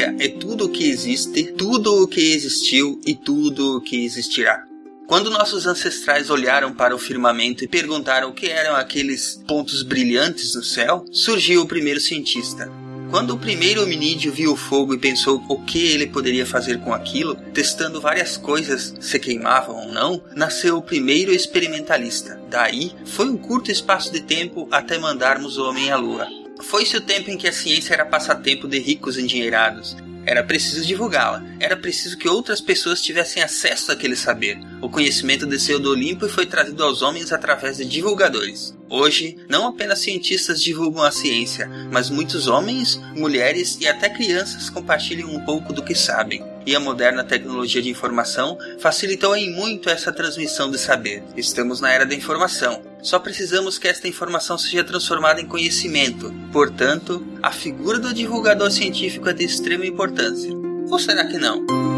é tudo o que existe, tudo o que existiu e tudo o que existirá. Quando nossos ancestrais olharam para o firmamento e perguntaram o que eram aqueles pontos brilhantes no céu, surgiu o primeiro cientista. Quando o primeiro hominídeo viu o fogo e pensou o que ele poderia fazer com aquilo, testando várias coisas se queimavam ou não, nasceu o primeiro experimentalista. Daí, foi um curto espaço de tempo até mandarmos o homem à lua. Foi-se o tempo em que a ciência era passatempo de ricos endinheirados. Era preciso divulgá-la. Era preciso que outras pessoas tivessem acesso àquele saber. O conhecimento desceu do Olimpo e foi trazido aos homens através de divulgadores. Hoje, não apenas cientistas divulgam a ciência, mas muitos homens, mulheres e até crianças compartilham um pouco do que sabem. E a moderna tecnologia de informação facilitou em muito essa transmissão de saber. Estamos na era da informação. Só precisamos que esta informação seja transformada em conhecimento. Portanto, a figura do divulgador científico é de extrema importância. Ou será que não?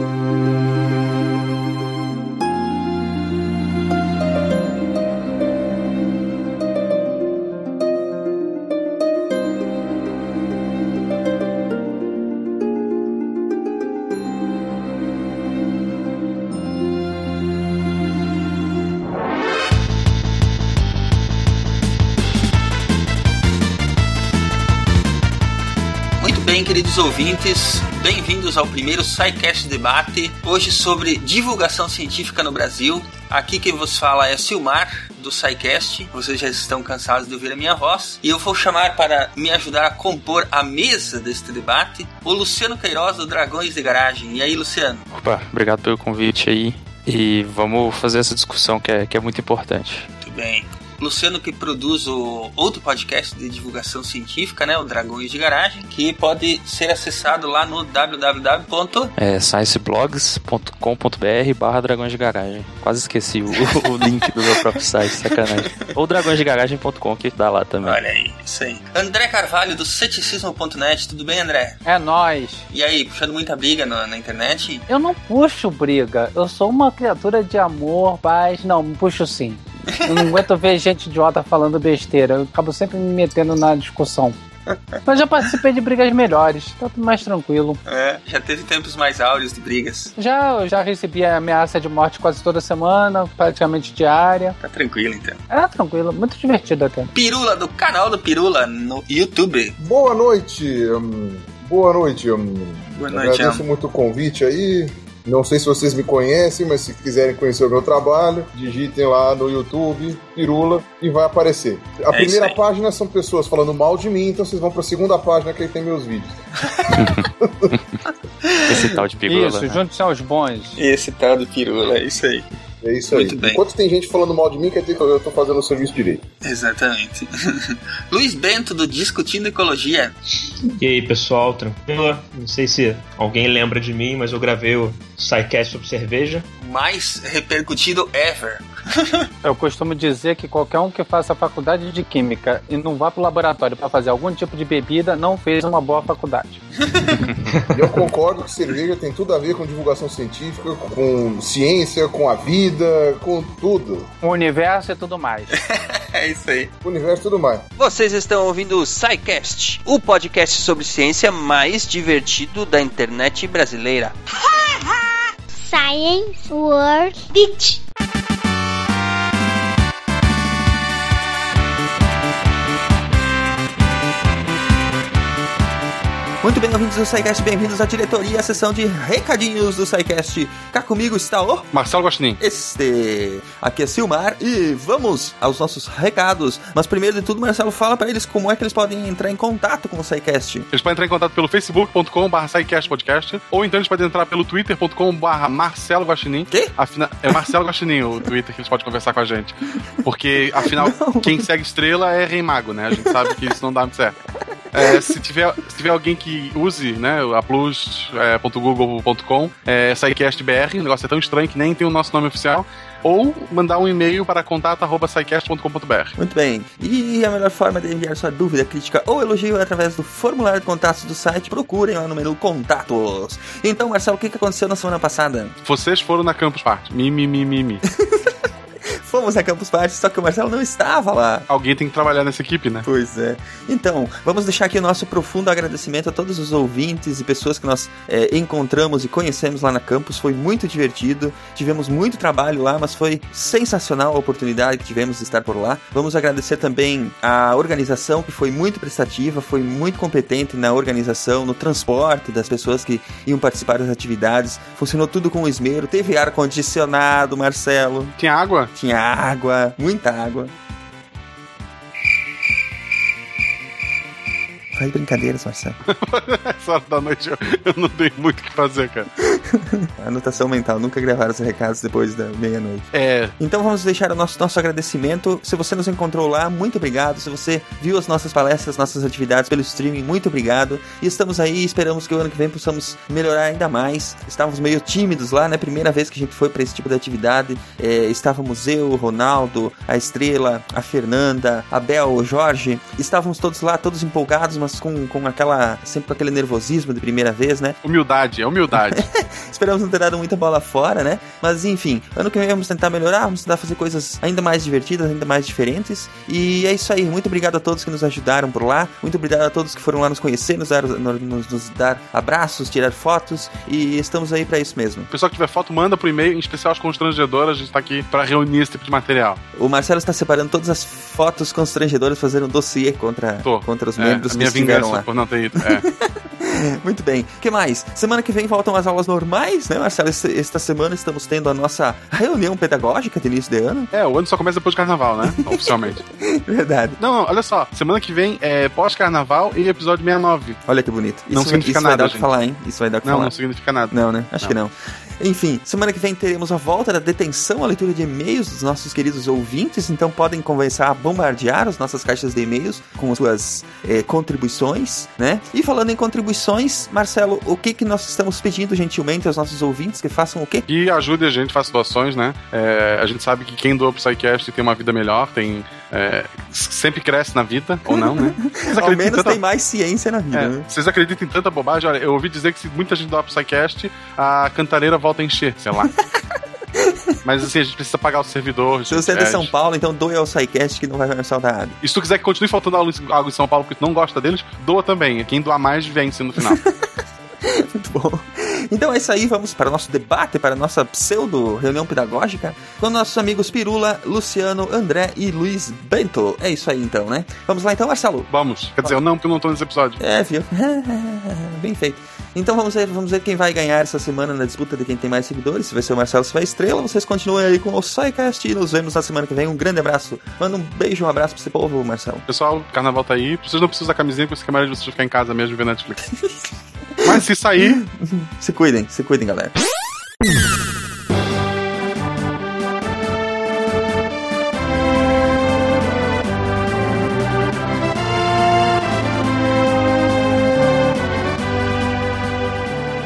Queridos ouvintes, bem-vindos ao primeiro SciCast Debate, hoje sobre divulgação científica no Brasil. Aqui quem vos fala é Silmar, do SciCast. Vocês já estão cansados de ouvir a minha voz. E eu vou chamar para me ajudar a compor a mesa deste debate o Luciano Queiroz, do Dragões de Garagem. E aí, Luciano? Opa, obrigado pelo convite aí. E vamos fazer essa discussão que é, que é muito importante. Muito bem. Luciano que produz o outro podcast de divulgação científica, né, o Dragões de Garagem, que pode ser acessado lá no www. É scienceblogs.com.br barra dragões de garagem. Quase esqueci o, o link do meu próprio site, sacanagem. Ou dragõesdegaragem.com que dá lá também. Olha aí, isso aí. André Carvalho do ceticismo.net, tudo bem, André? É nóis. E aí, puxando muita briga na, na internet? Eu não puxo briga. Eu sou uma criatura de amor, paz. Não, puxo sim. Eu não aguento ver gente idiota falando besteira. Eu acabo sempre me metendo na discussão. Mas já participei de brigas melhores, tá tudo mais tranquilo. É, já teve tempos mais áureos de brigas. Já, eu já recebi ameaça de morte quase toda semana, praticamente diária. Tá tranquilo então. É tranquilo, muito divertido até. Pirula do canal do Pirula no YouTube. Boa noite. hum, boa noite. hum, Boa noite, Agradeço Amo. muito o convite aí. Não sei se vocês me conhecem, mas se quiserem conhecer o meu trabalho, digitem lá no YouTube, Pirula, e vai aparecer. A É primeira página são pessoas falando mal de mim, então vocês vão pra segunda página que aí tem meus vídeos. Esse tal de pirula. Isso, né? junte-se aos bons. Esse tal do Pirula, é isso aí. É isso aí. Muito bem. Enquanto tem gente falando mal de mim, quer dizer que eu tô fazendo o serviço direito. Exatamente. Luiz Bento do Discutindo Ecologia. E aí, pessoal, tranquilo? Não sei se alguém lembra de mim, mas eu gravei o SciCast sobre cerveja. Mais repercutido ever. Eu costumo dizer que qualquer um que faça faculdade de química e não vá pro laboratório para fazer algum tipo de bebida não fez uma boa faculdade. Eu concordo que cerveja tem tudo a ver com divulgação científica, com ciência, com a vida, com tudo. O universo e tudo mais. É isso aí. O universo e tudo mais. Vocês estão ouvindo o SciCast, o podcast sobre ciência mais divertido da internet brasileira. Science World Beach. Muito bem, ouvintes do SciCast, bem-vindos à diretoria, à sessão de recadinhos do SciCast. Cá comigo está o... Marcelo Guaxinim. Este aqui é Silmar e vamos aos nossos recados. Mas primeiro de tudo, Marcelo, fala pra eles como é que eles podem entrar em contato com o SciCast. Eles podem entrar em contato pelo facebook.com.br podcast ou então eles podem entrar pelo twitter.com.br Marcelo Guaxinim. Quê? Afina... É Marcelo Guaxinim o Twitter que eles podem conversar com a gente. Porque, afinal, quem segue estrela é Rei Mago, né? A gente sabe que isso não dá muito certo. É, se, tiver, se tiver alguém que use, né, a plus.google.com, é, SciCastBR, o negócio é tão estranho que nem tem o nosso nome oficial, ou mandar um e-mail para contato.scicast.com.br. Muito bem. E a melhor forma de enviar sua dúvida, crítica ou elogio é através do formulário de contatos do site. Procurem lá no menu Contatos. Então, Marcelo, o que que aconteceu na semana passada? Vocês foram na Campus Party. Mi, mi, mi, mi, mi. Fomos a Campus Party, só que o Marcelo não estava lá. Alguém tem que trabalhar nessa equipe, né? Pois é. Então, vamos deixar aqui o nosso profundo agradecimento a todos os ouvintes e pessoas que nós é, encontramos e conhecemos lá na campus. Foi muito divertido. Tivemos muito trabalho lá, mas foi sensacional a oportunidade que tivemos de estar por lá. Vamos agradecer também a organização, que foi muito prestativa, foi muito competente na organização, no transporte das pessoas que iam participar das atividades. Funcionou tudo com esmero. Teve ar-condicionado, Marcelo. Tinha água? Tinha água, muita água. Faz brincadeiras, Marcelo. Essa hora da noite eu, eu não tenho muito o que fazer, cara. Anotação mental, nunca gravaram os recados depois da meia-noite. É. Então vamos deixar o nosso, nosso agradecimento. Se você nos encontrou lá, muito obrigado. Se você viu as nossas palestras, nossas atividades pelo streaming, muito obrigado. E estamos aí, esperamos que o ano que vem possamos melhorar ainda mais. Estávamos meio tímidos lá, né? Primeira vez que a gente foi para esse tipo de atividade. É, estávamos eu, o Ronaldo, a Estrela, a Fernanda, a Bel, o Jorge. Estávamos todos lá, todos empolgados, mas com, com aquela. sempre com aquele nervosismo de primeira vez, né? Humildade, é humildade. Esperamos não ter dado muita bola fora, né? Mas enfim, ano que vem vamos tentar melhorar, vamos tentar fazer coisas ainda mais divertidas, ainda mais diferentes. E é isso aí. Muito obrigado a todos que nos ajudaram por lá. Muito obrigado a todos que foram lá nos conhecer, nos dar, nos, nos dar abraços, tirar fotos. E estamos aí para isso mesmo. O pessoal que tiver foto, manda pro e-mail, em especial as constrangedoras. A gente tá aqui para reunir esse tipo de material. O Marcelo está separando todas as fotos constrangedoras, fazendo um dossiê contra, contra os membros é, a minha estiveram lá. por não ter ido. É. Muito bem. O que mais? Semana que vem voltam as aulas normais, né, Marcelo? Esta semana estamos tendo a nossa reunião pedagógica de início de ano. É, o ano só começa depois do carnaval, né? Oficialmente. Verdade. Não, olha só. Semana que vem é pós-carnaval e episódio 69. Olha que bonito. Não isso, significa isso nada, vai dar o que falar, hein? Isso vai dar o que Não, falar. não significa nada. Não, né? Acho Não. que não. Enfim, semana que vem teremos a volta da detenção, a leitura de e-mails dos nossos queridos ouvintes, então podem começar a bombardear as nossas caixas de e-mails com suas eh, contribuições, né? E falando em contribuições, Marcelo, o que que nós estamos pedindo gentilmente aos nossos ouvintes que façam o quê? E ajude a gente, faça doações, né? É, a gente sabe que quem doa pro SciCast tem uma vida melhor, tem. É, sempre cresce na vida, ou não, né? Ao menos tanta- tem mais ciência na vida, É, né? vocês acreditam em tanta bobagem? Olha, eu ouvi dizer que se muita gente doar pro SciCast, a cantareira volta a encher, sei lá. Mas assim, a gente precisa pagar o servidor. Se você é de São Paulo, então doe ao SciCast que não vai faltar água. E se tu quiser que continue faltando água em São Paulo porque tu não gosta deles, doa também. Quem doar mais vence no final. Muito bom. Então é isso aí, vamos para o nosso debate, para a nossa pseudo reunião pedagógica com nossos amigos Pirula, Luciano, André e Luiz Bento. É isso aí então, né? Vamos lá então, Marcelo. Vamos. Quer dizer, eu não, porque eu não tô nesse episódio. É, viu? Bem feito. Então vamos ver, vamos ver quem vai ganhar essa semana na disputa de quem tem mais seguidores. Se vai ser o Marcelo, se vai a Estrela. Vocês continuem aí com o SciCast e nos vemos na semana que vem. Um grande abraço. Manda um beijo, um abraço pra esse povo, Marcelo. Pessoal, o carnaval tá aí. Vocês não precisam da camisinha, porque é melhor de vocês ficar em casa mesmo ver Netflix. Mas se sair, Se cuidem, se cuidem, galera.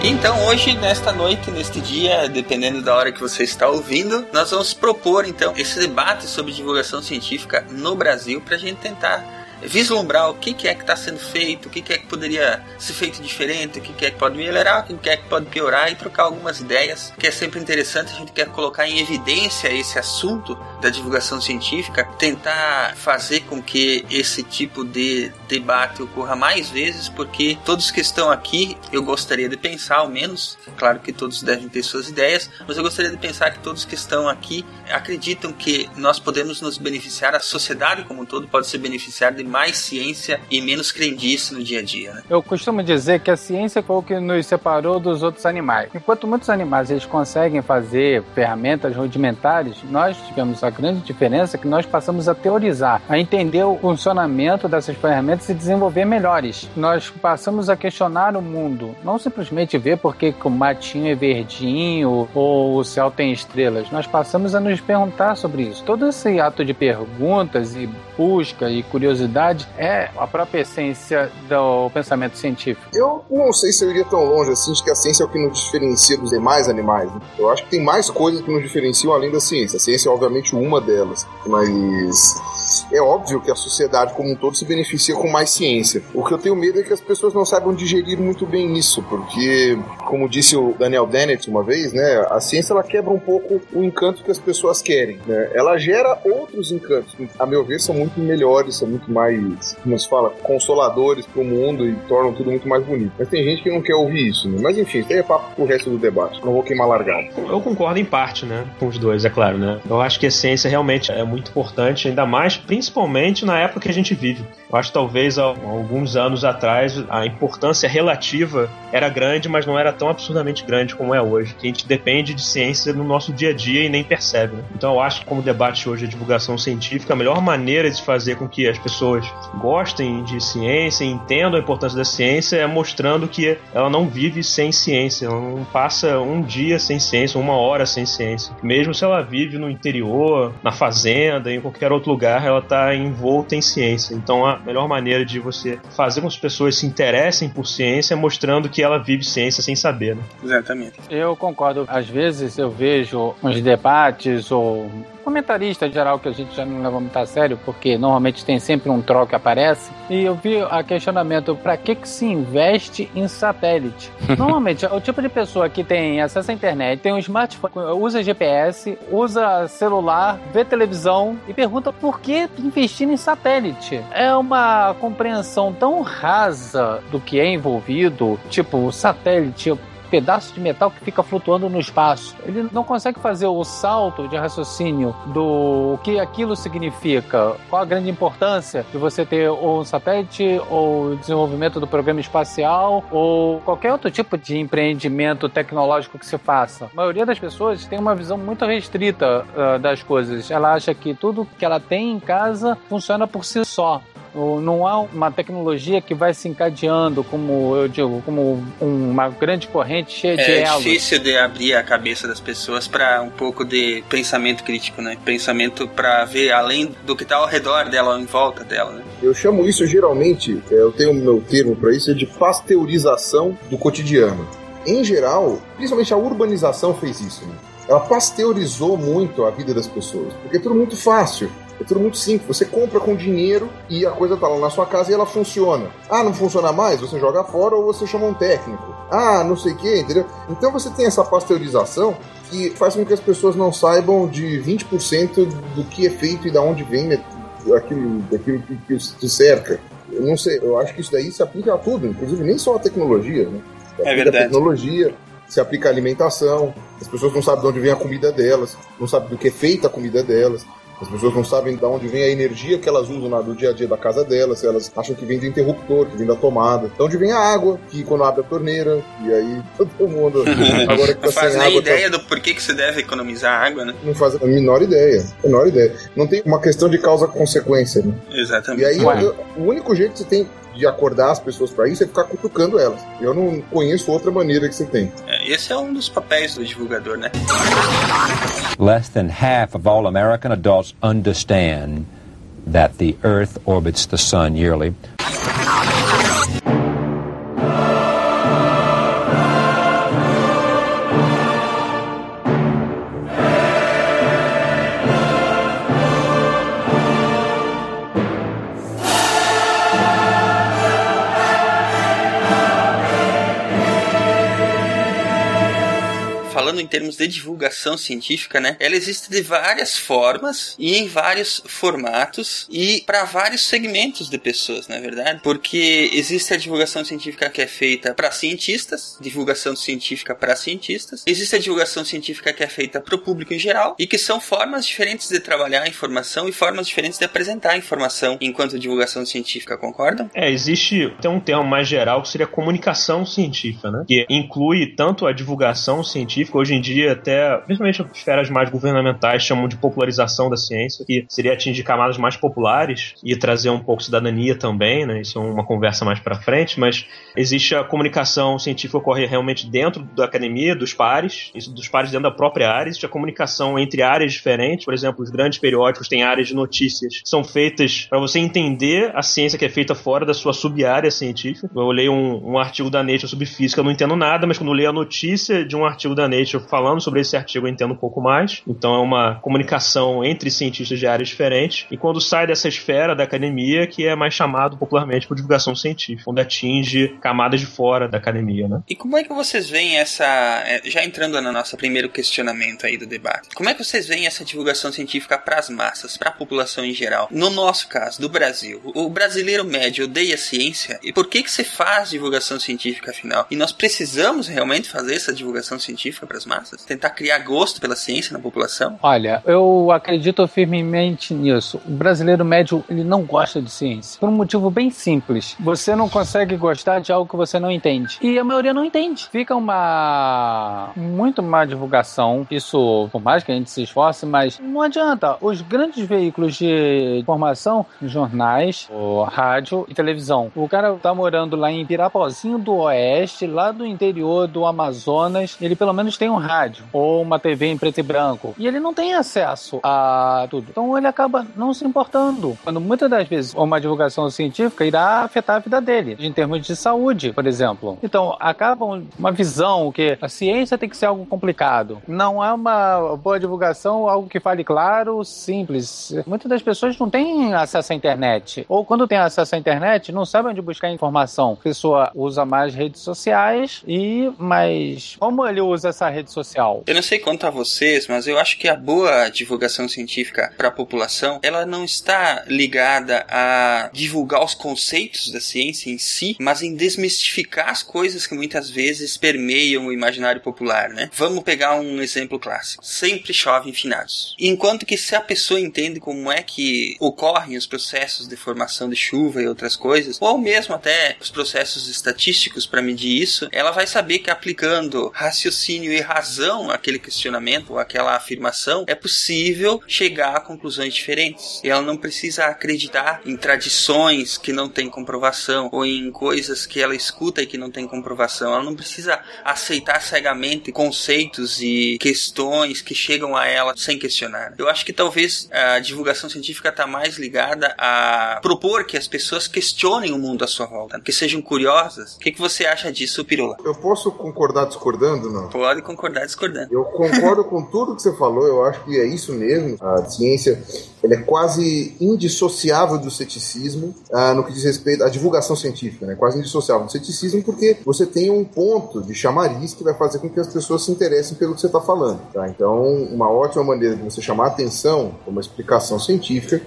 Então, hoje, nesta noite, neste dia, dependendo da hora que você está ouvindo, nós vamos propor, então, esse debate sobre divulgação científica no Brasil para a gente tentar vislumbrar o que, que é que está sendo feito, o que, que é que poderia ser feito diferente, o que, que é que pode melhorar, o que, que é que pode piorar e trocar algumas ideias, que é sempre interessante. A gente quer colocar em evidência esse assunto da divulgação científica, tentar fazer com que esse tipo de debate ocorra mais vezes, porque todos que estão aqui, eu gostaria de pensar, ao menos, claro que todos devem ter suas ideias, mas eu gostaria de pensar que todos que estão aqui acreditam que nós podemos nos beneficiar, a sociedade como um todo pode se beneficiar de mais ciência e menos crendice no dia a dia. Né? Eu costumo dizer que a ciência foi o que nos separou dos outros animais. Enquanto muitos animais eles conseguem fazer ferramentas rudimentares, nós tivemos a grande diferença que nós passamos a teorizar, a entender o funcionamento dessas ferramentas e desenvolver melhores. Nós passamos a questionar o mundo, não simplesmente ver porque o matinho é verdinho ou o céu tem estrelas. Nós passamos a nos perguntar sobre isso. Todo esse ato de perguntas e busca e curiosidade é a própria essência do pensamento científico. Eu não sei se eu iria tão longe assim de que a ciência é o que nos diferencia dos demais animais. né? Eu acho que tem mais coisas que nos diferenciam além da ciência. A ciência é obviamente uma delas, mas é óbvio que a sociedade como um todo se beneficia com mais ciência. O que eu tenho medo é que as pessoas não saibam digerir muito bem isso, porque como disse o Daniel Dennett uma vez, né? A ciência ela quebra um pouco o encanto que as pessoas querem, né? Ela gera outros encantos, que, a meu ver, são muito melhores, são muito mais, como se fala, consoladores para o mundo e tornam tudo muito mais bonito. Mas tem gente que não quer ouvir isso, né? Mas enfim, isso aí é papo pro resto do debate. Não vou queimar largado. Eu concordo em parte, né? Com os dois, é claro, né? Eu acho que a ciência realmente é muito importante, ainda mais, principalmente na época que a gente vive. Eu acho que talvez há alguns anos atrás a importância relativa era grande, mas não era tão absurdamente grande como é hoje. Que a gente depende de ciência no nosso dia a dia e nem percebe. Né? Então eu acho que como o debate hoje é divulgação científica, a melhor maneira de fazer com que as pessoas gostem de ciência, entendam a importância da ciência é mostrando que ela não vive sem ciência, ela não passa um dia sem ciência, uma hora sem ciência. Mesmo se ela vive no interior, na fazenda, em qualquer outro lugar, ela está envolta em ciência. Então a melhor maneira de você fazer com que as pessoas se interessem por ciência é mostrando que ela vive ciência sem saber. Né? Exatamente. Eu concordo. Às vezes eu vejo uns debates ou comentarista geral que a gente já não leva muito a sério, porque normalmente tem sempre um troll que aparece. E eu vi a questionamento: para que, que se investe em satélite? Normalmente, o tipo de pessoa que tem acesso à internet, tem um smartphone, usa GPS, usa celular, vê televisão e pergunta por que investir em satélite. É uma compreensão tão rasa do que é envolvido, tipo, satélite pedaço de metal que fica flutuando no espaço. Ele não consegue fazer o salto de raciocínio do que aquilo significa, qual a grande importância de você ter um satélite ou desenvolvimento do programa espacial ou qualquer outro tipo de empreendimento tecnológico que se faça. A maioria das pessoas tem uma visão muito restrita uh, das coisas. Ela acha que tudo que ela tem em casa funciona por si só. Não há uma tecnologia que vai se encadeando, como eu digo, como uma grande corrente cheia de É elos. difícil de abrir a cabeça das pessoas para um pouco de pensamento crítico, né? Pensamento para ver além do que tá ao redor dela, em volta dela, né? Eu chamo isso geralmente, é, eu tenho o meu termo para isso, é de pasteurização do cotidiano. Em geral, principalmente a urbanização fez isso. Né? Ela pasteurizou muito a vida das pessoas, porque é tudo muito fácil. É tudo muito simples. Você compra com dinheiro e a coisa tá lá na sua casa e ela funciona. Ah, não funciona mais? Você joga fora ou você chama um técnico. Ah, não sei o que, entendeu? Então você tem essa pasteurização que faz com que as pessoas não saibam de 20% do que é feito e de onde vem né, aquilo, aquilo que, que te cerca. Eu não sei, eu acho que isso daí se aplica a tudo, inclusive nem só a tecnologia, né? É verdade. A tecnologia, se aplica a alimentação, as pessoas não sabem de onde vem a comida delas, não sabem do que é feita a comida delas. As pessoas não sabem de onde vem a energia que elas usam no dia a dia da casa delas. Elas acham que vem do interruptor, que vem da tomada. De onde vem a água, que quando abre a torneira, e aí todo mundo, agora que tá Não faz sem nem água, tá- ideia do porquê que se deve economizar água, né? não faz a menor ideia. A menor ideia. Não tem uma questão de causa-consequência, né? Exatamente. E aí, o único jeito que você tem de acordar as pessoas pra isso é ficar cutucando elas. Eu não conheço outra maneira que você tem. É, Esse é um dos papéis do divulgador, né? Less than half of all American adults understand that the Earth orbits the Sun yearly. Falando em termos de divulgação científica, né? Ela existe de várias formas e em vários formatos e para vários segmentos de pessoas, não é verdade? Porque existe a divulgação científica que é feita para cientistas, divulgação científica para cientistas, existe a divulgação científica que é feita para o público em geral e que são formas diferentes de trabalhar a informação e formas diferentes de apresentar a informação enquanto divulgação científica, concordam? É, existe tem um termo mais geral que seria comunicação científica, né? Que inclui tanto a divulgação científica, hoje em dia até, principalmente esferas mais governamentais chamam de popularização da ciência, que seria atingir camadas mais populares e trazer um pouco cidadania também, né? Isso é uma conversa mais para frente, mas existe a comunicação científica ocorre realmente dentro da academia, dos pares, isso dos pares dentro da própria área, existe a comunicação entre áreas diferentes, por exemplo, os grandes periódicos têm áreas de notícias, são feitas para você entender a ciência que é feita fora da sua sub-área científica. Eu leio um, um artigo da Nature sobre física, eu não entendo nada, mas quando eu leio a notícia de um artigo da Nature falando sobre esse artigo eu entendo um pouco mais. Então é uma comunicação entre cientistas de áreas diferentes. E quando sai dessa esfera da academia, que é mais chamado popularmente por divulgação científica, quando atinge camadas de fora da academia, né? E como é que vocês veem essa. é, Já entrando no nosso primeiro questionamento aí do debate, como é que vocês veem essa divulgação científica para as massas, para a população em geral? No nosso caso, do Brasil, o brasileiro médio odeia ciência. E por que, que se faz divulgação científica afinal? E nós precisamos realmente fazer essa divulgação científica para as massas? Tentar criar gosto pela ciência na população? Olha, eu acredito firmemente nisso. O brasileiro médio, ele não gosta de ciência. Por um motivo bem simples. Você não consegue gostar de algo que você não entende. E a maioria não entende. Fica uma... muito má divulgação. Isso, por mais que a gente se esforce, mas não adianta. Os grandes veículos de informação, jornais, rádio e televisão. O cara tá morando lá em Pirapozinho do Oeste, lá do interior do Amazonas, ele pelo menos tem um rádio ou uma TV em preto e branco. E ele não tem acesso a tudo. Então ele acaba não se importando. Quando muitas das vezes uma divulgação científica irá afetar a vida dele, em termos de saúde, por exemplo. Então acaba uma visão que a ciência tem que ser algo complicado. Não é uma boa divulgação, algo que fale claro, simples. Muitas das pessoas não têm acesso à internet. Ou quando tem acesso à internet, não sabem onde buscar informação. A pessoa usa mais redes sociais e mas como ele usa essa rede social? Eu não sei quanto a vocês, mas eu acho que a boa divulgação científica para a população, ela não está ligada a divulgar os conceitos da ciência em si, mas em desmistificar as coisas que muitas vezes permeiam o imaginário popular, né? Vamos pegar um exemplo clássico. Sempre chove em finados. Enquanto que se a pessoa entende como é que ocorrem os processos de formação de chuva e outras coisas, ou mesmo até os processos estatísticos para medir isso, ela vai saber que aplicando raciocínio e razão àquele questionamento ou àquela afirmação, é possível chegar a conclusões diferentes. E ela não precisa acreditar em tradições que não têm comprovação ou em coisas que ela escuta e que não tem comprovação. Ela não precisa aceitar cegamente conceitos e questões que chegam a ela sem questionar. Eu acho que talvez a divulgação científica está mais ligada a propor que as pessoas questionem o mundo à sua volta, que sejam curiosas. O que, que você acha disso, Pirula? Eu posso concordar discordando, não? Pode concordar discordando. Eu concordo com tudo que você falou, eu acho que é isso mesmo. A ciência ela é quase indissociável do ceticismo ah, no que diz respeito à divulgação científica, né? quase indissociável do ceticismo, porque você tem um ponto de chamariz que vai fazer com que as pessoas se interessem pelo que você está falando. Tá? Então, uma ótima maneira de você chamar atenção para uma explicação científica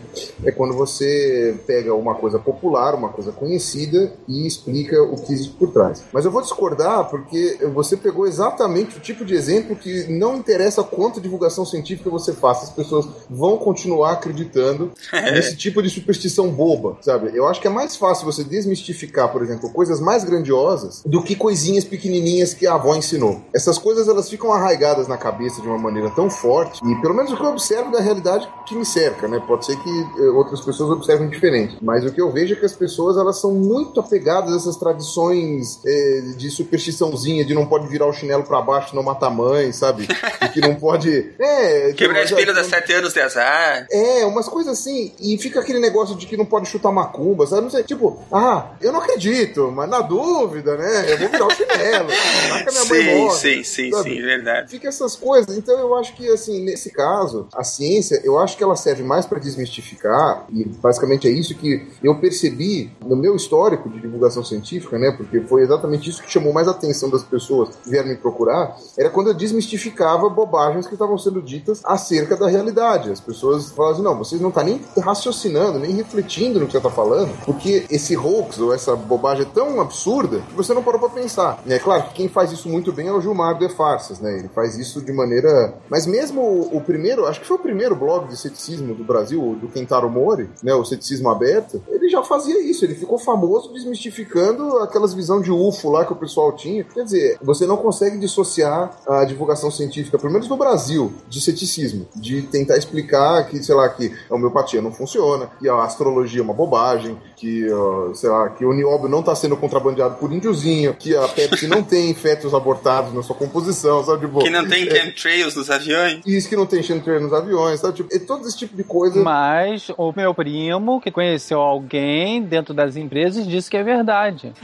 é quando você pega uma coisa popular, uma coisa conhecida e explica o que existe por trás. Mas eu vou discordar porque você pegou exatamente o tipo de exemplo que não interessa quanto divulgação científica você faça, as pessoas vão continuar acreditando nesse tipo de superstição boba, sabe? Eu acho que é mais fácil você desmistificar, por exemplo, coisas mais grandiosas do que coisinhas pequenininhas que a avó ensinou. Essas coisas elas ficam arraigadas na cabeça de uma maneira tão forte e pelo menos o que eu observo da realidade que me cerca, né? Pode ser que eh, outras pessoas observem diferente, mas o que eu vejo é que as pessoas elas são muito apegadas a essas tradições eh, de superstiçãozinha, de não pode virar o chinelo para baixo, não matar mãe, sabe? E que não pode. É, que Quebrar não- espelho das sete anos de azar. é, umas coisas assim. E fica aquele negócio de que não pode chutar macumba, sabe? Não sei, tipo, ah, eu não acredito, mas na dúvida, né? Eu vou virar o chinelo. Vai que a minha mãe Sim, morre, sim, sim, sabe? sim, verdade. Fica essas coisas. Então eu acho que, assim, nesse caso, a ciência, eu acho que ela serve mais para desmistificar, e basicamente é isso que eu percebi no meu histórico de divulgação científica, né? Porque foi exatamente isso que chamou mais a atenção das pessoas que vieram me procurar, era quando eu desmistificava bobagens que estavam sendo ditas acerca da realidade. As pessoas falavam assim, não, vocês não estão nem raciocinando, nem refletindo no que você está falando, porque esse hoax ou essa bobagem é tão absurda que você não parou para pensar. E é claro que quem faz isso muito bem é o Gilmar de Farsas, né? Ele faz isso de maneira... Mas mesmo o, o primeiro, acho que foi o primeiro blog de ceticismo do Brasil, do Kentaro Mori, né? O Ceticismo Aberto, ele já fazia isso, ele ficou famoso desmistificando aquelas visão de UFO lá que o pessoal tinha. Quer dizer, você não consegue dissociar a divulgação científica, pelo menos no Brasil, de ceticismo, de tentar explicar que, sei lá, que a homeopatia não funciona, que a astrologia é uma bobagem, que, uh, sei lá, que o nióbio não está sendo contrabandeado por índiozinho, que a Pepsi não tem fetos abortados na sua composição, sabe? Tipo, Que não tem é, chemtrails nos aviões. isso que não tem chemtrail nos aviões, sabe? Tipo, é todo esse tipo de coisa. Mas o meu primo, que conheceu alguém dentro das empresas, disse que é verdade.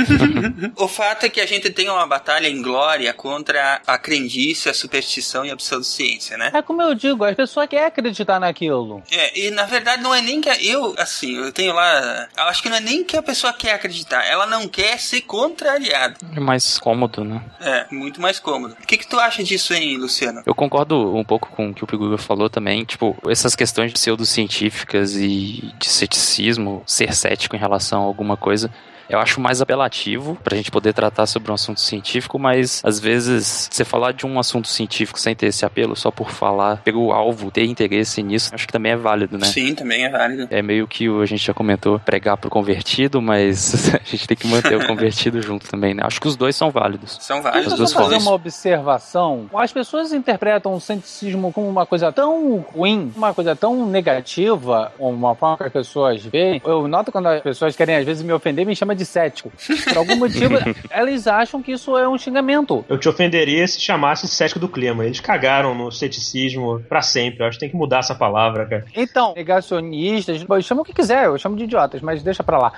O fato é que a gente tem uma batalha em glória contra a crendice, a superstição e a pseudociência, né? É como eu digo, as pessoas querem acreditar naquilo. É, e na verdade não é nem que a- eu, assim, eu tenho lá. Eu acho que não é nem que a pessoa quer acreditar, ela não quer ser contrariada. É mais cômodo, né? É, muito mais cômodo. O que, que tu acha disso, hein, Luciano? Eu concordo um pouco com o que o Piguga falou também. Tipo, essas questões de pseudocientíficas e de ceticismo, ser cético em relação a alguma coisa. Eu acho mais apelativo pra gente poder tratar sobre um assunto científico, mas às vezes você falar de um assunto científico sem ter esse apelo, só por falar, pelo alvo, ter interesse nisso, acho que também é válido, né? Sim, também é válido. É meio que o- a gente já comentou, pregar pro convertido, mas a gente tem que manter o convertido junto também, né? Acho que os dois são válidos. São Deixa válidos eu duas fazer formas. uma observação. As pessoas interpretam o cientificismo como uma coisa tão ruim, uma coisa tão negativa, uma forma que as pessoas veem. Eu noto quando as pessoas querem às vezes me ofender, me chama de cético. Por algum motivo, elas acham que isso é um xingamento. Eu te ofenderia se chamasse cético do clima. Eles cagaram no ceticismo pra sempre. Eu acho que tem que mudar essa palavra, cara. Então, negacionistas, bom, chama o que quiser, eu chamo de idiotas, mas deixa pra lá.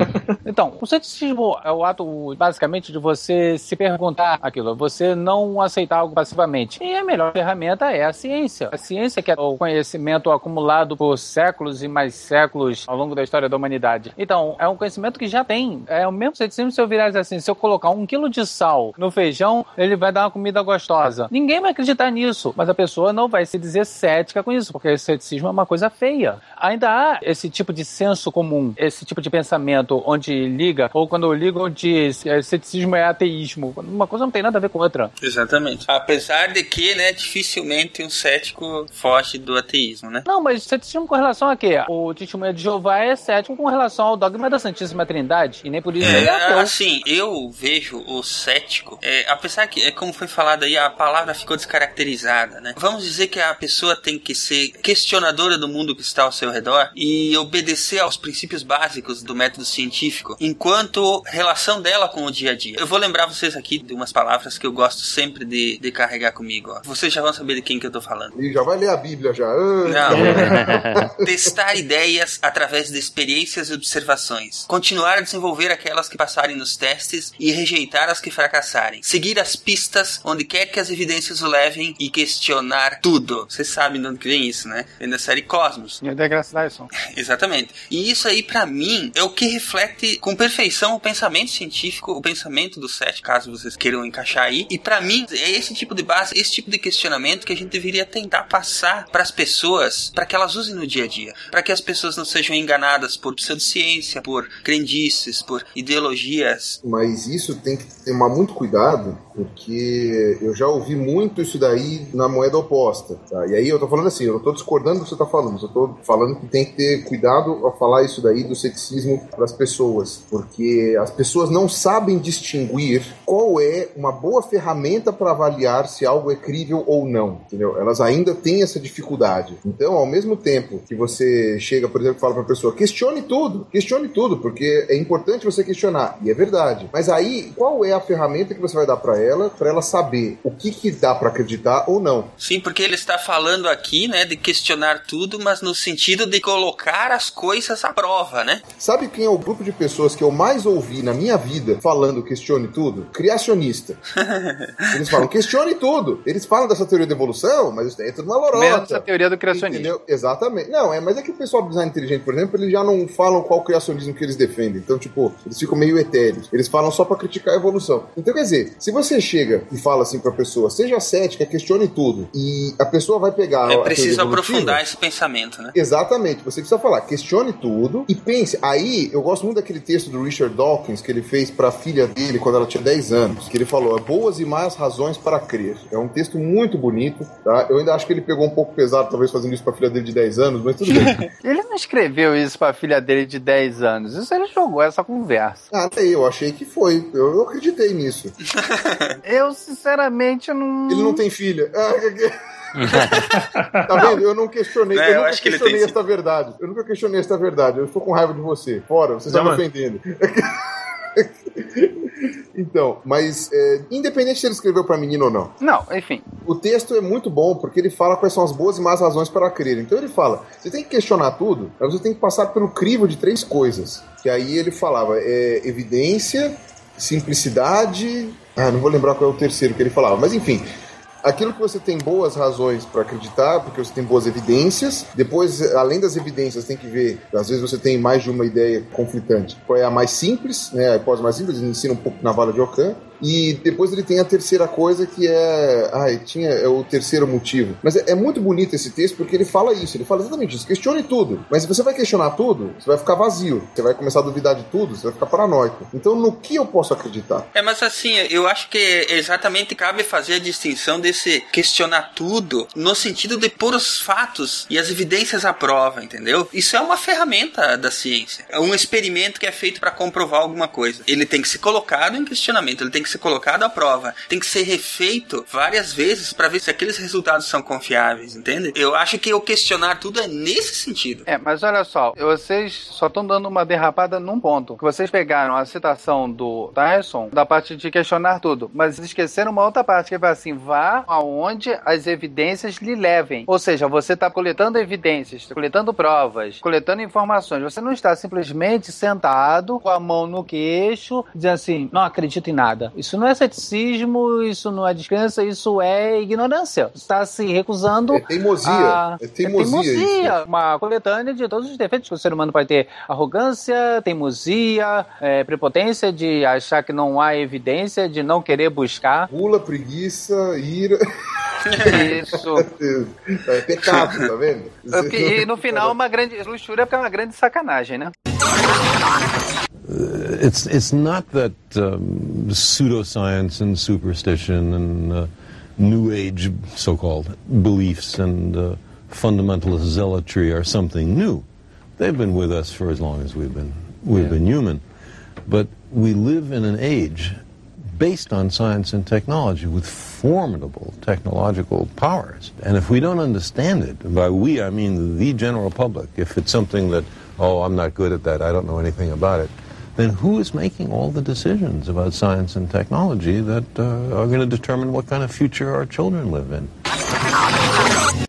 então, o ceticismo é o ato, basicamente, de você se perguntar aquilo, você não aceitar algo passivamente. E a melhor ferramenta é a ciência. A ciência que é o conhecimento acumulado por séculos e mais séculos ao longo da história da humanidade. Então, é um conhecimento que já tem. É o mesmo ceticismo se eu virar assim, se eu colocar um quilo de sal no feijão, ele vai dar uma comida gostosa. Ninguém vai acreditar nisso, mas a pessoa não vai se dizer cética com isso, porque o ceticismo é uma coisa feia. Ainda há esse tipo de senso comum, esse tipo de pensamento onde liga, ou quando ligam de é, ceticismo é ateísmo. Uma coisa não tem nada a ver com outra. Exatamente. Apesar de que, né, dificilmente um cético foge do ateísmo, né? Não, mas ceticismo com relação a quê? O testemunho de Jeová é cético com relação ao dogma da Santíssima Trindade, e nem por isso ele é É, ateu. assim, eu vejo o cético, é, apesar que, é, como foi falado aí, a palavra ficou descaracterizada, né? Vamos dizer que a pessoa tem que ser questionadora do mundo que está ao seu redor e obedecer aos princípios básicos do método científico, enquanto relação dela com o dia a dia. Eu vou lembrar vocês aqui de umas palavras que eu gosto sempre de, de carregar comigo, ó. Vocês já vão saber de quem que eu tô falando. E já vai ler a Bíblia já. Não. Testar ideias através de experiências e observações. Continuar a desenvolver aquelas que passarem nos testes e rejeitar as que fracassarem. Seguir as pistas onde quer que as evidências o levem e questionar tudo. Vocês sabem de onde que vem isso, né? Vem da série Cosmos. E da Graça Dyson. Exatamente. E isso aí, pra mim, é o que reflete com perfeição o pensamento científico, o pensamento do SET, caso vocês queiram encaixar aí. E pra mim, é esse tipo de base, esse tipo de questionamento que a gente deveria tentar passar pras pessoas, para que elas usem no dia a dia. para que as pessoas não sejam enganadas por pseudociência, por por ideologias. Mas isso tem que tomar muito cuidado, porque eu já ouvi muito isso daí na moeda oposta. Tá? E aí eu tô falando assim, eu não tô discordando do que você tá falando, eu tô falando que tem que ter cuidado ao falar isso daí do ceticismo para as pessoas, porque as pessoas não sabem distinguir qual é uma boa ferramenta para avaliar se algo é crível ou não, entendeu? Elas ainda têm essa dificuldade. Então, ao mesmo tempo que você chega, por exemplo, fala para a pessoa, questione tudo, questione tudo, porque é importante você questionar, e é verdade. Mas aí, qual é a ferramenta que você vai dar para ela, para ela saber o que que dá para acreditar ou não? Sim, porque ele está falando aqui, né, de questionar tudo, mas no sentido de colocar as coisas à prova, né? Sabe quem é o grupo de pessoas que eu mais ouvi na minha vida falando questione tudo? Criacionista. Eles falam questione tudo. Eles falam dessa teoria da evolução, mas isso daí é tudo uma lorota. Menos a teoria do criacionismo. Entendeu? Exatamente. Não, é, mas é que o pessoal do design inteligente, por exemplo, eles já não falam qual criacionismo que eles defendem. Então, tipo, eles ficam meio etéreos. Eles falam só pra criticar a evolução. Então, quer dizer, se você chega e fala assim pra pessoa, seja cética, questione tudo, e a pessoa vai pegar. É a preciso aprofundar esse pensamento, né? Exatamente, você precisa falar, questione tudo e pense. Aí, eu gosto muito daquele texto do Richard Dawkins que ele fez para a filha dele quando ela tinha 10 anos, que ele falou: Boas e más razões para crer. É um texto muito bonito, tá? Eu ainda acho que ele pegou um pouco pesado, talvez fazendo isso para a filha dele de 10 anos, mas tudo bem. Ele não escreveu isso pra filha dele de 10 anos. Isso ele jogou essa conversa. ah, até eu achei que foi. Eu, eu acreditei nisso. Eu, sinceramente, não. Ele não tem filha. Tá vendo? Eu não questionei, É, eu eu nunca acho que ele questionei tem esta verdade. Eu nunca questionei esta verdade. Eu estou com raiva de você. Fora, você está me ofendendo. Então, mas é, independente se ele escreveu para menino ou não, Não, enfim. o texto é muito bom porque ele fala quais são as boas e más razões para crer. Então ele fala: você tem que questionar tudo, mas você tem que passar pelo crivo de três coisas. Que aí ele falava: é, evidência, simplicidade. Ah, não vou lembrar qual é o terceiro que ele falava, mas enfim. Aquilo que você tem boas razões para acreditar, porque você tem boas evidências. Depois, além das evidências, tem que ver. Às vezes você tem mais de uma ideia conflitante. Qual é a mais simples, né? A hipótese mais simples, ensina um pouco na vala de Ockham. E depois ele tem a terceira coisa que é. Ai, tinha é o terceiro motivo. Mas é, é muito bonito esse texto porque ele fala isso. Ele fala exatamente isso. Questione tudo. Mas se você vai questionar tudo, você vai ficar vazio. Você vai começar a duvidar de tudo, você vai ficar paranoico. Então, no que eu posso acreditar? É, mas assim, eu acho que exatamente cabe fazer a distinção desse questionar tudo no sentido de pôr os fatos e as evidências à prova, entendeu? Isso é uma ferramenta da ciência. É um experimento que é feito para comprovar alguma coisa. Ele tem que ser colocado em questionamento, ele tem que ser colocado à prova, tem que ser refeito várias vezes para ver se aqueles resultados são confiáveis, entende? Eu acho que o questionar tudo é nesse sentido. É, mas olha só, vocês só estão dando uma derrapada num ponto. Que vocês pegaram a citação do Tyson da parte de questionar tudo, mas esqueceram uma outra parte que vai assim: vá aonde as evidências lhe levem. Ou seja, você está coletando evidências, coletando provas, coletando informações. Você não está simplesmente sentado com a mão no queixo, dizendo assim: não acredito em nada. Isso não é ceticismo, isso não é descrença, isso é ignorância. Você está se recusando. É teimosia. a- É teimosia isso. teimosia. Uma coletânea de todos os defeitos que o ser humano pode ter: arrogância, teimosia, é, prepotência de achar que não há evidência, de não querer buscar. Pula, preguiça, ira. Isso. É pecado, tá vendo? E no final, uma grande luxúria, porque é uma grande sacanagem, né? It's it's not that um, pseudoscience and superstition and uh, New Age so-called beliefs and uh, fundamentalist zealotry are something new. They've been with us for as long as we've been we've been human, but we live in an age based on science and technology with formidable technological powers. And if we don't understand it, by we I mean the general public, if it's something that, oh, I'm not good at that, I don't know anything about it, then who is making all the decisions about science and technology that uh, are going to determine what kind of future our children live in?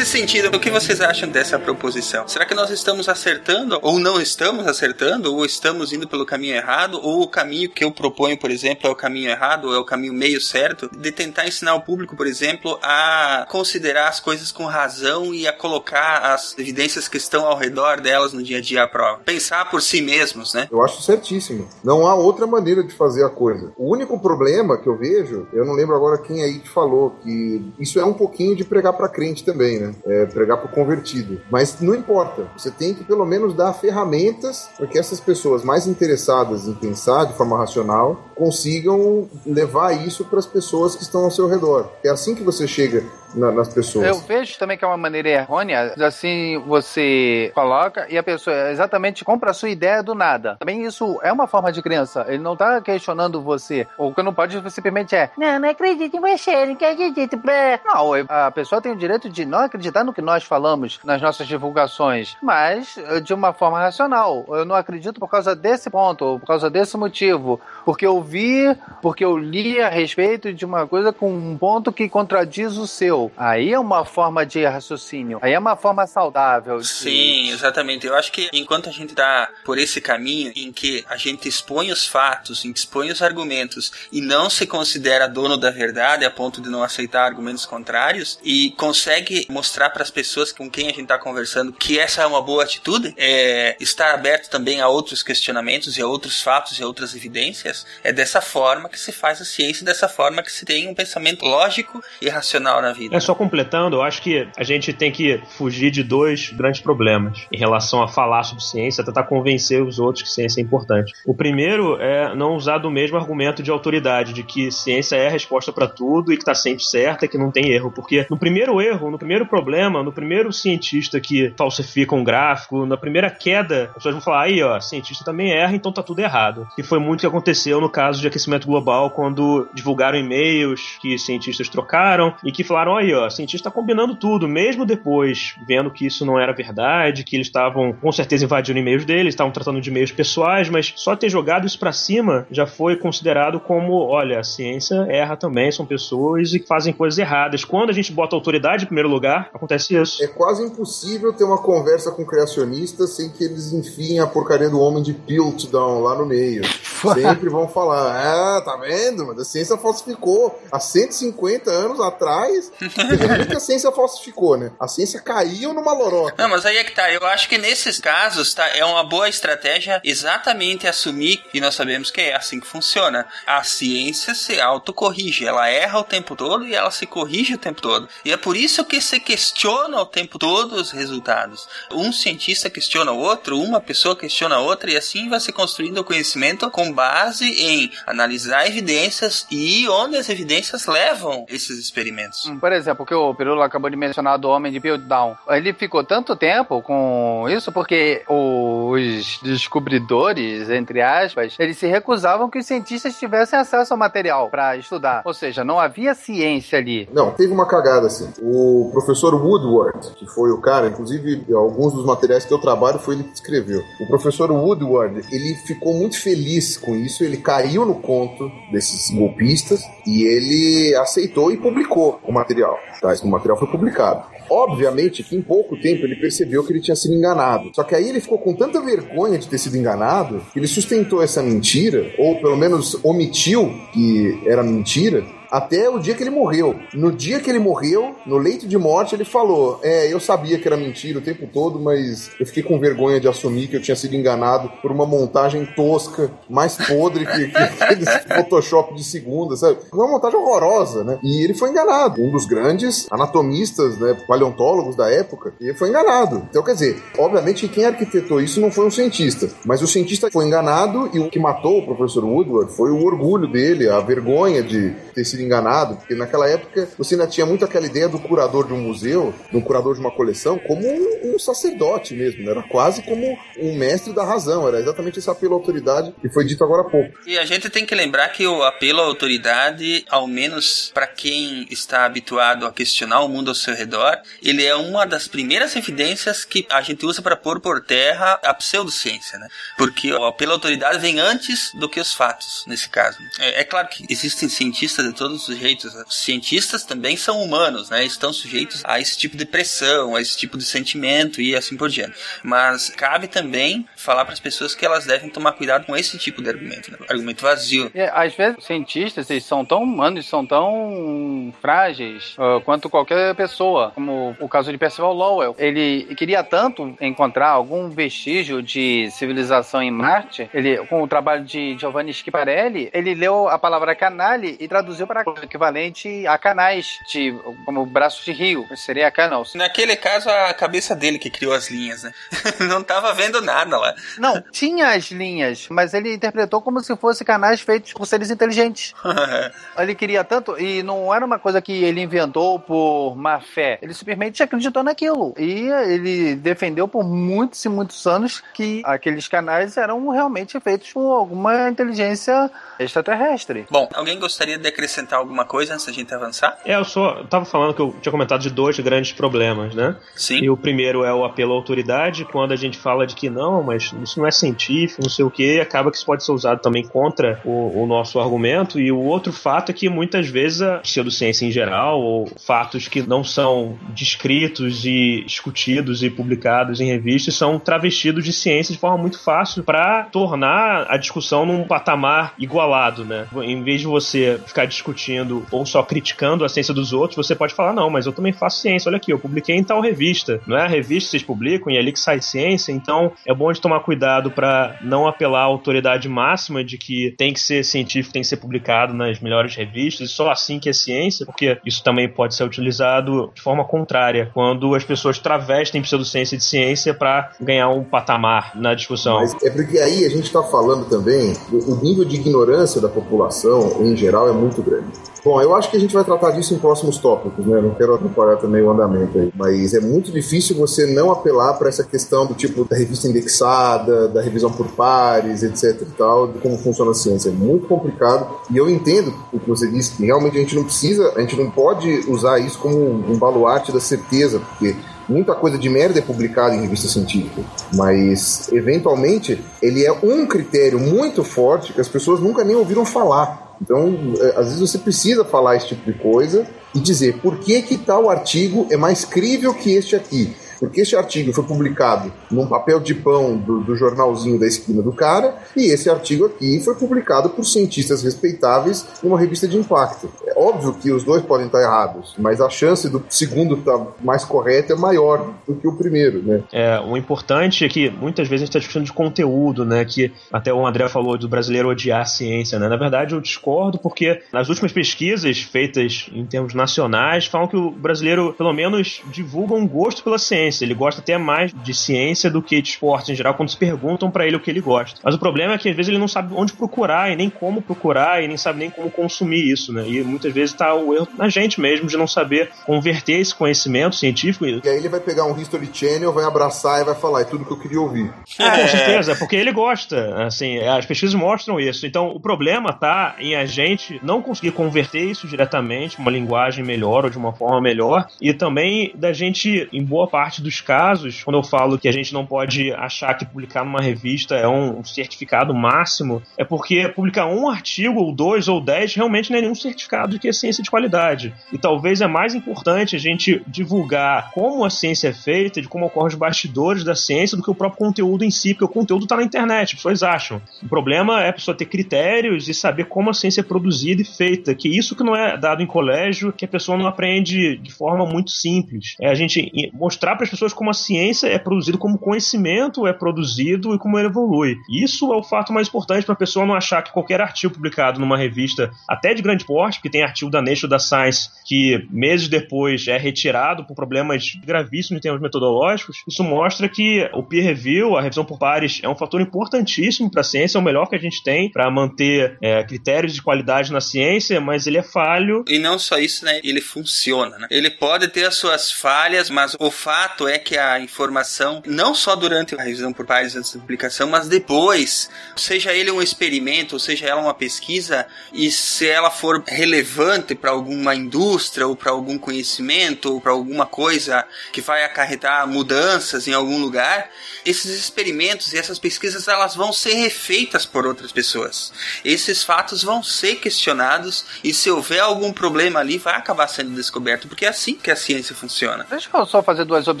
Sentido, o que vocês acham dessa proposição? Será que nós estamos acertando, ou não estamos acertando, ou estamos indo pelo caminho errado, ou o caminho que eu proponho, por exemplo, é o caminho errado, ou é o caminho meio certo, de tentar ensinar o público, por exemplo, a considerar as coisas com razão e a colocar as evidências que estão ao redor delas no dia a dia à prova. Pensar por si mesmos, né? Eu acho certíssimo. Não há outra maneira de fazer a coisa. O único problema que eu vejo, eu não lembro agora quem aí te falou, que isso é um pouquinho de pregar pra crente também, né? É pregar pro convertido. Mas não importa. Você tem que pelo menos dar ferramentas para que essas pessoas mais interessadas em pensar de forma racional consigam levar isso para as pessoas que estão ao seu redor. É assim que você chega na- nas pessoas. Eu vejo também que é uma maneira errônea, assim você coloca e a pessoa exatamente compra a sua ideia do nada. Também isso é uma forma de crença. Ele não tá questionando você. Ou que não pode simplesmente é, não, não acredito em você, não acredito. blé." Não, a pessoa tem o direito de não acreditar no que nós falamos nas nossas divulgações, mas eh, de uma forma racional. Eu não acredito por causa desse ponto, ou por causa desse motivo, porque eu vi, porque eu li a respeito de uma coisa com um ponto que contradiz o seu. Aí é uma forma de raciocínio. Aí é uma forma saudável. de- Sim, exatamente. Eu acho que enquanto a gente tá por esse caminho em que a gente expõe os fatos, expõe os argumentos e não se considera dono da verdade a ponto de não aceitar argumentos contrários e consegue mostrar para as pessoas com quem a gente tá conversando que essa é uma boa atitude, é estar aberto também a outros questionamentos e a outros fatos e a outras evidências, é dessa forma que se faz a ciência, dessa forma que se tem um pensamento lógico e racional na vida. É só completando, eu acho que a gente tem que fugir de dois grandes problemas em relação a falar sobre ciência, tentar convencer os outros que ciência é importante. O primeiro é não usar do mesmo argumento de autoridade, de que ciência é a resposta para tudo e que está sempre certa, que não tem erro, porque no primeiro erro, no primeiro problema, no primeiro cientista que falsifica um gráfico, na primeira queda, as pessoas vão falar aí, ó, cientista também erra, então tá tudo errado. E foi muito o que aconteceu no caso de aquecimento global, quando divulgaram e-mails que cientistas trocaram e que falaram, aí, ó, cientista tá combinando tudo, mesmo depois vendo que isso não era verdade, que eles estavam com certeza invadindo e-mails deles, estavam tratando de e-mails pessoais, mas só ter jogado isso para cima já foi considerado como, olha, a ciência erra também, são pessoas e fazem coisas erradas. Quando a gente bota a autoridade em primeiro lugar, acontece isso. É quase impossível ter uma conversa com criacionistas sem que eles enfiem a porcaria do homem de Piltdown lá no meio. Sempre vão falar, ah, tá vendo? Mas a ciência falsificou. Há 150 anos atrás, que a ciência falsificou, né? A ciência caiu numa lorota. Não, mas aí é que tá. Eu acho que nesses casos, tá, é uma boa estratégia exatamente assumir, e nós sabemos que é assim que funciona. A ciência se autocorrige. Ela erra o tempo todo e ela se corrige o tempo todo. E é por isso que se questiona o tempo todo os resultados. Um cientista questiona o outro, uma pessoa questiona a outra, e assim vai se construindo o conhecimento com base em analisar evidências e onde as evidências levam esses experimentos. Hum, Por exemplo, que o Pirula acabou de mencionar do homem de Piltdown. Ele ficou tanto tempo com isso porque os descobridores, entre aspas, eles se recusavam que os cientistas tivessem acesso ao material para estudar. Ou seja, não havia ciência ali. Não, teve uma cagada assim. O professor Woodward, que foi o cara, inclusive alguns dos materiais que eu trabalho foi ele que escreveu. O professor Woodward, ele ficou muito feliz com isso, ele caiu no conto desses golpistas e ele aceitou e publicou o material. Tá? Esse material foi publicado. Obviamente que em pouco tempo ele percebeu que ele tinha sido enganado. Só que aí ele ficou com tanta vergonha de ter sido enganado que ele sustentou essa mentira, ou pelo menos omitiu que era mentira, até o dia que ele morreu. No dia que ele morreu, no leito de morte, ele falou: É, eu sabia que era mentira o tempo todo, mas eu fiquei com vergonha de assumir que eu tinha sido enganado por uma montagem tosca, mais podre que, que aqueles Photoshop de segunda, sabe? Uma montagem horrorosa, né? E ele foi enganado. Um dos grandes anatomistas, né, paleontólogos da época, ele foi enganado. Então, quer dizer, obviamente quem arquitetou isso não foi um cientista, mas o cientista foi enganado e o que matou o professor Woodward foi o orgulho dele, a vergonha de ter sido enganado, porque naquela época você ainda tinha muito aquela ideia do curador de um museu, do curador de uma coleção, como um, um sacerdote mesmo, né? era quase como um mestre da razão, era exatamente esse apelo à autoridade que foi dito agora há pouco. E a gente tem que lembrar que o apelo à autoridade, ao menos para quem está habituado a questionar o mundo ao seu redor, ele é uma das primeiras evidências que a gente usa para pôr por terra a pseudociência, né? Porque o apelo à autoridade vem antes do que os fatos, nesse caso. É, é claro que existem cientistas de todos os jeitos. né? Os cientistas também são humanos, né? Estão sujeitos a esse tipo de pressão, a esse tipo de sentimento e assim por diante. Mas cabe também falar para as pessoas que elas devem tomar cuidado com esse tipo de argumento, né? argumento vazio. E, às vezes, os cientistas eles são tão humanos, são tão frágeis ah, quanto qualquer pessoa, como o caso de Percival Lowell. Ele queria tanto encontrar algum vestígio de civilização em Marte, ele, com o trabalho de Giovanni Schiaparelli, ele leu a palavra canale e traduziu para o equivalente a canais, de, como braço de rio, seria canals. Naquele caso, a cabeça dele que criou as linhas, né? Não tava vendo nada lá. Não, tinha as linhas, mas ele interpretou como se fossem canais feitos por seres inteligentes. Ele queria tanto, e não era uma coisa que ele inventou por má fé. Ele simplesmente acreditou naquilo. E ele defendeu por muitos e muitos anos que aqueles canais eram realmente feitos por alguma inteligência extraterrestre. Bom, alguém gostaria de acrescentar alguma coisa antes da gente avançar? É, eu só eu tava falando que eu tinha comentado de dois grandes problemas, né? Sim. E o primeiro é o apelo à autoridade, quando a gente fala de que não, mas isso não é científico, não sei o que, acaba que isso pode ser usado também contra o, o nosso argumento. E o outro fato é que muitas vezes a pseudociência em geral, ou fatos que não são descritos e discutidos e publicados em revistas, são travestidos de ciência de forma muito fácil para tornar a discussão num patamar igualado, né? Em vez de você ficar discutindo ou só criticando a ciência dos outros, você pode falar, não, mas eu também faço ciência, olha aqui, eu publiquei em tal revista. Não é a revista que vocês publicam e é ali que sai ciência, então é bom de tomar cuidado para não apelar à autoridade máxima de que tem que ser científico, tem que ser publicado nas melhores revistas, só assim que é ciência, porque isso também pode ser utilizado de forma contrária, quando as pessoas travestem pseudociência de ciência para ganhar um patamar na discussão. Mas é porque aí a gente está falando também, o nível de ignorância da população, em geral, é muito grande. Bom, eu acho que a gente vai tratar disso em próximos tópicos, né? Não quero atrapalhar também o andamento aí. Mas é muito difícil você não apelar para essa questão do tipo da revista indexada, da revisão por pares, etc e tal, de como funciona a ciência. É muito complicado. E eu entendo o que você disse, que realmente a gente não precisa, a gente não pode usar isso como um baluarte da certeza, porque muita coisa de merda é publicada em revista científica, mas eventualmente ele é um critério muito forte que as pessoas nunca nem ouviram falar. Então, é, às vezes você precisa falar esse tipo de coisa e dizer por que que tal artigo é mais crível que este aqui. Porque esse artigo foi publicado num papel de pão do, do, jornalzinho da esquina do cara, e esse artigo aqui foi publicado por cientistas respeitáveis numa revista de impacto. É óbvio que os dois podem estar errados, mas a chance do segundo estar mais correto é maior do que o primeiro, né? É, o importante é que muitas vezes a gente está discutindo de conteúdo, né? Que até o André falou do brasileiro odiar a ciência, né? Na verdade, eu discordo porque nas últimas pesquisas feitas em termos nacionais falam que o brasileiro, pelo menos, divulga um gosto pela ciência ciência. Ele gosta até mais de ciência do que de esporte em geral, quando se perguntam para ele o que ele gosta. Mas o problema é que às vezes ele não sabe onde procurar e nem como procurar e nem sabe nem como consumir isso, né? E muitas vezes tá o erro na gente mesmo de não saber converter esse conhecimento científico. E aí ele vai pegar um History Channel, vai abraçar e vai falar, é tudo que eu queria ouvir. É, com certeza, porque ele gosta. Assim, as pesquisas mostram isso. Então, o problema tá em a gente não conseguir converter isso diretamente, uma linguagem melhor ou de uma forma melhor, e também da gente, em boa parte dos casos, quando eu falo que a gente não pode achar que publicar numa revista é um certificado máximo, é porque publicar um artigo, ou dois, ou dez, realmente não é nenhum certificado de que é ciência de qualidade. E talvez é mais importante a gente divulgar como a ciência é feita, de como ocorrem os bastidores da ciência, do que o próprio conteúdo em si, porque o conteúdo está na internet, as pessoas acham. O problema é a pessoa ter critérios e saber como a ciência é produzida e feita, que isso que não é dado em colégio, que a pessoa não aprende de forma muito simples. É a gente mostrar para as pessoas como a ciência é produzida, como conhecimento é produzido e como ele evolui. Isso é o fato mais importante para a pessoa não achar que qualquer artigo publicado numa revista, até de grande porte, porque tem artigo da Nature da Science que meses depois é retirado por problemas gravíssimos em termos metodológicos, isso mostra que o peer review, a revisão por pares, é um fator importantíssimo para a ciência, é o melhor que a gente tem para manter é, critérios de qualidade na ciência, mas ele é falho. E não só isso, né? Ele funciona, né? Ele pode ter as suas falhas, mas o fato é que a informação, não só durante a revisão por pares antes da publicação, mas depois, seja ele um experimento, ou seja ela uma pesquisa, e se ela for relevante para alguma indústria, ou para algum conhecimento, ou para alguma coisa que vai acarretar mudanças em algum lugar, esses experimentos e essas pesquisas elas vão ser refeitas por outras pessoas. Esses fatos vão ser questionados e se houver algum problema ali vai acabar sendo descoberto, porque é assim que a ciência funciona. Deixa eu só fazer duas observações.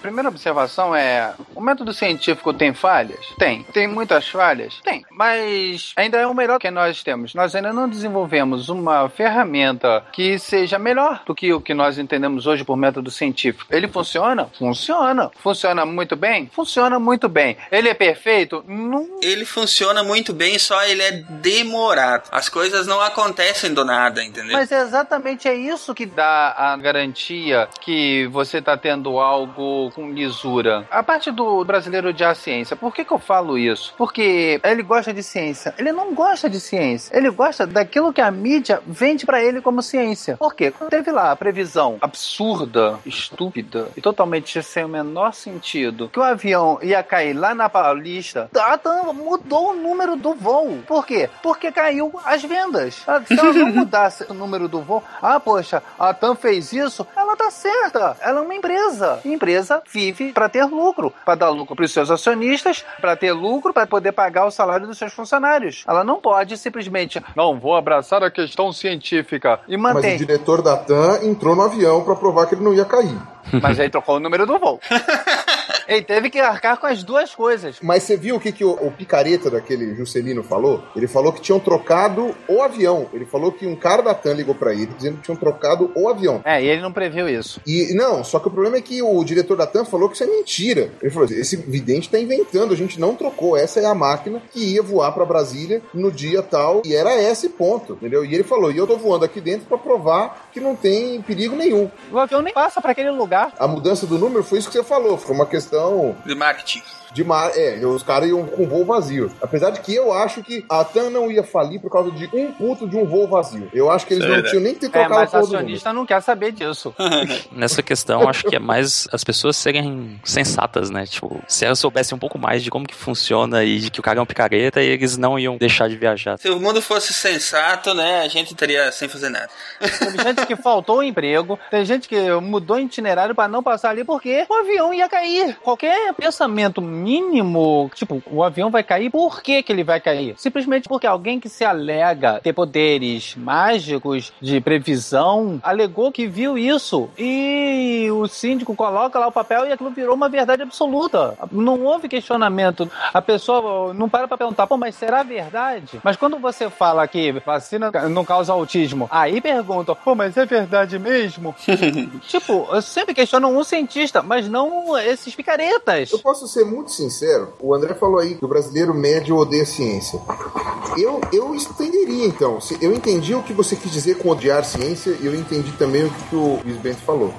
Primeira observação é: o método científico tem falhas? Tem. Tem muitas falhas? Tem. Mas ainda é o melhor que nós temos. Nós ainda não desenvolvemos uma ferramenta que seja melhor do que o que nós entendemos hoje por método científico. Ele funciona? Funciona. Funciona muito bem? Funciona muito bem. Ele é perfeito? Não. Ele funciona muito bem, só ele é demorado. As coisas não acontecem do nada, entendeu? Mas é exatamente é isso que dá a garantia que você está tendo algo com lisura. A parte do brasileiro odiar a ciência, por que, que eu falo isso? Porque ele gosta de ciência. Ele não gosta de ciência. Ele gosta daquilo que a mídia vende para ele como ciência. Por quê? Quando teve lá a previsão absurda, estúpida e totalmente sem o menor sentido que o avião ia cair lá na Paulista, a TAM mudou o número do voo. Por quê? Porque caiu as vendas. Se ela não mudasse o número do voo, ah, poxa, a TAM fez isso, ela tá certa. Ela é uma empresa. E empresa vive para ter lucro, para dar lucro para os seus acionistas, para ter lucro, para poder pagar o salário dos seus funcionários. Ela não pode simplesmente, não, vou abraçar a questão científica e manter. Mas o diretor da TAM entrou no avião para provar que ele não ia cair. Mas aí trocou o número do voo. Ele teve que arcar com as duas coisas. Mas você viu o que, que o, o picareta daquele Juscelino falou? Ele falou que tinham trocado o avião. Ele falou que um cara da TAM ligou pra ele dizendo que tinham trocado o avião. É, e ele não previu isso. E não, só que o problema é que o diretor da TAM falou que isso é mentira. Ele falou assim: esse vidente tá inventando, a gente não trocou. Essa é a máquina que ia voar pra Brasília no dia tal. E era esse ponto, entendeu? E ele falou: e eu tô voando aqui dentro pra provar que não tem perigo nenhum. O avião nem passa pra aquele lugar. A mudança do número foi isso que você falou, foi uma questão De marketing. De mar... É, os caras iam com voo vazio. Apesar de que eu acho que a TAM não ia falir por causa de um puto de um voo vazio. Eu acho que eles é não tinham nem que ter É, trocado mas a porra o acionista não quer saber disso. Nessa questão, acho que é mais as pessoas serem sensatas, né? Tipo, se elas soubessem um pouco mais de como que funciona e de que o cara é um picareta, eles não iam deixar de viajar. Se o mundo fosse sensato, né, a gente estaria sem fazer nada. Teve gente que faltou o emprego, tem gente que mudou o itinerário pra não passar ali porque o avião ia cair. Qualquer pensamento mínimo, tipo, o avião vai cair, por que que ele vai cair? Simplesmente porque alguém que se alega ter poderes mágicos de previsão alegou que viu isso e o síndico coloca lá o papel e aquilo virou uma verdade absoluta. Não houve questionamento. A pessoa não para pra perguntar, pô, mas será verdade? Mas quando você fala que vacina não causa autismo, aí pergunta, pô, mas é verdade mesmo? tipo, eu sempre questiono um cientista, mas não esses picaretas. Eu posso ser muito sincero, o André falou aí que o brasileiro médio odeia ciência. Eu, eu estenderia então. Eu entendi o que você quis dizer com odiar ciência e eu entendi também o que o Luiz Bento falou.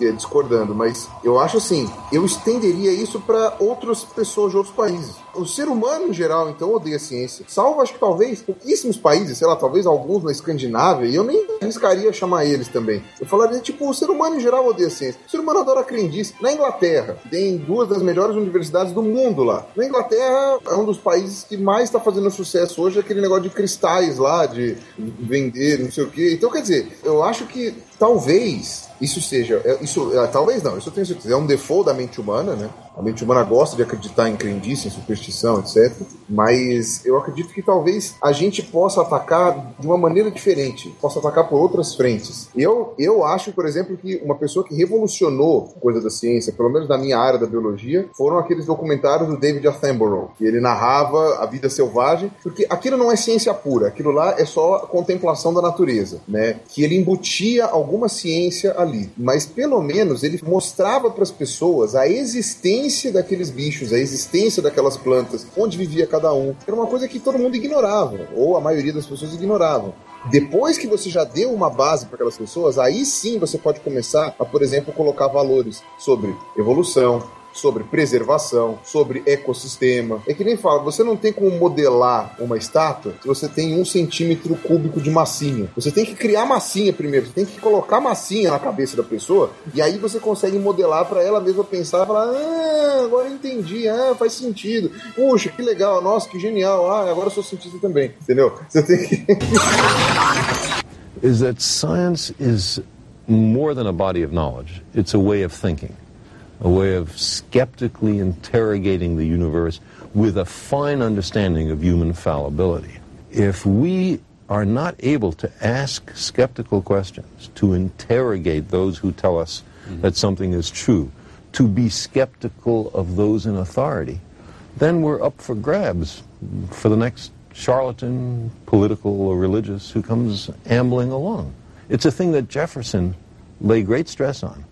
É Discordando, mas eu acho assim, eu estenderia isso para outras pessoas de outros países. O ser humano em geral, então, odeia ciência. Salvo, acho que talvez, pouquíssimos países, sei lá, talvez alguns na Escandinávia, e eu nem arriscaria chamar eles também. Eu falaria, tipo, o ser humano em geral odeia ciência. O ser humano adora crendice. Na Inglaterra, tem duas das melhores universidades do mundo lá. Na Inglaterra, é um dos países que mais está fazendo sucesso hoje, aquele negócio de cristais lá, de vender, não sei o quê. Então, quer dizer, eu acho que talvez isso seja, é, isso, é, talvez não, isso eu tenho certeza, é um default da mente humana, né? A mente humana gosta de acreditar em crendice, em superstição, etc. Mas eu acredito que talvez a gente possa atacar de uma maneira diferente, possa atacar por outras frentes. Eu, eu acho, por exemplo, que uma pessoa que revolucionou coisa da ciência, pelo menos na minha área da biologia, foram aqueles documentários do David Attenborough, que ele narrava a vida selvagem, porque aquilo não é ciência pura, aquilo lá é só contemplação da natureza, né? Que ele embutia alguma ciência ali, mas pelo menos ele mostrava para as pessoas a existência daqueles bichos, a existência daquelas plantas, onde vivia cada um. Era uma coisa que todo mundo ignorava, ou a maioria das pessoas ignoravam. Depois que você já deu uma base para aquelas pessoas, aí sim você pode começar a, por exemplo, colocar valores sobre evolução, sobre preservação, sobre ecossistema. É que nem fala, você não tem como modelar uma estátua se você tem um centímetro cúbico de massinha. Você tem que criar massinha primeiro, você tem que colocar massinha na cabeça da pessoa e aí você consegue modelar para ela mesma pensar e falar: ah, agora entendi, ah, faz sentido. Puxa, que legal, nossa, que genial, ah, agora sou cientista também, entendeu? Você tem que. is that science is more than a body of knowledge. It's a way of thinking, a way of skeptically interrogating the universe with a fine understanding of human fallibility. If we are not able to ask skeptical questions, to interrogate those who tell us mm-hmm. that something is true, to be skeptical of those in authority, then we're up for grabs for the next charlatan, political or religious, who comes ambling along. It's a thing that Jefferson lay great stress on.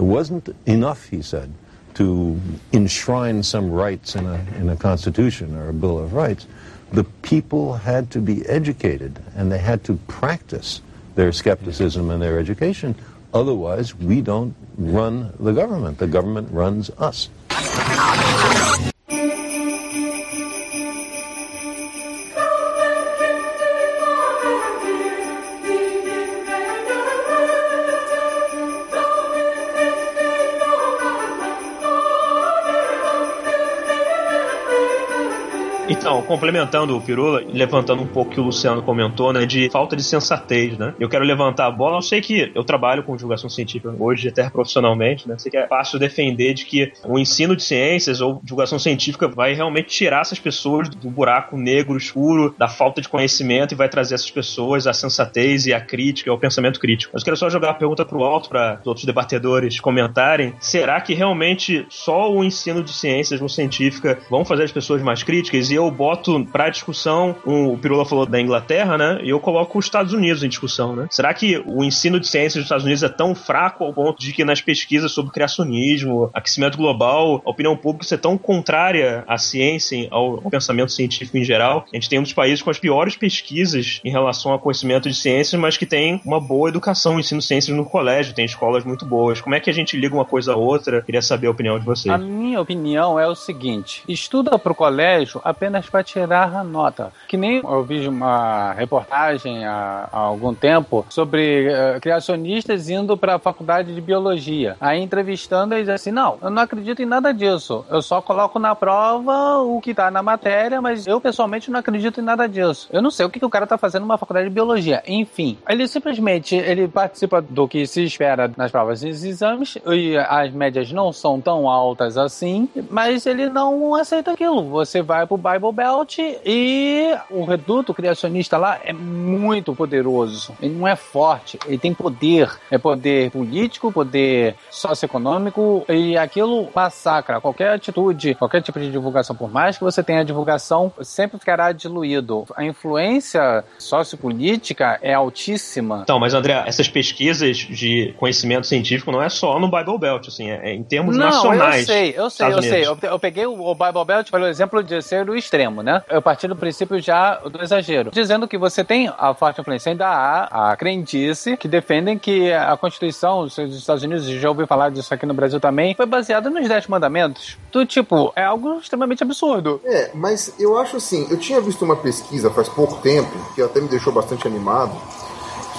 It wasn't enough, he said, to enshrine some rights in a, in a constitution or a Bill of Rights. The people had to be educated and they had to practice their skepticism and their education. Otherwise, we don't run the government. The government runs us. Então, complementando o Pirula, levantando um pouco o que o Luciano comentou, né, de falta de sensatez, né? Eu quero levantar a bola. Eu sei que eu trabalho com divulgação científica hoje, até profissionalmente, né? Sei que é fácil defender de que o ensino de ciências ou divulgação científica vai realmente tirar essas pessoas do buraco negro, escuro, da falta de conhecimento e vai trazer essas pessoas a sensatez e a crítica, o pensamento crítico. Mas eu quero só jogar a pergunta pro alto para os outros debatedores comentarem. Será que realmente só o ensino de ciências no científica vão fazer as pessoas mais críticas? E eu boto para discussão, o Pirula falou da Inglaterra, né? E eu coloco os Estados Unidos em discussão, né? Será que o ensino de ciências dos Estados Unidos é tão fraco ao ponto de que nas pesquisas sobre criacionismo, aquecimento global, a opinião pública ser tão contrária à ciência, ao, ao pensamento científico em geral? A gente tem um dos países com as piores pesquisas em relação ao conhecimento de ciências, mas que tem uma boa educação, ensino ciências no colégio, tem escolas muito boas. Como é que a gente liga uma coisa a outra? Queria saber a opinião de vocês. A minha opinião é o seguinte: estuda pro colégio apenas para tirar a nota. Que nem eu vi uma reportagem há, há algum tempo sobre uh, criacionistas indo para a faculdade de biologia. Aí entrevistando eles assim: não, eu não acredito em nada disso. Eu só coloco na prova o que tá na matéria, mas eu pessoalmente não acredito em nada disso. Eu não sei o que, que o cara tá fazendo numa faculdade de biologia. Enfim, ele simplesmente ele participa do que se espera nas provas e exames e as médias não são tão altas assim, mas ele não aceita aquilo. Você vai pro Bible Belt e o reduto criacionista lá é muito poderoso. Ele não é forte, ele tem poder. É poder político, poder socioeconômico e aquilo massacra qualquer atitude, qualquer tipo de divulgação. Por mais que você tenha divulgação, sempre ficará diluído. A influência sociopolítica é altíssima. Então, mas André, essas pesquisas de conhecimento científico não é só no Bible Belt, assim, é, é em termos não, nacionais. Eu sei, eu sei, Estados eu sei. Unidos. Eu, eu peguei o, o Bible Belt pelo exemplo de ser o extremo, né? Eu parti do princípio já do exagero, dizendo que você tem a forte influência, ainda há a crendice que defendem que a Constituição dos Estados Unidos, já ouvi falar disso aqui no Brasil também, foi baseada nos Dez Mandamentos. Do tipo, é algo extremamente absurdo. É, mas eu acho assim, eu tinha visto uma pesquisa faz pouco tempo, que até me deixou bastante animado,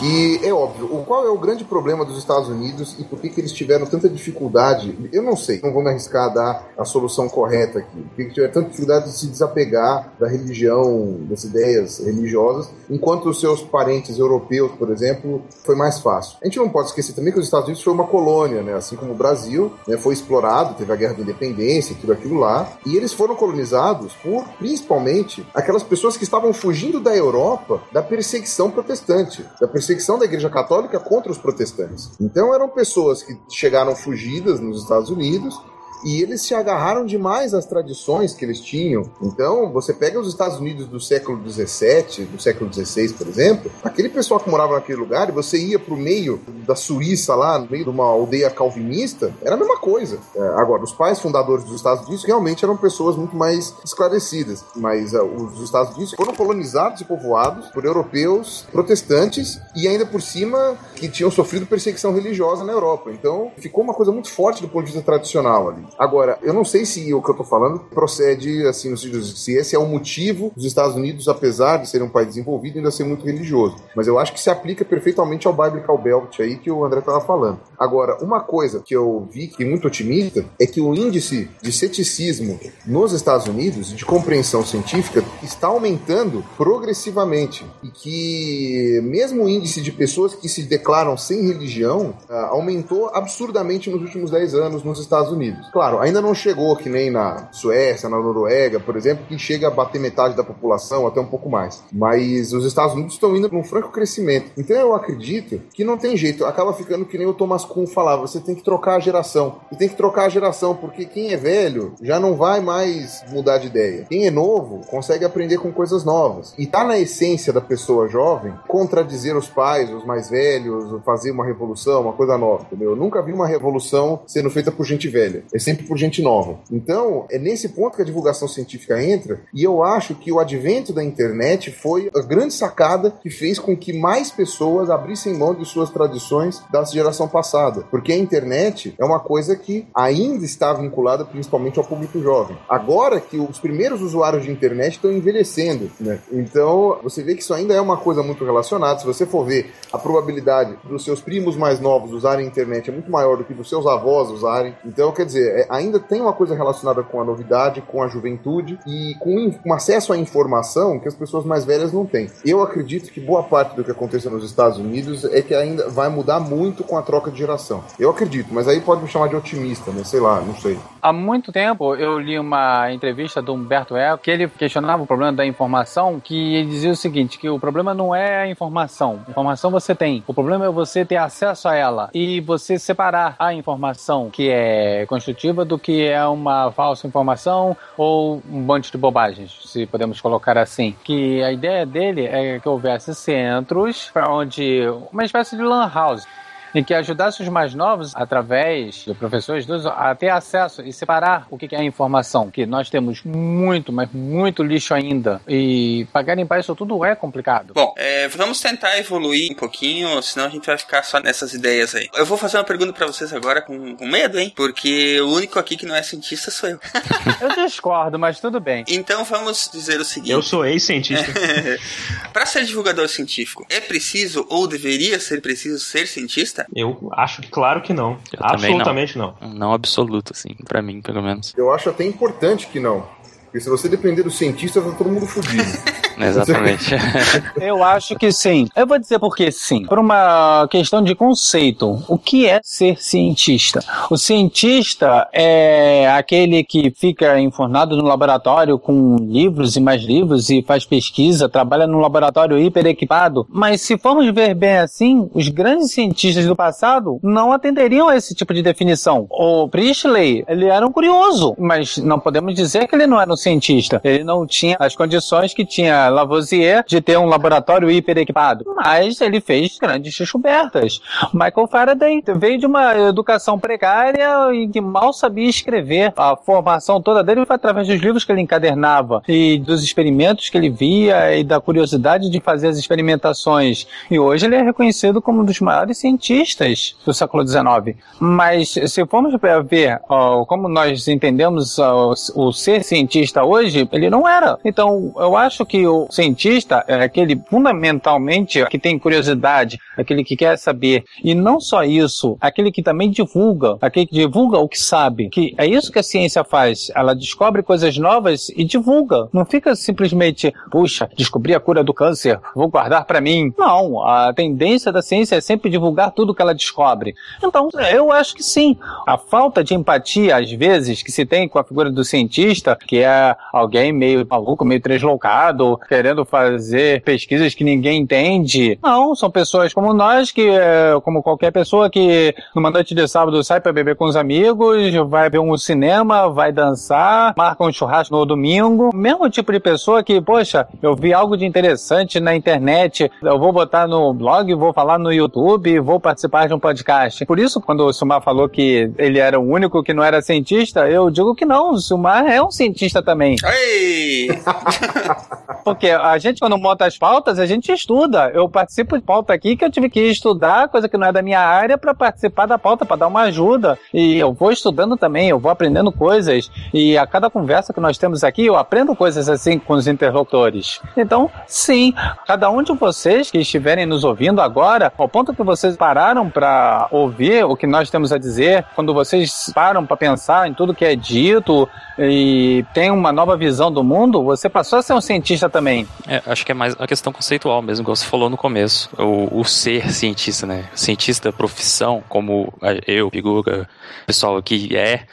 que é óbvio, o qual é o grande problema dos Estados Unidos e por que, que eles tiveram tanta dificuldade? Eu não sei, não vou me arriscar a dar a solução correta aqui. Por que, que tiveram tanta dificuldade de se desapegar da religião, das ideias religiosas, enquanto os seus parentes europeus, por exemplo, foi mais fácil. A gente não pode esquecer também que os Estados Unidos foi uma colônia, né? assim como o Brasil, né? foi explorado, teve a Guerra da Independência, tudo aquilo lá, e eles foram colonizados por, principalmente, aquelas pessoas que estavam fugindo da Europa da perseguição protestante, da perseguição da Igreja Católica contra os protestantes. Então eram pessoas que chegaram fugidas nos Estados Unidos e eles se agarraram demais às tradições que eles tinham. Então, você pega os Estados Unidos do século XVII, do século XVI, por exemplo, aquele pessoal que morava naquele lugar, e você ia pro meio da Suíça lá, no meio de uma aldeia calvinista, era a mesma coisa. É, agora, os pais fundadores dos Estados Unidos realmente eram pessoas muito mais esclarecidas, mas uh, os Estados Unidos foram colonizados e povoados por europeus protestantes e ainda por cima que tinham sofrido perseguição religiosa na Europa. Então, ficou uma coisa muito forte do ponto de vista tradicional ali. Agora, eu não sei se o que eu tô falando procede, assim, no sentido se esse é o motivo dos Estados Unidos, apesar de serem um país desenvolvido, ainda ser muito religioso. Mas eu acho que se aplica perfeitamente ao Biblical Belt aí que o André tava falando. Agora, uma coisa que eu vi que é muito otimista é que o índice de ceticismo nos Estados Unidos, de compreensão científica, está aumentando progressivamente. E que mesmo o índice de pessoas que se declaram sem religião ah, aumentou absurdamente nos últimos 10 anos nos Estados Unidos. Claro, ainda não chegou que nem na Suécia, na Noruega, por exemplo, que chega a bater metade da população, até um pouco mais. Mas os Estados Unidos estão indo num franco crescimento. Então eu acredito que não tem jeito. Acaba ficando que nem o Thomas Kuhn falava, você tem que trocar a geração. E tem que trocar a geração, porque quem é velho já não vai mais mudar de ideia. Quem é novo consegue aprender com coisas novas. E tá na essência da pessoa jovem contradizer os pais, os mais velhos, fazer uma revolução, uma coisa nova, entendeu? Eu nunca vi uma revolução sendo feita por gente velha. É sempre por gente nova. Então, é nesse ponto que a divulgação científica entra, e eu acho que o advento da internet foi a grande sacada que fez com que mais pessoas abrissem mão de suas tradições da geração passada. Porque a internet é uma coisa que ainda está vinculada principalmente ao público jovem. Agora que os primeiros usuários de internet estão envelhecendo, né? Então, você vê que isso ainda é uma coisa muito relacionada. Se você for ver a probabilidade dos seus primos mais novos usarem internet é muito maior do que dos seus avós usarem. Então, quer dizer, é, ainda tem uma coisa relacionada com a novidade, com a juventude e com um acesso à informação que as pessoas mais velhas não têm. Eu acredito que boa parte do que acontece nos Estados Unidos é que ainda vai mudar muito com a troca de geração. Eu acredito, mas aí pode me chamar de otimista, né? Sei lá, não sei. Há muito tempo eu li uma entrevista do Humberto Eco que ele questionava o problema da informação, que ele dizia o seguinte, que o problema não é a informação. Informação você tem. O problema é você ter acesso a ela e você separar a informação que é construtiva do que é uma falsa informação ou um monte de bobagens, se podemos colocar assim. Que a ideia dele é que houvesse centros para onde uma espécie de lan house em que ajudasse os mais novos, através de professores, a ter acesso e separar o que é a informação, que nós temos muito, mas muito lixo ainda. E pagar limpar isso tudo é complicado. Bom, é, vamos tentar evoluir um pouquinho, senão a gente vai ficar só nessas ideias aí. Eu vou fazer uma pergunta pra vocês agora com, com medo, hein? Porque o único aqui que não é cientista sou eu. Eu discordo, mas tudo bem. Então vamos dizer o seguinte. Eu sou ex-cientista. Para ser divulgador científico, é preciso ou deveria ser preciso ser cientista? Eu acho que claro que não. Eu também não. Absolutamente não. Não absoluto, assim, pra mim, pelo menos. Eu acho até importante que não. Porque se você depender do cientista, tá todo mundo fudido. Exatamente. Eu acho que sim. Eu vou dizer por que sim. Por uma questão de conceito. O que é ser cientista? O cientista é aquele que fica enfornado no laboratório com livros e mais livros e faz pesquisa, trabalha num laboratório hiper equipado. Mas se formos ver bem assim, os grandes cientistas do passado não atenderiam a esse tipo de definição. O Priestley, ele era um curioso, mas não podemos dizer que ele não era um cientista. Ele não tinha as condições que tinha Lavoisier de ter um laboratório hiper equipado. Mas ele fez grandes descobertas. Michael Faraday veio de uma educação precária e que mal sabia escrever. A formação toda dele foi através dos livros que ele encadernava e dos experimentos que ele via e da curiosidade de fazer as experimentações. E hoje ele é reconhecido como um dos maiores cientistas do século XIX. Mas se formos ver ó, como nós entendemos ó, o ser cientista hoje, ele não era. Então, eu acho que o cientista é aquele fundamentalmente que tem curiosidade, aquele que quer saber. E não só isso, aquele que também divulga, aquele que divulga o que sabe. Que é isso que a ciência faz. Ela descobre coisas novas e divulga. Não fica simplesmente, puxa, descobri a cura do câncer, vou guardar para mim. Não, a tendência da ciência é sempre divulgar tudo que ela descobre. Então, eu acho que sim. A falta de empatia, às vezes, que se tem com a figura do cientista, que é alguém meio maluco, meio translocado, querendo fazer pesquisas que ninguém entende. Não, são pessoas como nós, que, é, como qualquer pessoa que numa noite de sábado sai para beber com os amigos, vai ver um cinema, vai dançar, marca um churrasco no domingo. Mesmo tipo de pessoa que, poxa, eu vi algo de interessante na internet, eu vou botar no blog, vou falar no YouTube, vou participar de um podcast. Por isso, quando o Silmar falou que ele era o único que não era cientista, eu digo que não, o Silmar é um cientista também. Ei! Porque a gente, quando monta as pautas, a gente estuda. Eu participo de pauta aqui que eu tive que estudar, coisa que não é da minha área, para participar da pauta, para dar uma ajuda. E eu vou estudando também, eu vou aprendendo coisas. E a cada conversa que nós temos aqui, eu aprendo coisas assim com os interlocutores. Então, sim, cada um de vocês que estiverem nos ouvindo agora, ao ponto que vocês pararam para ouvir o que nós temos a dizer, quando vocês param para pensar em tudo que é dito e tem uma nova visão do mundo, você passou a ser um cientista também. É, acho que é mais a questão conceitual mesmo, como você falou no começo. O, o ser cientista, né? Cientista profissão, como eu, Biguga, o pessoal aqui é,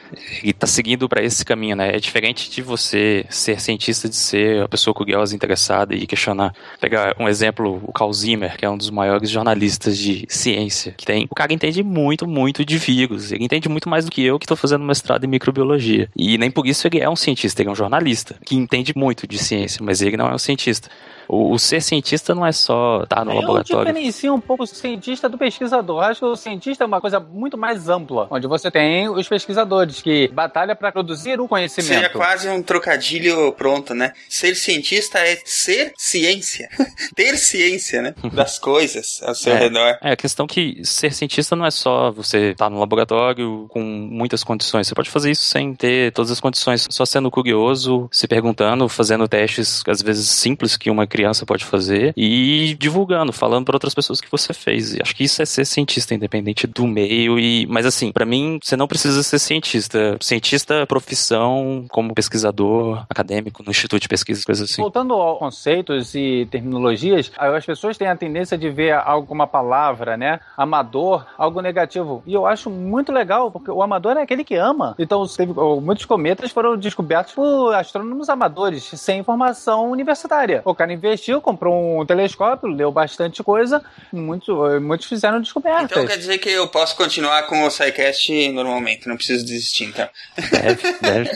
e tá seguindo para esse caminho, né? É diferente de você ser cientista, de ser a pessoa curiosa, interessada e questionar. Pegar um exemplo, o Carl Zimmer, que é um dos maiores jornalistas de ciência que tem. O cara entende muito, muito de vírus. Ele entende muito mais do que eu, que tô fazendo mestrado em microbiologia. E nem por isso ele é um cientista, ele é um jornalista, que entende muito de ciência, mas ele não é um cientista. O, o ser cientista não é só estar no Eu laboratório. diferencio um pouco o cientista do pesquisador. Acho que o cientista é uma coisa muito mais ampla, onde você tem os pesquisadores que batalham para produzir o conhecimento. Seria quase um trocadilho pronto, né? Ser cientista é ser ciência. Ter ciência, né? Das coisas ao seu É. redor. É, a questão que ser cientista não é só você estar no laboratório com muitas condições. Você pode fazer isso sem ter todas as condições, só sendo curioso, se perguntando, fazendo testes, às vezes simples que uma criança pode fazer e divulgando, falando para outras pessoas que você fez. E acho que isso é ser cientista, independente do meio. E, mas assim, para mim, você não precisa ser cientista. Cientista, profissão, como pesquisador acadêmico no instituto de pesquisa, coisas assim. Voltando aos conceitos e terminologias, as pessoas têm a tendência de ver algo como uma palavra, né? Amador, algo negativo. E eu acho muito legal, porque o amador é aquele que ama. Então, teve, muitos cometas foram descobertos por astrônomos amadores, sem formação universitária. O cara investiu, comprou um telescópio, leu bastante coisa, muitos, muitos fizeram descobertas. Então quer dizer que eu posso continuar com o SciCast normalmente, não preciso desistir, então. Deve, deve.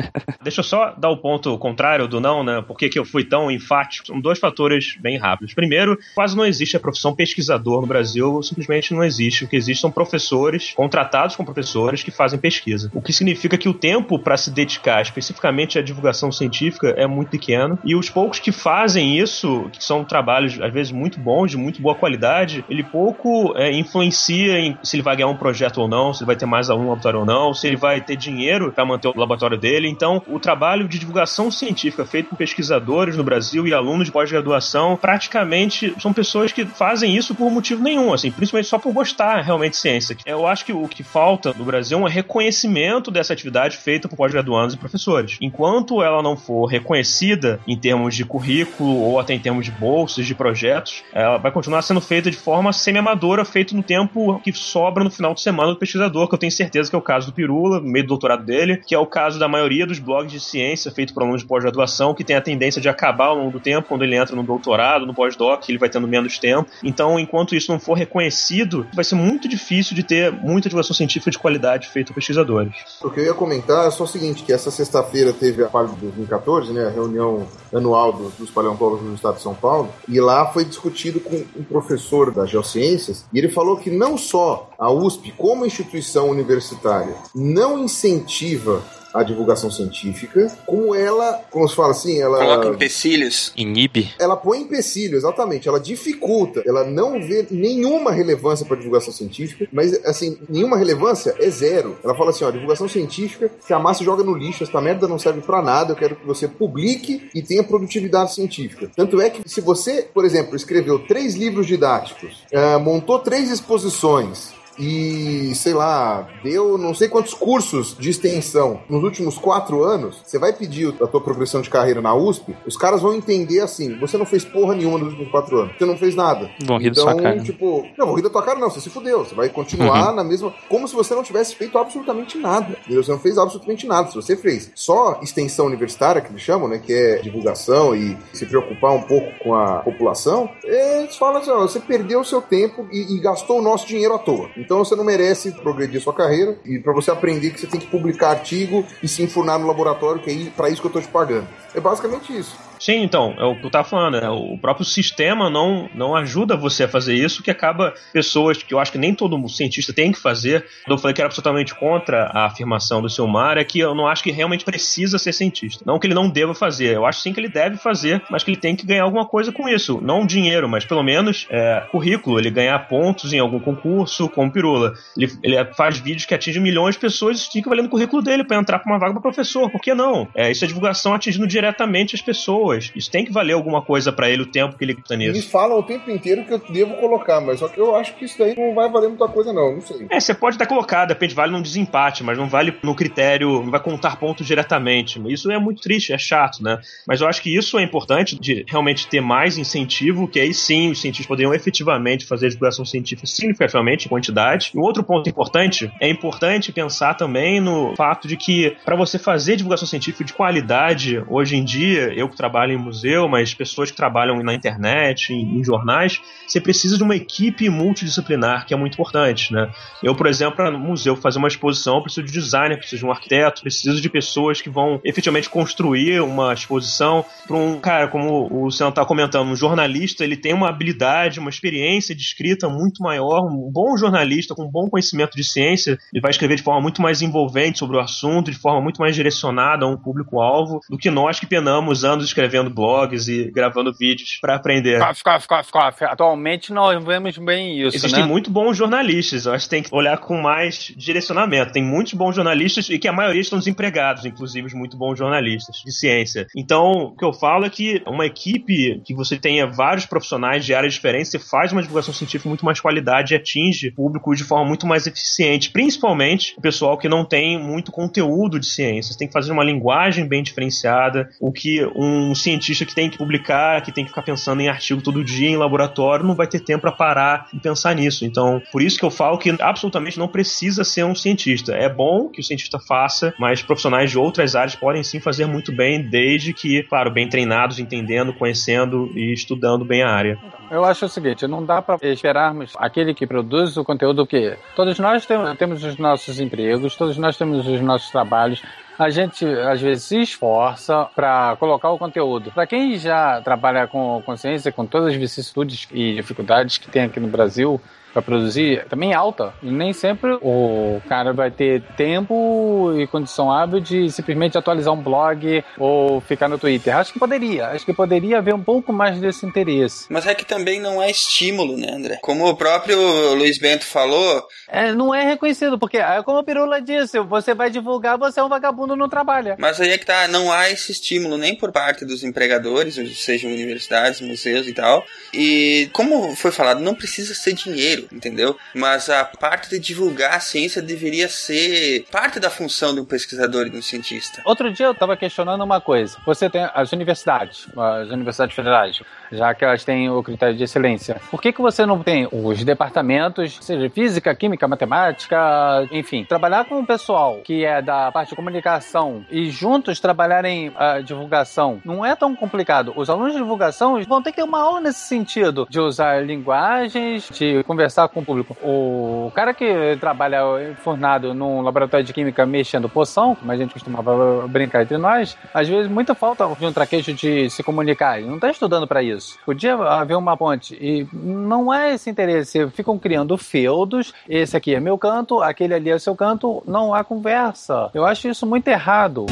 Deixa eu só dar o ponto contrário do não, né? Por que, que eu fui tão enfático? São dois fatores bem rápidos. Primeiro, quase não existe a profissão pesquisador no Brasil, simplesmente não existe. O que existe são professores, contratados com professores que fazem pesquisa. O que significa que o tempo para se dedicar especificamente à divulgação científica é muito pequeno. E os poucos que fazem isso, que são trabalhos às vezes muito bons, de muito boa qualidade, ele pouco é, influencia em se ele vai ganhar um projeto ou não, se ele vai ter mais aluno no laboratório ou não, se ele vai ter dinheiro para manter o laboratório dele. Então, o trabalho de divulgação científica feito por pesquisadores no Brasil e alunos de pós-graduação, praticamente são pessoas que fazem isso por motivo nenhum, assim, principalmente só por gostar realmente de ciência. Eu acho que o que falta no Brasil é um reconhecimento dessa atividade feita por pós-graduandos e professores. Enquanto ela não for reconhecida em termos de currículo ou até em termos de bolsas, de projetos, ela vai continuar sendo feita de forma semi-amadora, feito no tempo que sobra no final de semana do pesquisador, que eu tenho certeza que é o caso do Pirula, no meio do doutorado dele, que é o caso da maioria dos blogs de ciência feito por alunos de pós-graduação, que tem a tendência de acabar ao longo do tempo, quando ele entra no doutorado, no pós-doc, ele vai tendo menos tempo. Então, enquanto isso não for reconhecido, vai ser muito difícil de ter muita divulgação científica de qualidade feita por pesquisadores. O que eu ia comentar é só o seguinte, que essa sexta-feira teve a parte de 2014, né, a reunião anual dos, dos paleontólogos no estado de São Paulo, e lá foi discutido com um professor das geociências, e ele falou que não só a USP, como instituição universitária, não incentiva a divulgação científica, como ela, como se fala assim, ela Coloca empecilhos. Inibe. ela põe empecilho, exatamente, ela dificulta, ela não vê nenhuma relevância para divulgação científica, mas assim, nenhuma relevância é zero. Ela fala assim, ó, divulgação científica, se a massa joga no lixo, essa merda não serve para nada, eu quero que você publique e tenha produtividade científica. Tanto é que se você, por exemplo, escreveu três livros didáticos, ah, montou três exposições, e, sei lá, deu não sei quantos cursos de extensão nos últimos quatro anos, você vai pedir a tua progressão de carreira na USP, os caras vão entender assim, você não fez porra nenhuma nos últimos quatro anos, você não fez nada. Vão rir da Então, sua cara. tipo, não, vou rir da tua cara não, você se fudeu, você vai continuar na mesma, como se você não tivesse feito absolutamente nada, entendeu? Você não fez absolutamente nada, se você fez só extensão universitária, que eles chamam, né, que é divulgação e se preocupar um pouco com a população, eles falam assim, ó, você perdeu o seu tempo e, e gastou o nosso dinheiro à toa. Então você não merece progredir sua carreira e para você aprender que você tem que publicar artigo e se enfurnar no laboratório, que é para isso que eu tô te pagando. É basicamente isso. Sim, então, é o que eu tava falando, né? O próprio sistema não, não ajuda você a fazer isso, que acaba pessoas que eu acho que nem todo cientista tem que fazer. Eu falei que era absolutamente contra a afirmação do Silmar, é que eu não acho que realmente precisa ser cientista. Não que ele não deva fazer, eu acho sim que ele deve fazer, mas que ele tem que ganhar alguma coisa com isso. Não dinheiro, mas pelo menos é, currículo, ele ganhar pontos em algum concurso, como Pirula. Ele, ele faz vídeos que atingem milhões de pessoas, isso fica valendo o currículo dele para entrar para uma vaga para professor. Por que não? É, isso é divulgação atingindo diretamente as pessoas. Isso tem que valer alguma coisa para ele o tempo que ele tá Eles nisso. falam o tempo inteiro que eu devo colocar, mas só que eu acho que isso daí não vai valer muita coisa não, não sei. É, você pode até colocar, depende, vale num desempate, mas não vale no critério, não vai contar pontos diretamente. Isso é muito triste, é chato, né? Mas eu acho que isso é importante de realmente ter mais incentivo, que aí sim os cientistas poderiam efetivamente fazer divulgação científica significativamente em quantidade. E um outro ponto importante, é importante pensar também no fato de que para você fazer divulgação científica de qualidade, hoje em dia, eu que trabalho em museu, mas pessoas que trabalham na internet, em, em jornais, você precisa de uma equipe multidisciplinar, que é muito importante, né? Eu, por exemplo, para no museu fazer uma exposição, preciso de designer, preciso de um arquiteto, preciso de pessoas que vão efetivamente construir uma exposição para um cara, como o Senhor está comentando, um jornalista, ele tem uma habilidade, uma experiência de escrita muito maior, um bom jornalista com bom conhecimento de ciência, ele vai escrever de forma muito mais envolvente sobre o assunto, de forma muito mais direcionada a um público-alvo, do que nós que penamos anos escrevendo blogs e gravando vídeos para aprender. Cof, cof, cof, cof. Atualmente nós vemos bem isso. Existem né? muito bons jornalistas, eu acho que tem que olhar com mais direcionamento. Tem muitos bons jornalistas e que a maioria estão desempregados, inclusive os muito bons jornalistas de ciência. Então, o que eu falo é que uma equipe que você tenha vários profissionais de áreas diferentes, você faz uma divulgação científica com muito mais qualidade e atinge o público de forma muito mais eficiente, principalmente o pessoal que não tem muito conteúdo de ciência. Você tem que fazer uma linguagem bem diferenciada, o que um cientista que tem que publicar, que tem que ficar pensando em artigo todo dia em laboratório, não vai ter tempo para parar e pensar nisso. Então, por isso que eu falo que absolutamente não precisa ser um cientista. É bom que o cientista faça, mas profissionais de outras áreas podem sim fazer muito bem, desde que, claro, bem treinados, entendendo, conhecendo e estudando bem a área. Eu acho o seguinte, não dá para esperarmos aquele que produz o conteúdo que todos nós temos, temos os nossos empregos, todos nós temos os nossos trabalhos. A gente às vezes se esforça para colocar o conteúdo. Para quem já trabalha com consciência, com todas as vicissitudes e dificuldades que tem aqui no Brasil, para produzir também é alta. E nem sempre o cara vai ter tempo e condição hábil de simplesmente atualizar um blog ou ficar no Twitter. Acho que poderia. Acho que poderia haver um pouco mais desse interesse. Mas é que também não é estímulo, né, André? Como o próprio Luiz Bento falou. É, não é reconhecido, porque é como a Pirula disse: você vai divulgar, você é um vagabundo, não trabalha. Mas aí é que tá, não há esse estímulo nem por parte dos empregadores, sejam universidades, museus e tal. E como foi falado, não precisa ser dinheiro entendeu? Mas a parte de divulgar a ciência deveria ser parte da função de um pesquisador e de um cientista. Outro dia eu estava questionando uma coisa. Você tem as universidades, as universidades federais, já que elas têm o critério de excelência. Por que, que você não tem os departamentos, seja física, química, matemática, enfim, trabalhar com o pessoal que é da parte de comunicação e juntos trabalharem a divulgação? Não é tão complicado. Os alunos de divulgação vão ter que ter uma aula nesse sentido, de usar linguagens, de conversar com o público. O cara que trabalha enfurnado num laboratório de química mexendo poção, como a gente costumava brincar entre nós, às vezes muita falta de um traquejo de se comunicar. Ele não está estudando para isso. Podia haver uma ponte e não é esse interesse. Ficam criando feudos. Esse aqui é meu canto, aquele ali é seu canto. Não há conversa. Eu acho isso muito errado.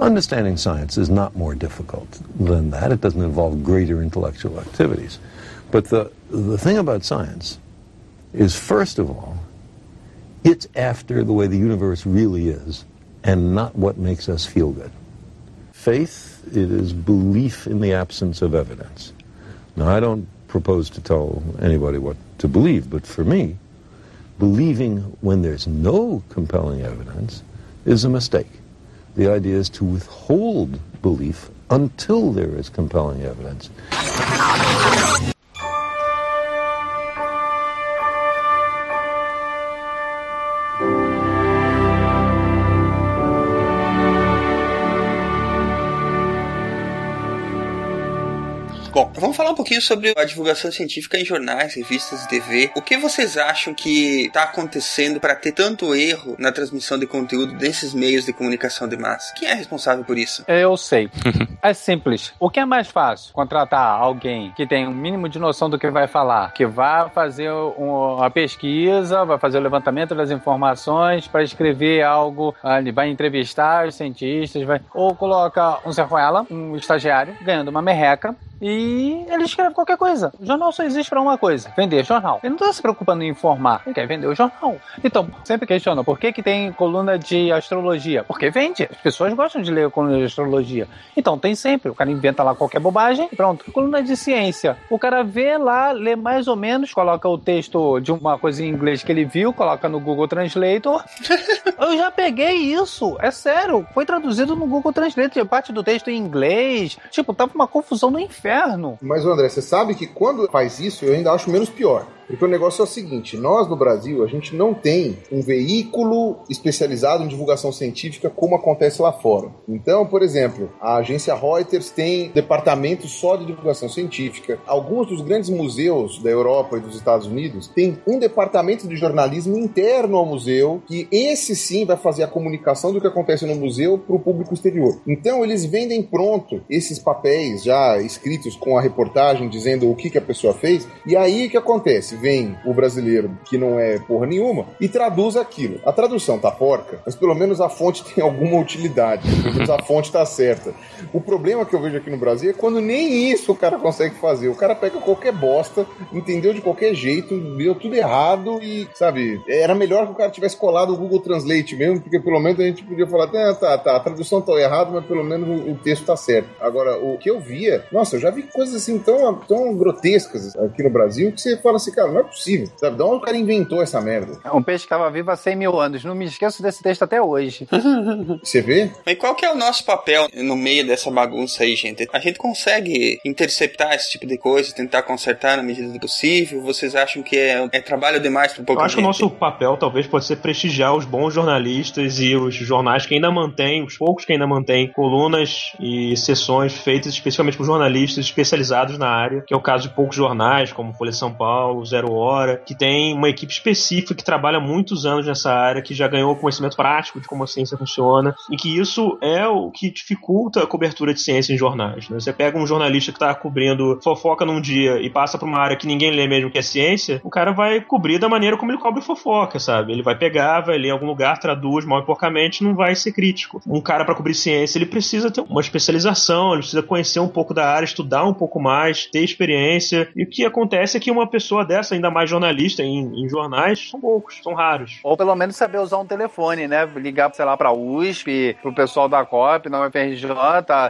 Understanding science is not more difficult than that. It doesn't involve greater intellectual activities. But the, the thing about science is, first of all, it's after the way the universe really is and not what makes us feel good. Faith, it is belief in the absence of evidence. Now, I don't propose to tell anybody what to believe, but for me, believing when there's no compelling evidence is a mistake. The idea is to withhold belief until there is compelling evidence. Bom, vamos falar um pouquinho sobre a divulgação científica em jornais, revistas e TV. O que vocês acham que está acontecendo para ter tanto erro na transmissão de conteúdo desses meios de comunicação de massa? Quem é responsável por isso? Eu sei. é simples. O que é mais fácil? Contratar alguém que tem um mínimo de noção do que vai falar, que vai fazer uma pesquisa, vai fazer o levantamento das informações para escrever algo, ele vai entrevistar os cientistas, vai... ou coloca um serruela, um estagiário, ganhando uma merreca, e ele escreve qualquer coisa. O jornal só existe para uma coisa: vender jornal. Ele não está se preocupando em informar, ele quer vender o jornal. Então, sempre questiona por que, que tem coluna de astrologia? Porque vende. As pessoas gostam de ler coluna de astrologia. Então, tem sempre. O cara inventa lá qualquer bobagem e pronto. Coluna de ciência. O cara vê lá, lê mais ou menos, coloca o texto de uma coisa em inglês que ele viu, coloca no Google Translator. Eu já peguei isso. É sério. Foi traduzido no Google Translator. Parte do texto em inglês. Tipo, tava uma confusão no inferno. Mas, André, você sabe que quando faz isso, eu ainda acho menos pior. Porque o negócio é o seguinte: nós no Brasil, a gente não tem um veículo especializado em divulgação científica como acontece lá fora. Então, por exemplo, a agência Reuters tem departamento só de divulgação científica. Alguns dos grandes museus da Europa e dos Estados Unidos têm um departamento de jornalismo interno ao museu, que esse sim vai fazer a comunicação do que acontece no museu para o público exterior. Então, eles vendem pronto esses papéis já escritos com a reportagem dizendo o que, que a pessoa fez. E aí o que acontece? Vem o brasileiro que não é porra nenhuma e traduz aquilo. A tradução tá porca, mas pelo menos a fonte tem alguma utilidade. Pelo menos a fonte tá certa. O problema que eu vejo aqui no Brasil é quando nem isso o cara consegue fazer. O cara pega qualquer bosta, entendeu de qualquer jeito, deu tudo errado e, sabe, era melhor que o cara tivesse colado o Google Translate mesmo, porque pelo menos a gente podia falar, ah, tá, tá, a tradução tá errada, mas pelo menos o, texto tá certo. Agora, o que eu via, nossa, eu já vi coisas assim tão, tão grotescas aqui no Brasil que você fala assim, cara, não é possível. Sabe, de onde o cara inventou essa merda? Um peixe estava vivo há 100 mil anos. Não me esqueço desse texto até hoje. Você vê? Mas qual que é o nosso papel no meio dessa bagunça aí, gente? A gente consegue interceptar esse tipo de coisa, tentar consertar na medida do possível? Vocês acham que é, é trabalho demais para pouco Eu acho que o nosso papel talvez pode ser prestigiar os bons jornalistas e os jornais que ainda mantêm, os poucos que ainda mantêm colunas e sessões feitas especificamente por jornalistas especializados na área, que é o caso de poucos jornais, como Folha de São Paulo, Zero Hora, que tem uma equipe específica que trabalha muitos anos nessa área, que já ganhou conhecimento prático de como a ciência funciona, e que isso é o que dificulta a cobertura de ciência em jornais. Né? Você pega um jornalista que está cobrindo fofoca num dia e passa para uma área que ninguém lê mesmo que é ciência, o cara vai cobrir da maneira como ele cobre fofoca, sabe? Ele vai pegar, vai ler em algum lugar, traduz mal e porcamente, não vai ser crítico. Um cara para cobrir ciência, ele precisa ter uma especialização, ele precisa conhecer um pouco da área, estudar um pouco mais, ter experiência. E o que acontece é que uma pessoa dessa, ainda mais jornalista em, em jornais, são poucos, são raros. Ou pelo menos saber usar um telefone, né? Ligar, sei lá, pra USP, pro pessoal da COP, na UFRJ.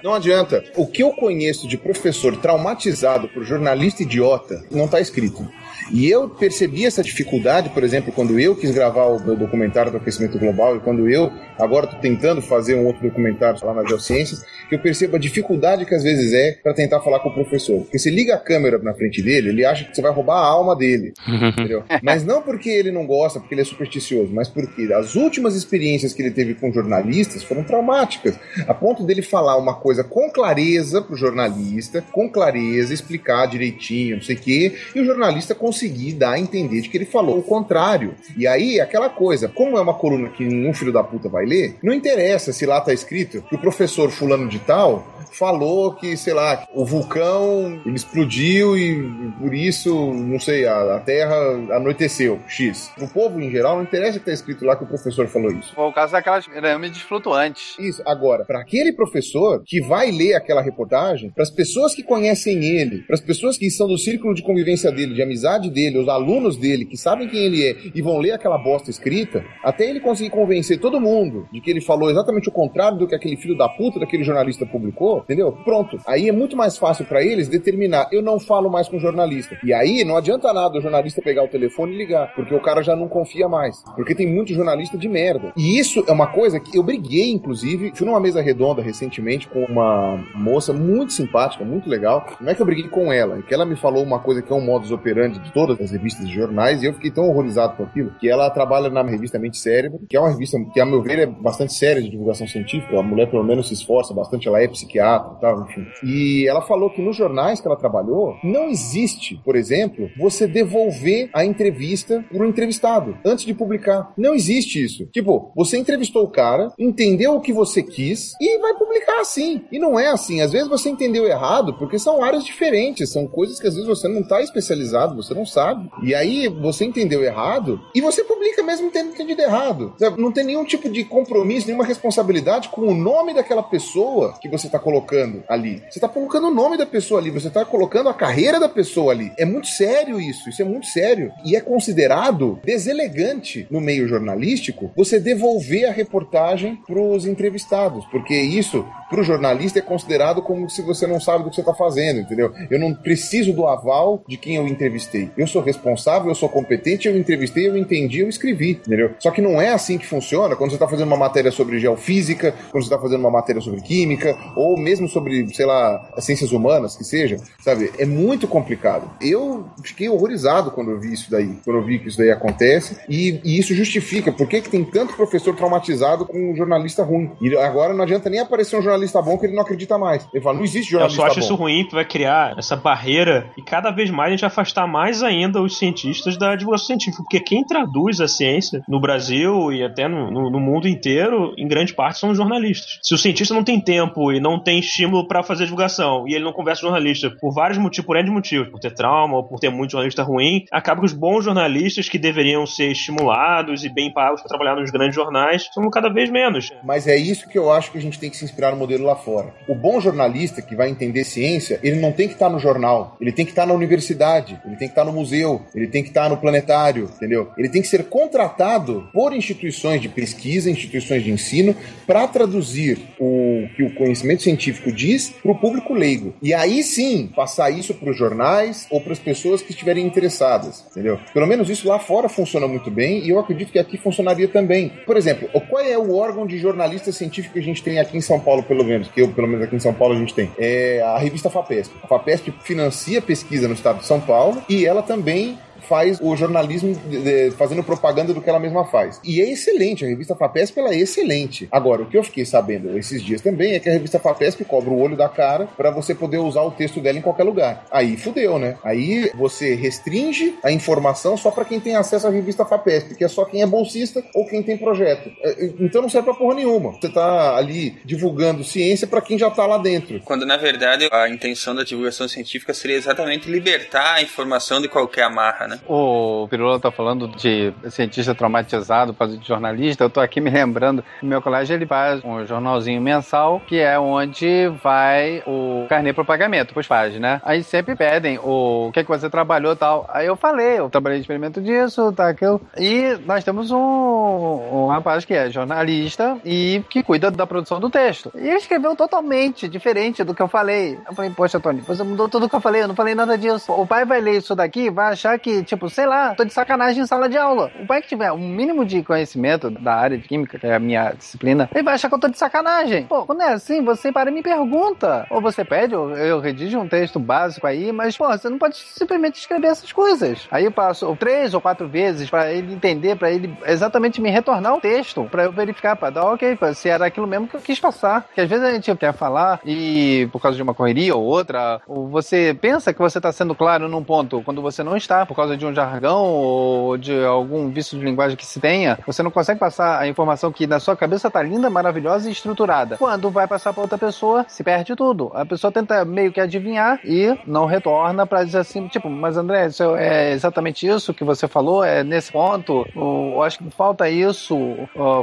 Não adianta. O que eu conheço de professor traumatizado por jornalista idiota não tá escrito. E eu percebi essa dificuldade, por exemplo, quando eu quis gravar o meu documentário do aquecimento global e quando eu agora estou tentando fazer um outro documentário lá na Geociências, que eu percebo a dificuldade que às vezes é para tentar falar com o professor. Porque você liga a câmera na frente dele, ele acha que você vai roubar a alma dele. entendeu? Mas não porque ele não gosta, porque ele é supersticioso, mas porque as últimas experiências que ele teve com jornalistas foram traumáticas, a ponto dele falar uma coisa com clareza pro jornalista, com clareza, explicar direitinho, não sei o quê, e o jornalista conseguir dar a entender de que ele falou o contrário. E aí, aquela coisa, como é uma coluna que nenhum filho da puta vai ler, não interessa se lá tá escrito que o professor fulano de tal falou que, sei lá, o vulcão explodiu e por isso, não sei, a, a Terra anoiteceu, X. Pro povo em geral, não interessa que tá escrito lá que o professor falou isso. Foi o caso daquelas pirâmides flutuantes. Isso. Agora, para aquele professor que vai ler aquela reportagem, para as pessoas que conhecem ele, para as pessoas que são do círculo de convivência dele, de amizade dele, os alunos dele, que sabem quem ele é e vão ler aquela bosta escrita, até ele conseguir convencer todo mundo de que ele falou exatamente o contrário do que aquele filho da puta daquele jornalista publicou, entendeu? Pronto. Aí é muito mais fácil para eles determinar, eu não falo mais com jornalista. E aí não adianta nada o jornalista pegar o telefone e ligar, porque o cara já não confia mais. Porque tem muito jornalista de merda. E isso é uma coisa que eu briguei, inclusive, fui numa mesa redonda recentemente com uma moça muito simpática, muito legal. Não é que eu briguei com ela, é que ela me falou uma coisa que é um modus operandi de todas as revistas e jornais, e eu fiquei tão horrorizado com aquilo, que ela trabalha na revista Mente Cérebro, que é uma revista que, a meu ver, é bastante séria de divulgação científica. A mulher, pelo menos, se esforça bastante, ela é psiquiatra e tal, enfim. E ela falou que nos jornais que ela trabalhou, não existe, por exemplo, você devolver a entrevista para o entrevistado antes de publicar. Não existe isso. Tipo, você entrevistou o cara, entendeu o que você quis e vai publicar assim. E não é assim. Às vezes você entendeu errado, porque são áreas diferentes, são coisas que às vezes você não está especializado, você não sabe. E aí você entendeu errado e você publica mesmo tendo entendido errado. Não tem nenhum tipo de compromisso, nenhuma responsabilidade com o nome daquela pessoa que você está colocando ali. Você está colocando o nome da pessoa ali, você está colocando a carreira da pessoa ali. É muito sério isso, isso é muito sério. E é considerado deselegante no meio jornalístico você devolver a reportagem para os entrevistados, porque isso, para o jornalista, é considerado como se você não sabe do que você está fazendo, entendeu? Eu não preciso do aval de quem eu entrevistei. Eu sou responsável, eu sou competente, eu entrevistei, eu entendi, eu escrevi, entendeu? Só que não é assim que funciona quando você está fazendo uma matéria sobre geofísica, quando você está fazendo uma matéria sobre química, ou mesmo sobre, sei lá, as ciências humanas, que seja, sabe? É muito complicado. Eu fiquei horrorizado quando eu vi isso daí, quando eu vi que isso daí acontece, e, e isso justifica por que, que tem tanto professor traumatizado com um jornalista ruim. E agora não adianta nem aparecer um jornalista bom que ele não acredita mais. Ele fala, não existe Eu jornalista só acho bom. isso ruim, tu vai criar essa barreira e cada vez mais a gente afastar mais ainda os cientistas da divulgação científica, porque quem traduz a ciência no Brasil e até no, no- no mundo inteiro, em grande parte, são os jornalistas. Se o cientista não tem tempo e não tem estímulo para fazer divulgação e ele não conversa com jornalista por vários motivos, por N motivos, por ter trauma ou por ter muito jornalista ruim, acaba que os bons jornalistas que deveriam ser estimulados e bem pagos para trabalhar nos grandes jornais são cada vez menos. Mas é isso que eu acho que a gente tem que se inspirar no modelo lá fora. O bom jornalista que vai entender ciência, ele não tem que estar no jornal, ele tem que estar na universidade, ele tem que estar no museu, ele tem que estar no planetário, entendeu? Ele tem que ser contratado por instituições de pesquisa, instituições de ensino, para traduzir o que o conhecimento científico diz para o público leigo. E aí sim, passar isso para os jornais ou para as pessoas que estiverem interessadas, entendeu? Pelo menos isso lá fora funciona muito bem e eu acredito que aqui funcionaria também. Por exemplo, qual é o órgão de jornalista científico que a gente tem aqui em São Paulo, pelo menos, que eu, pelo menos aqui em São Paulo, a gente tem? É a revista FAPESP. A FAPESP financia pesquisa no estado de São Paulo e ela também faz o jornalismo de, de, fazendo propaganda do que ela mesma faz. E é excelente, a revista FAPESP ela é excelente. Agora, o que eu fiquei sabendo esses dias também é que a revista FAPESP cobra o olho da cara para você poder usar o texto dela em qualquer lugar. Aí fudeu, né? Aí você restringe a informação só para quem tem acesso à revista FAPESP, que é só quem é bolsista ou quem tem projeto. É, é, então não serve pra porra nenhuma. Você tá ali divulgando ciência para quem já tá lá dentro. Quando na verdade a intenção da divulgação científica seria exatamente libertar a informação de qualquer amarra, né? O Pirula tá falando de cientista traumatizado, de jornalista. Eu tô aqui me lembrando, meu colégio ele faz um jornalzinho mensal, que é onde vai o carnê pro pagamento pros pais, né? Aí sempre pedem o, o que é que você trabalhou tal. Aí eu falei, eu trabalhei de experimento disso, tá, aquilo. E nós temos um, um rapaz que é jornalista e que cuida da produção do texto. E ele escreveu totalmente diferente do que eu falei. Eu falei, poxa, Tony, você mudou tudo que eu falei, eu não falei nada disso. O pai vai ler isso daqui, vai achar que, tipo, sei lá, tô de sacanagem em sala de aula. O pai que tiver um mínimo de conhecimento da área de química, que é a minha disciplina, ele vai achar que eu tô de sacanagem. Pô, quando é assim, você para e me pergunta. Ou você pede, ou eu redijo um texto básico aí, mas, pô, você não pode simplesmente escrever essas coisas. Aí eu passo três ou quatro vezes para ele entender, para ele exatamente me retornar o texto, para eu verificar, para dar ok, se era aquilo mesmo que eu quis passar. Porque às vezes a gente quer falar e por causa de uma correria ou outra, ou você pensa que você tá sendo claro num ponto quando você não está, por causa de um jargão ou de algum vício de linguagem que se tenha, você não consegue passar a informação que na sua cabeça tá linda, maravilhosa e estruturada. Quando vai passar para outra pessoa, se perde tudo. A pessoa tenta meio que adivinhar e não retorna para dizer assim, tipo, mas André, isso é exatamente isso que você falou, é nesse ponto, eu acho que falta isso,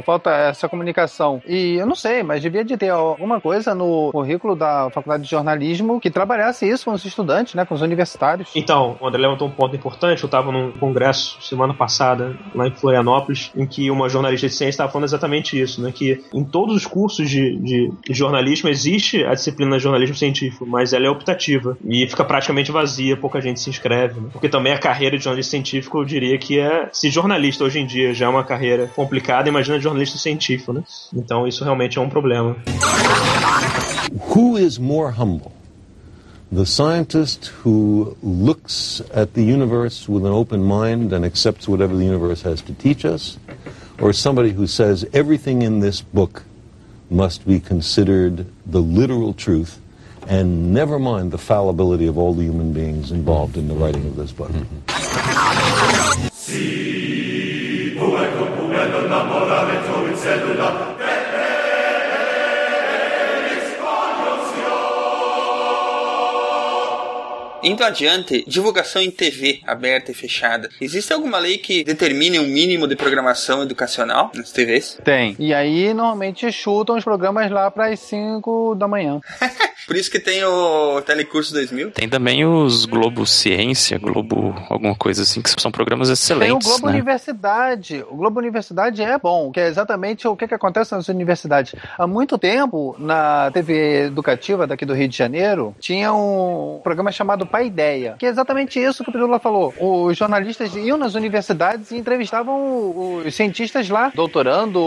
falta essa comunicação. E eu não sei, mas devia de ter alguma coisa no currículo da faculdade de jornalismo que trabalhasse isso com os estudantes, né, com os universitários. Então, o André levantou um ponto importante, eu estava num congresso semana passada, lá em Florianópolis, em que uma jornalista de ciência estava falando exatamente isso, né? Que em todos os cursos de, de, jornalismo existe a disciplina de jornalismo científico, mas ela é optativa e fica praticamente vazia, pouca gente se inscreve. Né? Porque também a carreira de jornalista científico, eu diria que é. Se jornalista hoje em dia já é uma carreira complicada, imagina jornalista científico, né? Então isso realmente é um problema. Who is more humble? The scientist who looks at the universe with an open mind and accepts whatever the universe has to teach us, or somebody who says everything in this book must be considered the literal truth and never mind the fallibility of all the human beings involved in the writing of this book. Indo adiante, divulgação em TV aberta e fechada. Existe alguma lei que determine um mínimo de programação educacional nas TVs? Tem. E aí, normalmente, chutam os programas lá para as 5 da manhã. Por isso que tem o Telecurso 2000. Tem também os Globo Ciência, Globo alguma coisa assim, que são programas excelentes. Tem o Globo né? Universidade. O Globo Universidade é bom, que é exatamente o que, que acontece nas universidades. Há muito tempo, na TV educativa daqui do Rio de Janeiro, tinha um programa chamado Pai Ideia, que é exatamente isso que o Pirula falou. Os jornalistas iam nas universidades e entrevistavam os cientistas lá, doutorando,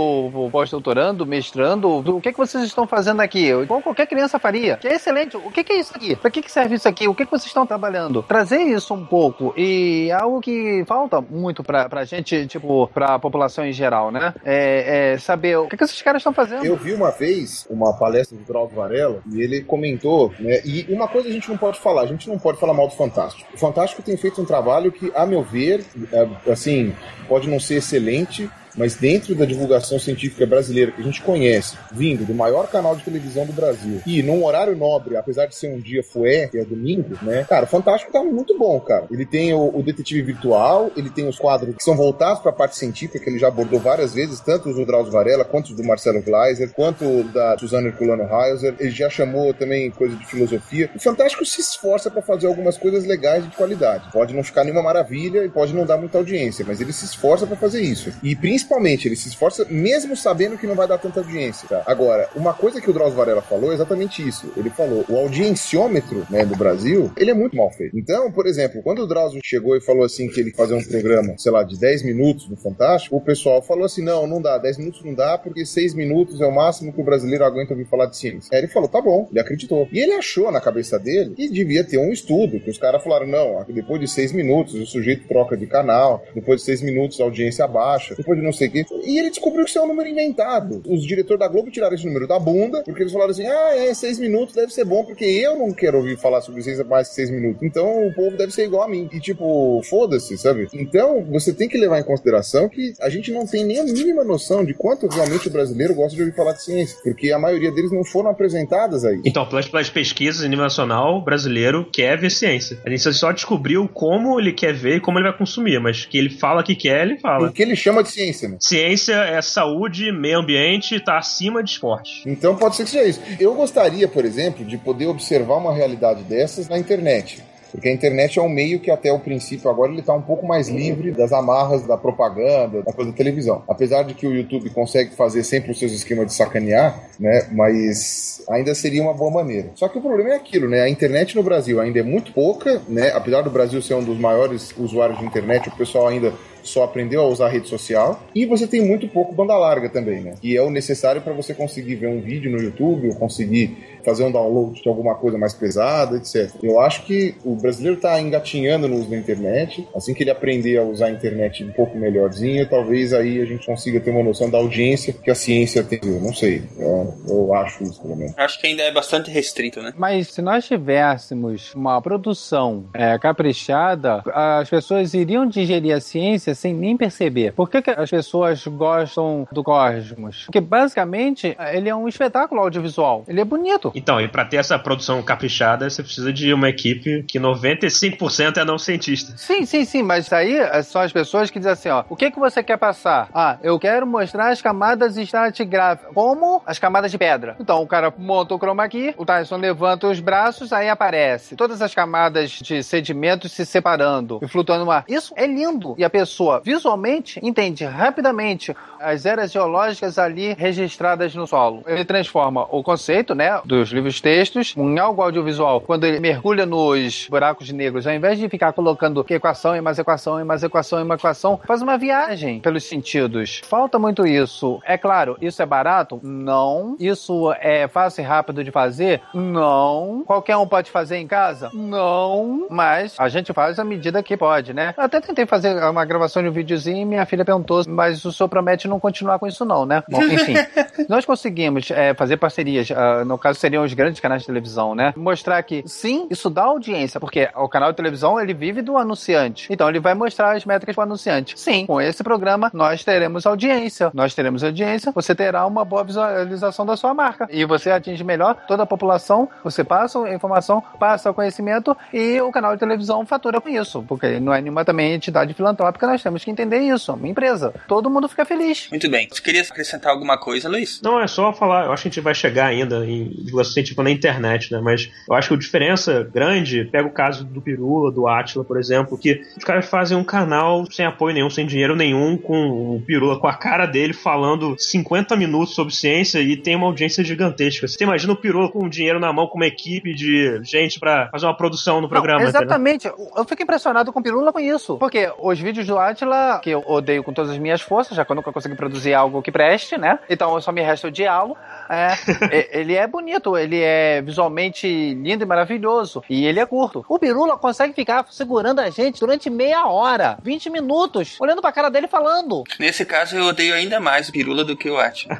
pós-doutorando, mestrando. O que, que vocês estão fazendo aqui? Igual qualquer criança faria. Que é excelente. O que, que é isso aqui? Para que, serve isso aqui? O que, que vocês estão trabalhando? Trazer isso um pouco e é algo que falta muito pra, pra gente, tipo, pra população em geral, né? É, é saber o que, que esses caras estão fazendo. Eu vi uma vez uma palestra do Drauzio Varela e ele comentou, né? E uma coisa a gente não pode falar, a gente não pode falar mal do Fantástico. O Fantástico tem feito um trabalho que, a meu ver, é, assim, pode não ser excelente, mas dentro da divulgação científica brasileira que a gente conhece, vindo do maior canal de televisão do Brasil, e num horário nobre, apesar de ser um dia fué, que é domingo, né? Cara, o Fantástico tá muito bom, cara. Ele tem o, o detetive virtual, ele tem os quadros que são voltados para a parte científica, que ele já abordou várias vezes, tanto os do Drauzio Varela, quanto os do Marcelo Gleiser, quanto da Suzana Herculano Hauser. Ele já chamou também coisa de filosofia. O Fantástico se esforça para fazer algumas coisas legais de qualidade. Pode não ficar nenhuma maravilha e pode não dar muita audiência, mas ele se esforça para fazer isso. E principalmente, ele se esforça mesmo sabendo que não vai dar tanta audiência. Tá? Agora, uma coisa que o Drauzio Varela falou é exatamente isso. Ele falou: o audienciômetro né, do Brasil, ele é muito mal feito. Então, por exemplo, quando o Drauzio chegou e falou assim que ele fazer um programa, sei lá, de 10 minutos no Fantástico, o pessoal falou assim: não, não dá, 10 minutos não dá, porque 6 minutos é o máximo que o brasileiro aguenta ouvir falar de ciência. Aí ele falou: tá bom, ele acreditou. E ele achou na cabeça dele que devia ter um estudo, que os caras falaram: não, depois de 6 minutos o sujeito troca de canal, depois de 6 minutos a audiência baixa, depois de não sei o quê. E ele descobriu que isso é um número inventado. Os diretores da Globo tiraram esse número da bunda, porque eles falaram assim: ah, é, 6 minutos deve ser bom, porque eu não quero ouvir falar sobre ciência mais que 6 minutos. Então o povo deve ser igual a mim. E tipo, foda-se, sabe? Então você tem que levar em consideração que a gente não tem nem a mínima noção de quanto realmente o brasileiro gosta de ouvir falar de ciência, porque a maioria deles não foram apresentadas aí. Então, pelas, pesquisas em nível nacional, o brasileiro quer ver ciência. A gente só descobriu como ele quer ver e como ele vai consumir, mas que ele fala que quer, ele fala. O que ele chama de ciência, né? Ciência é saúde, meio ambiente, está acima de esporte. Então pode ser que seja isso. Eu gostaria, por exemplo, de poder observar uma realidade dessas na internet. Porque a internet é um meio que até o princípio agora ele está um pouco mais livre das amarras da propaganda, da coisa da televisão. Apesar de que o YouTube consegue fazer sempre os seus esquemas de sacanear, né? Mas ainda seria uma boa maneira. Só que o problema é aquilo, né? A internet no Brasil ainda é muito pouca, né? Apesar do Brasil ser um dos maiores usuários de internet, o pessoal ainda só aprendeu a usar rede social. E você tem muito pouco banda larga também, né? Que é o necessário para você conseguir ver um vídeo no YouTube ou conseguir fazer um download de alguma coisa mais pesada, etc. Eu acho que o brasileiro está engatinhando no uso da internet. Assim que ele aprender a usar a internet um pouco melhorzinho, talvez aí a gente consiga ter uma noção da audiência que a ciência tem. Eu não sei. Eu, eu acho isso, pelo menos. Acho que ainda é bastante restrito, né? Mas se nós tivéssemos uma produção é, caprichada, as pessoas iriam digerir a ciência sem nem perceber. Por que, que as pessoas gostam do Cosmos? Porque basicamente ele é um espetáculo audiovisual. Ele é bonito. Então, e para ter essa produção caprichada, você precisa de uma equipe que 95% é não cientista. Sim, sim, sim, mas aí são as pessoas que dizem assim, ó, o que que você quer passar? Ah, eu quero mostrar as camadas estratigráficas, como as camadas de pedra. Então, o cara monta o chroma key, o Tyson levanta os braços, aí aparece todas as camadas de sedimentos se separando e flutuando no ar. Isso é lindo. E a pessoa visualmente entende rapidamente as eras geológicas ali registradas no solo. Ele transforma o conceito, né, dos livros textos em algo audiovisual. Quando ele mergulha nos buracos negros, ao invés de ficar colocando equação e mais equação e mais equação e mais equação, faz uma viagem pelos sentidos. Falta muito isso. É claro, isso é barato? Não. Isso é fácil e rápido de fazer? Não. Qualquer um pode fazer em casa? Não. Mas a gente faz à medida que pode, né? Eu até tentei fazer uma gravação de um videozinho e minha filha perguntou, mas o senhor promete não continuar com isso não, né? Bom, enfim. nós conseguimos é, fazer parcerias, uh, no caso seriam os grandes canais de televisão, né? Mostrar que sim, isso dá audiência, porque o canal de televisão ele vive do anunciante. Então ele vai mostrar as métricas para o anunciante. Sim, com esse programa nós teremos audiência. Nós teremos audiência, você terá uma boa visualização da sua marca. E você atinge melhor toda a população, você passa a informação, passa o conhecimento e o canal de televisão fatura com isso. Porque não é nenhuma também entidade filantrópica, nós temos que entender isso. Uma empresa. Todo mundo fica feliz. Muito bem. Você queria acrescentar alguma coisa, Luiz? Não, é só falar. Eu acho que a gente vai chegar ainda em divulgação científica na internet, né? Mas eu acho que a diferença grande, pega o caso do Pirula, do Atila, por exemplo, que os caras fazem um canal sem apoio nenhum, sem dinheiro nenhum, com o Pirula com a cara dele falando 50 minutos sobre ciência e tem uma audiência gigantesca. Você imagina o Pirula com dinheiro na mão, com uma equipe de gente para fazer uma produção no programa. Não, exatamente. Eu fico impressionado com o Pirula com isso. Porque os vídeos do Atila, que eu odeio com todas as minhas forças, já que eu nunca consegui produzir algo que preste, né? Então só me resta odiá-lo. É, ele é bonito, ele é visualmente lindo e maravilhoso. E ele é curto. O Pirula consegue ficar segurando a gente durante meia hora, 20 minutos, olhando pra cara dele falando. Nesse caso, eu odeio ainda mais o Pirula do que o Atila.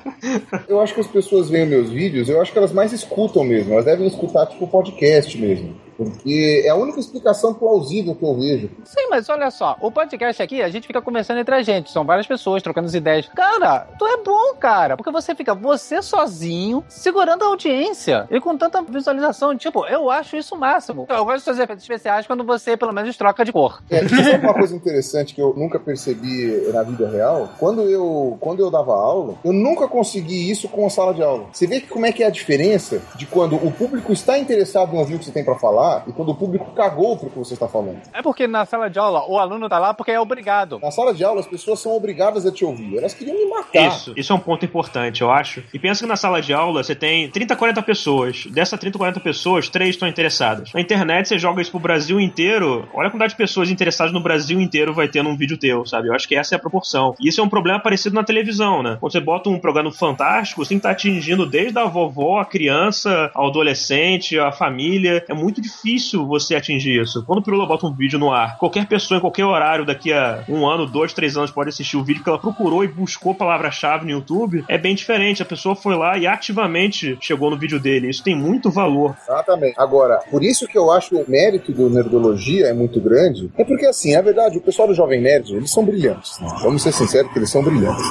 eu acho que as pessoas veem meus vídeos, eu acho que elas mais escutam mesmo. Elas devem escutar, tipo, podcast mesmo. Porque é a única explicação plausível que eu vejo. Sim, mas olha só, o podcast aqui, a gente fica conversando entre a gente. São várias pessoas trocando as ideias. Cara, tu é bom, cara. Porque você fica você sozinho, segurando a audiência. E com tanta visualização. Tipo, eu acho isso o máximo. Eu gosto de fazer efeitos especiais quando você, pelo menos, troca de cor. É, sabe uma coisa interessante que eu nunca percebi na vida real? Quando eu, quando eu dava aula, eu nunca consegui isso com a sala de aula. Você vê que como é que é a diferença de quando o público está interessado em ouvir o que você tem para falar e quando o público cagou pro que você está falando. É porque na sala de aula o aluno tá lá porque é obrigado. Na sala de aula as pessoas são obrigadas a te ouvir. Elas queriam me matar. Isso, isso é um ponto importante, eu acho. E pensa que na sala de aula você tem 30, 40 pessoas. Dessas 30, 40 pessoas, três estão interessadas. Na internet você joga isso pro Brasil inteiro. Olha a quantidade de pessoas interessadas no Brasil inteiro vai ter num vídeo teu, sabe? Eu acho que essa é a proporção. E isso é um problema parecido na televisão, né? Quando você bota um programa fantástico, você tem que estar atingindo desde a vovó, a criança, ao adolescente, a família. É muito difícil você atingir isso. Quando o Pirula bota um vídeo no ar, qualquer pessoa em qualquer horário daqui a um ano, dois, três anos pode assistir o vídeo que ela procurou e buscou palavra-chave no YouTube. É bem diferente. A pessoa foi lá e ativamente chegou no vídeo dele. Isso tem muito valor. Exatamente. Agora, por isso que eu acho que o mérito do Nerdologia é muito grande, é porque, assim, é verdade, o pessoal do Jovem Nerd, eles são brilhantes. Né? Vamos ser sinceros que eles são brilhantes.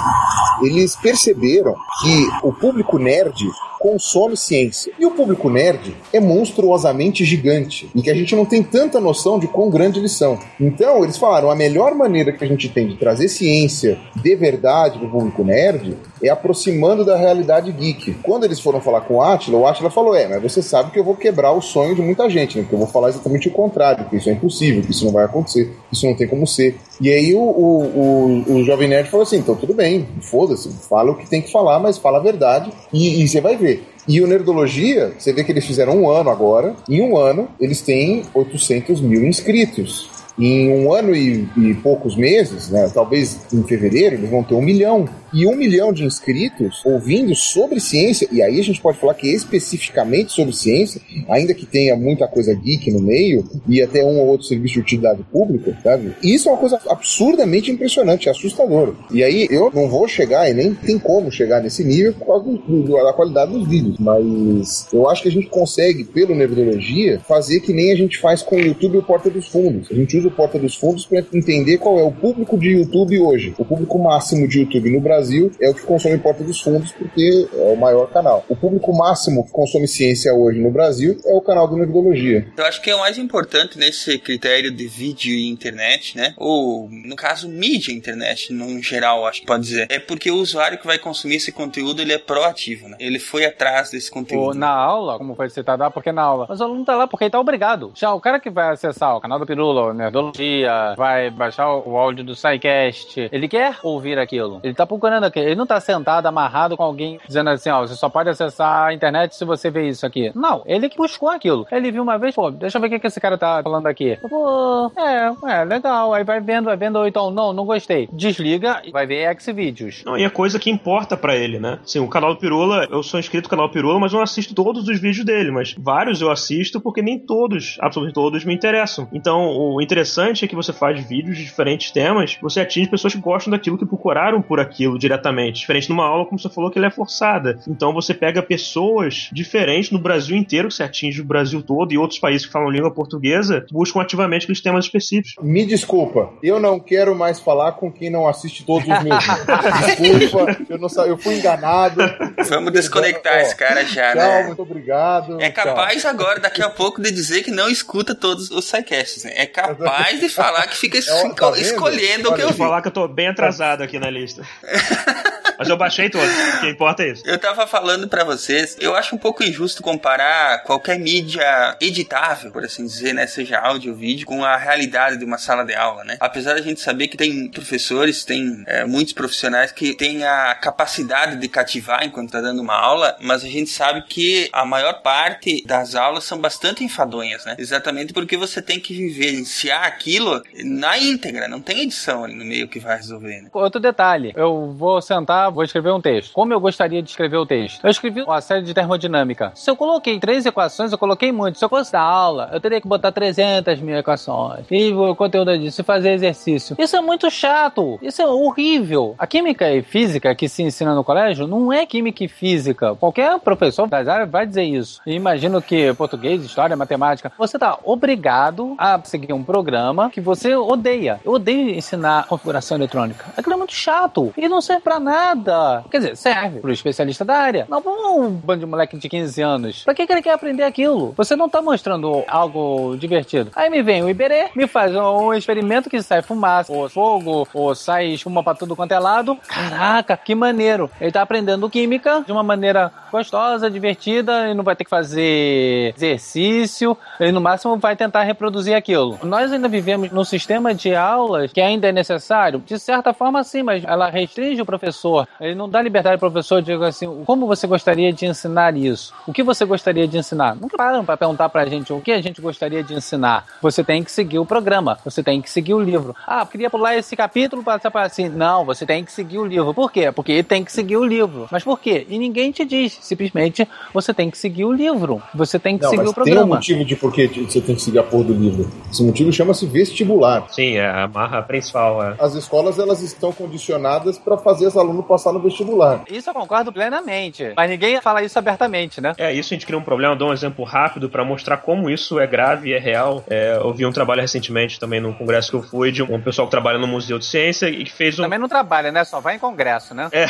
Eles perceberam que o público nerd consome ciência. E o público nerd é monstruosamente gigante, em que a gente não tem tanta noção de quão grande eles são. Então, eles falaram: a melhor maneira que a gente tem de trazer ciência de verdade para o público nerd é aproximando da realidade geek. Quando eles foram falar com o Atila, o Atila falou: É, mas você sabe que eu vou quebrar o sonho de muita gente, né? Porque eu vou falar exatamente o contrário, que isso é impossível, que isso não vai acontecer, que isso não tem como ser. E aí o, o, o, o Jovem Nerd falou assim: então tudo bem, foda-se, fala o que tem que falar, mas fala a verdade e, você vai ver. E o Nerdologia, você vê que eles fizeram um ano agora. Em um ano, eles têm 800 mil inscritos. Em um ano e, e poucos meses, né, talvez em fevereiro, eles vão ter um milhão. E um milhão de inscritos ouvindo sobre ciência, e aí a gente pode falar que especificamente sobre ciência, ainda que tenha muita coisa geek no meio, e até um ou outro serviço de utilidade pública, sabe? Isso é uma coisa absurdamente impressionante, assustadora. E aí eu não vou chegar, e nem tem como chegar nesse nível por causa do, da qualidade dos vídeos, mas eu acho que a gente consegue, pelo Nerdologia, fazer que nem a gente faz com o YouTube e o Porta dos Fundos. A gente usa o Porta dos Fundos para entender qual é o público de YouTube hoje. O público máximo de YouTube no Brasil é o que consome Porta dos Fundos, porque é o maior canal. O público máximo que consome ciência hoje no Brasil é o canal do Nerdologia. Eu acho que é o mais importante nesse critério de vídeo e internet, né? Ou, no caso, mídia e internet, no geral, acho que pode dizer. É porque o usuário que vai consumir esse conteúdo, ele é proativo, né? Ele foi atrás desse conteúdo. Ou na aula, como foi citado, ah, porque na aula. Mas o aluno tá lá porque ele tá obrigado. Já o cara que vai acessar o canal do Pirula, o Nerdologia, vai baixar o áudio do SciCast, ele quer ouvir aquilo. Ele tá procurando aquilo. Ele não tá sentado, amarrado com alguém dizendo assim, ó, você só pode acessar a internet se você vê isso aqui. Não, ele que buscou aquilo. Ele viu uma vez, pô, deixa eu ver o que, que esse cara tá falando aqui. Pô, é, é, legal. Aí vai vendo, vai vendo, ou então, não, não gostei. Desliga e vai ver X-Vídeos. Não, e é coisa que importa para ele, né? Sim, o canal do Pirula, eu sou inscrito no canal Pirula, mas eu não assisto todos os vídeos dele, mas vários eu assisto porque nem todos, absolutamente todos, me interessam. Então, o interessante é que você faz vídeos de diferentes temas, você atinge pessoas que gostam daquilo, que procuraram por aquilo diretamente. Diferente numa aula, como você falou, que ela é forçada. Então, você pega pessoas diferentes no Brasil inteiro, que você atinge o Brasil todo e outros países que falam língua portuguesa, buscam ativamente aqueles temas específicos. Me desculpa, eu não quero mais falar com quem não assiste todos os meus vídeos. Desculpa, eu, não, sa- eu fui enganado. Vamos desconectar Ó, esse cara já, Tchau, né? muito obrigado. É Tchau. capaz agora, daqui a pouco, de dizer que não escuta todos os sidecasts, né? É capaz de falar que fica ó, tá vendo? escolhendo o que eu Vou vi. falar que eu tô bem atrasado aqui na lista. Mas eu baixei todos. O que importa é isso. Eu tava falando pra vocês, eu acho um pouco injusto comparar qualquer mídia editável, por assim dizer, né, seja áudio ou vídeo, com a realidade de uma sala de aula, né? Apesar da gente saber que tem professores, tem é, muitos profissionais que têm a capacidade de cativar enquanto tá dando uma aula, mas a gente sabe que a maior parte das aulas são bastante enfadonhas, né? Exatamente porque você tem que vivenciar aquilo na íntegra, não tem edição ali no meio que vai resolver, né? Outro detalhe, eu vou sentar, vou escrever um texto. Como eu gostaria de escrever o texto? Eu escrevi uma série de termodinâmica. Se eu coloquei três equações, eu coloquei muito. Se eu fosse dar aula, eu teria que botar 300 mil equações. E o conteúdo disso, e fazer exercício. Isso é muito chato. Isso é horrível. A química e física que se ensina no colégio não é química e física. Qualquer professor das áreas vai dizer isso. E imagino que português, história, matemática, você tá obrigado a seguir um programa que você odeia. Eu odeio ensinar configuração eletrônica. Aquilo é muito chato e não serve pra nada. Quer dizer, serve pro especialista da área. Não um bando de moleque de 15 anos. Pra que, que ele quer aprender aquilo? Você não tá mostrando algo divertido. Aí me vem o Iberê, me faz um experimento que sai fumaça, ou fogo, ou sai espuma pra tudo quanto é lado. Caraca, que maneiro. Ele tá aprendendo química de uma maneira gostosa, divertida, e não vai ter que fazer exercício, ele no máximo vai tentar reproduzir aquilo. Nós ainda vivemos num sistema de aulas que ainda é necessário, de certa forma sim, mas ela restringe o professor. Ele não dá liberdade ao professor de dizer assim, como você gostaria de ensinar isso? O que você gostaria de ensinar? Nunca param para perguntar pra gente o que a gente gostaria de ensinar. Você tem que seguir o programa, você tem que seguir o livro. Ah, queria pular esse capítulo para para assim. Não, você tem que seguir o livro. Por quê? Porque ele tem que seguir o livro. Mas por quê? E ninguém te diz. Simplesmente você tem que seguir o livro. Você tem que Não, seguir mas o programa. Tem um motivo de por que você tem que seguir a porra do livro. Esse motivo chama-se vestibular. Sim, é a marra principal. É. As escolas elas estão condicionadas para fazer os alunos passar no vestibular. Isso eu concordo plenamente. Mas ninguém fala isso abertamente, né? É, isso a gente cria um problema. Dou um exemplo rápido para mostrar como isso é grave e é real. É, eu vi um trabalho recentemente também num congresso que eu fui de um pessoal que trabalha no Museu de Ciência e que fez um. Também não trabalha, né? Só vai em congresso, né? É,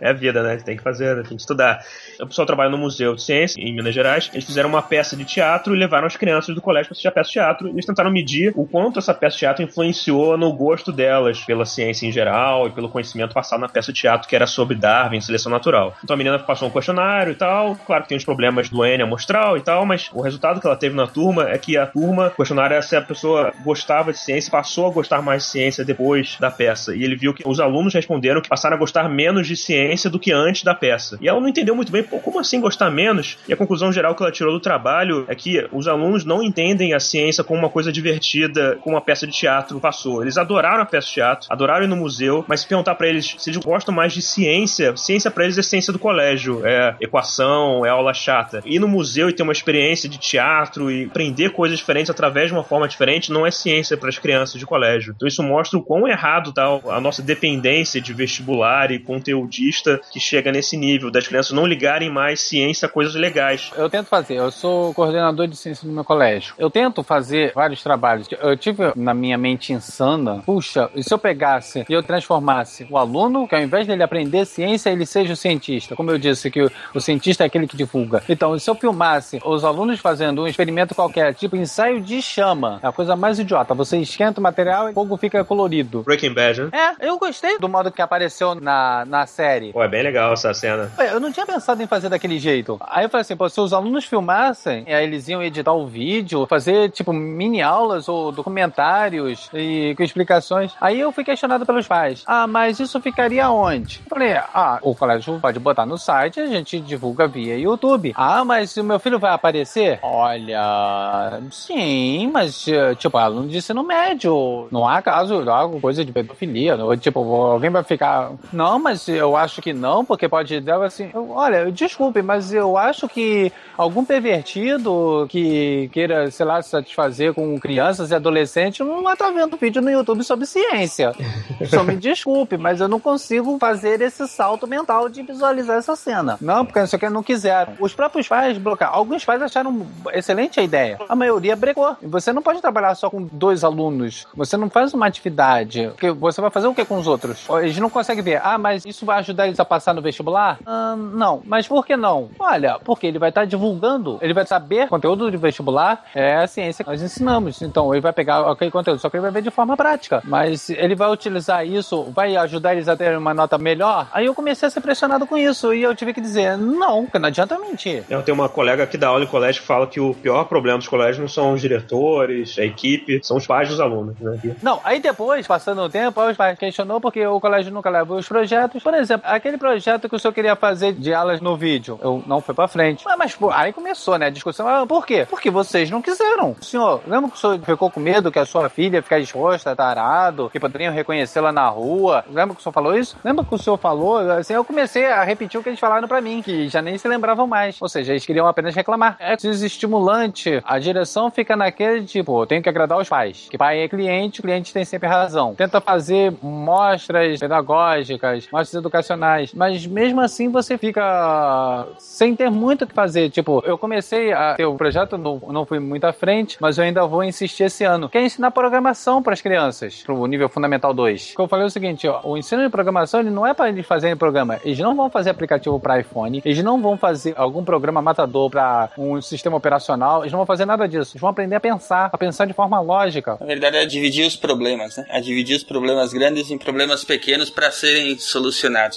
é a vida, né? Tem que fazer, tem que estudar. O pessoal trabalha no Museu de Ciência, em Minas Gerais. Eles fizeram uma peça de teatro e levaram as crianças do colégio para assistir a peça de teatro. E eles tentaram medir o quanto essa peça de teatro influenciou no gosto delas pela ciência em geral e pelo conhecimento passado na peça de teatro que era sobre Darwin, seleção natural. Então a menina passou um questionário e tal. Claro que tem os problemas do N amostral e tal, mas o resultado que ela teve na turma é que a turma, o questionário é se a pessoa gostava de ciência, passou a gostar mais de ciência depois da peça. E ele viu que os alunos responderam que passaram a gostar menos de ciência do que antes da peça. E ela não entendeu muito bem, pô, como assim gostar menos? E a conclusão geral que ela tirou do trabalho é que os alunos não entendem a ciência como uma coisa divertida, como uma peça de teatro passou. Eles adoraram a peça de teatro, adoraram ir no museu, mas se perguntar para eles se eles gostam mais de ciência, ciência para eles é ciência do colégio, é equação, é aula chata. Ir no museu e ter uma experiência de teatro e aprender coisas diferentes através de uma forma diferente não é ciência para as crianças de colégio. Então isso mostra o quão errado tá a nossa dependência de vestibular e conteudista que chega nesse nível das crianças não ligarem mais ciência a coisas legais. Eu tento fazer, eu sou coordenador de ciência no meu colégio. Eu tento fazer vários trabalhos. Eu tive na minha mente insana, puxa, e se eu pegasse e eu transformasse o aluno, que ao invés dele aprender ciência, ele seja o cientista. Como eu disse, que o, o cientista é aquele que divulga. Então, se eu filmasse os alunos fazendo um experimento qualquer, tipo ensaio de chama, é a coisa mais idiota. Você esquenta o material e o fogo fica colorido. Breaking Bad, né? É, eu gostei do modo que apareceu na, na série. Pô, é bem legal essa cena. Eu não tinha pensado em fazer daquele jeito. Aí eu falei assim, pô, se os alunos filmassem, aí eles iam editar o vídeo, fazer, tipo, mini aulas ou documentários e com explicações. Aí eu fui questionado pelos pais. Ah, mas isso ficaria onde? Eu falei, ah, o colégio pode botar no site, a gente divulga via YouTube. Ah, mas o meu filho vai aparecer? Olha, sim, mas, tipo, aluno de ensino médio. Não há caso, não há coisa de pedofilia. Tipo, alguém vai ficar. Não, mas eu acho que não, porque pode dar assim. eu- olha, desculpe, mas eu acho que algum pervertido que queira, sei lá, satisfazer com crianças e adolescentes não vai estar vendo vídeo no YouTube sobre ciência. Só me desculpe, mas eu não consigo fazer esse salto mental de visualizar essa cena. Não, porque não sei o que não quiseram. Os próprios pais bloquearam. Alguns pais acharam excelente a ideia. A maioria brecou. Você não pode trabalhar só com dois alunos. Você não faz uma atividade. Porque você vai fazer o que com os outros? Eles não conseguem ver. Ah, mas isso vai ajudar eles a passar no vestibular? Ah, não. Mas por que não? Olha, porque ele vai estar divulgando. Ele vai saber conteúdo de vestibular. É a ciência que nós ensinamos. Então ele vai pegar aquele conteúdo, só que ele vai ver de forma prática. Mas ele vai utilizar isso, vai ajudar eles a ter uma nota melhor. Aí eu comecei a ser pressionado com isso. E eu tive que dizer, não, porque não adianta mentir. Eu tenho uma colega que dá aula em colégio que fala que o pior problema dos colégios não são os diretores, a equipe, são os pais dos alunos, né? Não, aí depois, passando o tempo, os pais questionou porque o colégio nunca leva os projetos. Por exemplo, aquele projeto que o senhor queria fazer de aulas no vídeo, eu não fui pra frente. Mas, mas, pô, aí começou, né, a discussão. Ah, por quê? Porque vocês não quiseram. Senhor, lembra que o senhor ficou com medo que a sua filha ficar exposta, tarado, que poderiam reconhecê-la na rua? Lembra que o senhor falou isso? Lembra que o senhor falou? Assim, eu comecei a repetir o que eles falaram pra mim, que já nem se lembravam mais. Ou seja, eles queriam apenas reclamar. É desestimulante. A direção fica naquele tipo, eu tenho que agradar os pais. Que pai é cliente, o cliente tem sempre razão. Tenta fazer mostras pedagógicas, mostras educacionais, mas mesmo assim você fica sem ter muito o que fazer. Tipo, eu comecei a ter o projeto, não, não fui muito à frente, mas eu ainda vou insistir esse ano, que é ensinar programação para as crianças, pro nível fundamental 2. eu falei o seguinte, ó, o ensino de programação ele não é para eles fazerem programa, eles não vão fazer aplicativo para iPhone, eles não vão fazer algum programa matador para um sistema operacional, eles não vão fazer nada disso. Eles vão aprender a pensar, a pensar de forma lógica. Na verdade, é dividir os problemas, né? É dividir os problemas grandes em problemas pequenos para serem solucionados.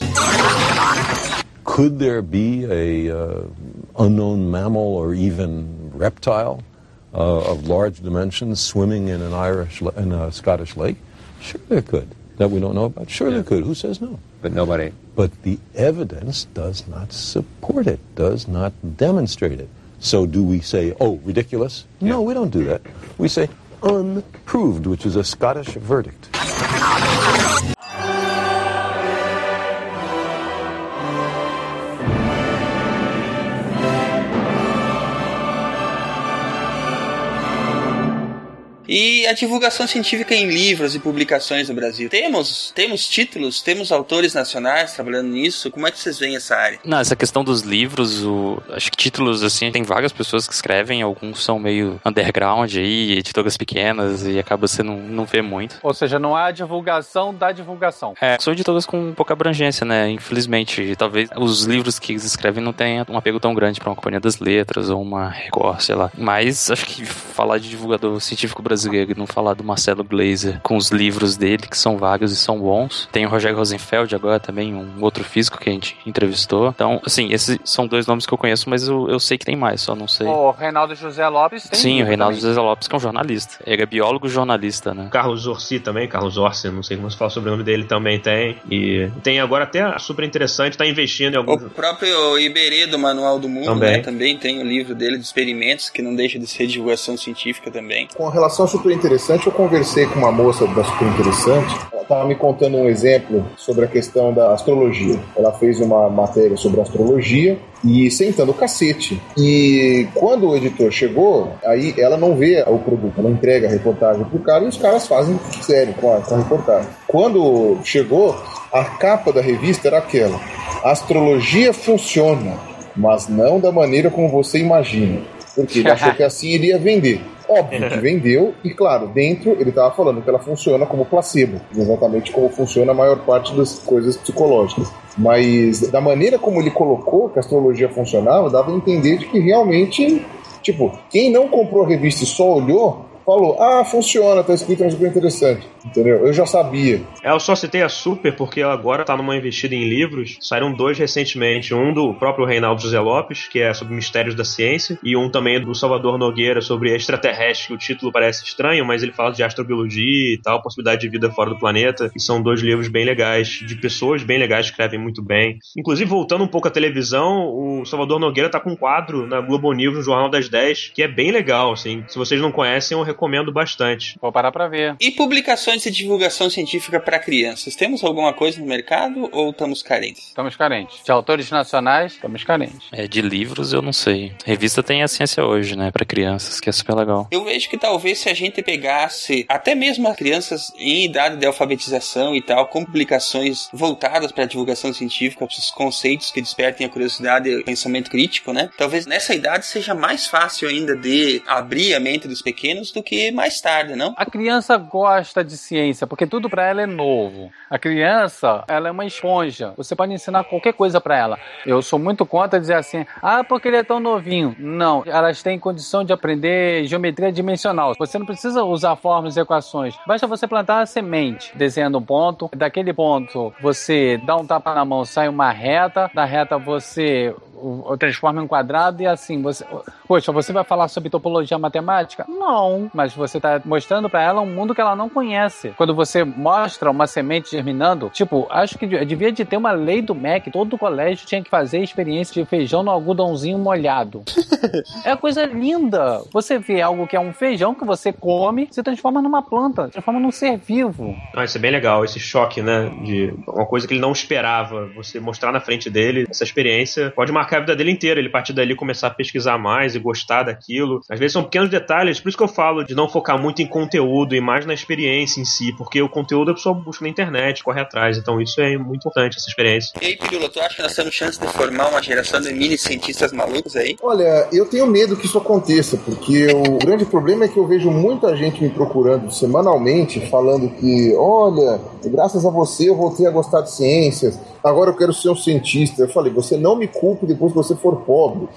Could there be a uh, unknown mammal or even reptile uh, of large dimensions swimming in an Irish in a Scottish lake? Sure, there could. That we don't know about. Sure, there could. Who says no? But nobody. But the evidence does not support it. Does not demonstrate it. So do we say, oh, ridiculous? No, we don't do that. We say unproved, which is a Scottish verdict. E a divulgação científica em livros e publicações no Brasil. Temos, temos títulos, temos autores nacionais trabalhando nisso. Como é que vocês veem essa área? Não, essa questão dos livros, o, acho que títulos assim, tem várias pessoas que escrevem, alguns são meio underground aí, editoras pequenas e acaba você não, não vê muito. Ou seja, não há divulgação da divulgação. É, são editoras com pouca abrangência, né? Infelizmente, talvez os livros que eles escrevem não tenham um apego tão grande para uma companhia das letras ou uma Record, sei lá. Mas acho que falar de divulgador científico brasileiro brasileiro e não falar do Marcelo Glazer com os livros dele, que são vários e são bons. Tem o Rogério Rosenfeld agora também, um outro físico que a gente entrevistou. Então, assim, esses são dois nomes que eu conheço, mas eu, eu sei que tem mais, só não sei. O Reinaldo José Lopes tem Sim, o Reinaldo também. José Lopes, que é um jornalista. Ele é biólogo jornalista, né? Carlos Orsi também, Carlos Orsi, não sei como se fala sobre o nome dele, também tem. E tem agora até super interessante, tá investindo em alguns. O próprio Iberê do Manual do Mundo, também. Né, também tem o livro dele de experimentos, que não deixa de ser divulgação científica também. Com relação super interessante, eu conversei com uma moça da super interessante. Ela estava me contando um exemplo sobre a questão da astrologia. Ela fez uma matéria sobre astrologia e sentando o cacete. E quando o editor chegou, aí ela não vê o produto, ela entrega a reportagem pro cara e os caras fazem o que quiserem com a, com a reportagem. Quando chegou, a capa da revista era aquela: astrologia funciona, mas não da maneira como você imagina. Porque ele achou que assim ele ia vender. Óbvio que vendeu, e claro, dentro ele estava falando que ela funciona como placebo, exatamente como funciona a maior parte das coisas psicológicas. Mas da maneira como ele colocou que a astrologia funcionava, dava a entender de que realmente, tipo, quem não comprou a revista e só olhou, falou: Ah, funciona, tá escrito, é super interessante. Entendeu? Eu já sabia. É, eu só citei a Super porque ela agora tá numa investida em livros. Saíram dois recentemente. Um do próprio Reinaldo José Lopes, que é sobre mistérios da ciência, e um também do Salvador Nogueira sobre extraterrestre, o título parece estranho, mas ele fala de astrobiologia e tal, possibilidade de vida fora do planeta. E são dois livros bem legais, de pessoas bem legais, que escrevem muito bem. Inclusive, voltando um pouco à televisão, o Salvador Nogueira tá com um quadro na Globo News, no Jornal das 10, que é bem legal, assim. Se vocês não conhecem, eu recomendo bastante. Vou parar pra ver. E publicações de divulgação científica para crianças? Temos alguma coisa no mercado ou estamos carentes? Estamos carentes. De autores nacionais, estamos carentes. É, de livros eu não sei. Revista tem a ciência hoje, né, para crianças, que é super legal. Eu vejo que talvez se a gente pegasse até mesmo as crianças em idade de alfabetização e tal, com publicações voltadas para a divulgação científica, para os conceitos que despertem a curiosidade e o pensamento crítico, né? Talvez nessa idade seja mais fácil ainda de abrir a mente dos pequenos do que mais tarde, não? A criança gosta de ciência, porque tudo para ela é novo. A criança, ela é uma esponja. Você pode ensinar qualquer coisa para ela. Eu sou muito contra dizer assim: "Ah, porque ele é tão novinho". Não, elas têm condição de aprender geometria dimensional. Você não precisa usar fórmulas e equações. Basta você plantar a semente, desenhando um ponto, daquele ponto você dá um tapa na mão, sai uma reta, da reta você transforma em um quadrado e assim, você. Poxa, você vai falar sobre topologia matemática? Não, mas você está mostrando para ela um mundo que ela não conhece. Quando você mostra uma semente germinando, tipo, acho que de- devia de ter uma lei do MEC, todo colégio tinha que fazer experiência de feijão no algodãozinho molhado. é coisa linda. Você vê algo que é um feijão que você come, se transforma numa planta, transforma num ser vivo. Ah, isso é bem legal, esse choque, né? De uma coisa que ele não esperava. Você mostrar na frente dele essa experiência pode marcar a vida dele inteira. Ele a partir dali começar a pesquisar mais e gostar daquilo. Às vezes são pequenos detalhes, por isso que eu falo de não focar muito em conteúdo e mais na experiência em si, porque o conteúdo a pessoa busca na internet, corre atrás. Então isso é muito importante, essa experiência. E aí, Pirula, tu acha que nós temos chance de formar uma geração de mini cientistas malucos aí? Olha, eu tenho medo que isso aconteça, porque o grande problema é que eu vejo muita gente me procurando semanalmente falando que, olha, graças a você eu voltei a gostar de ciências, agora eu quero ser um cientista. Eu falei, você não me culpe depois que você for pobre.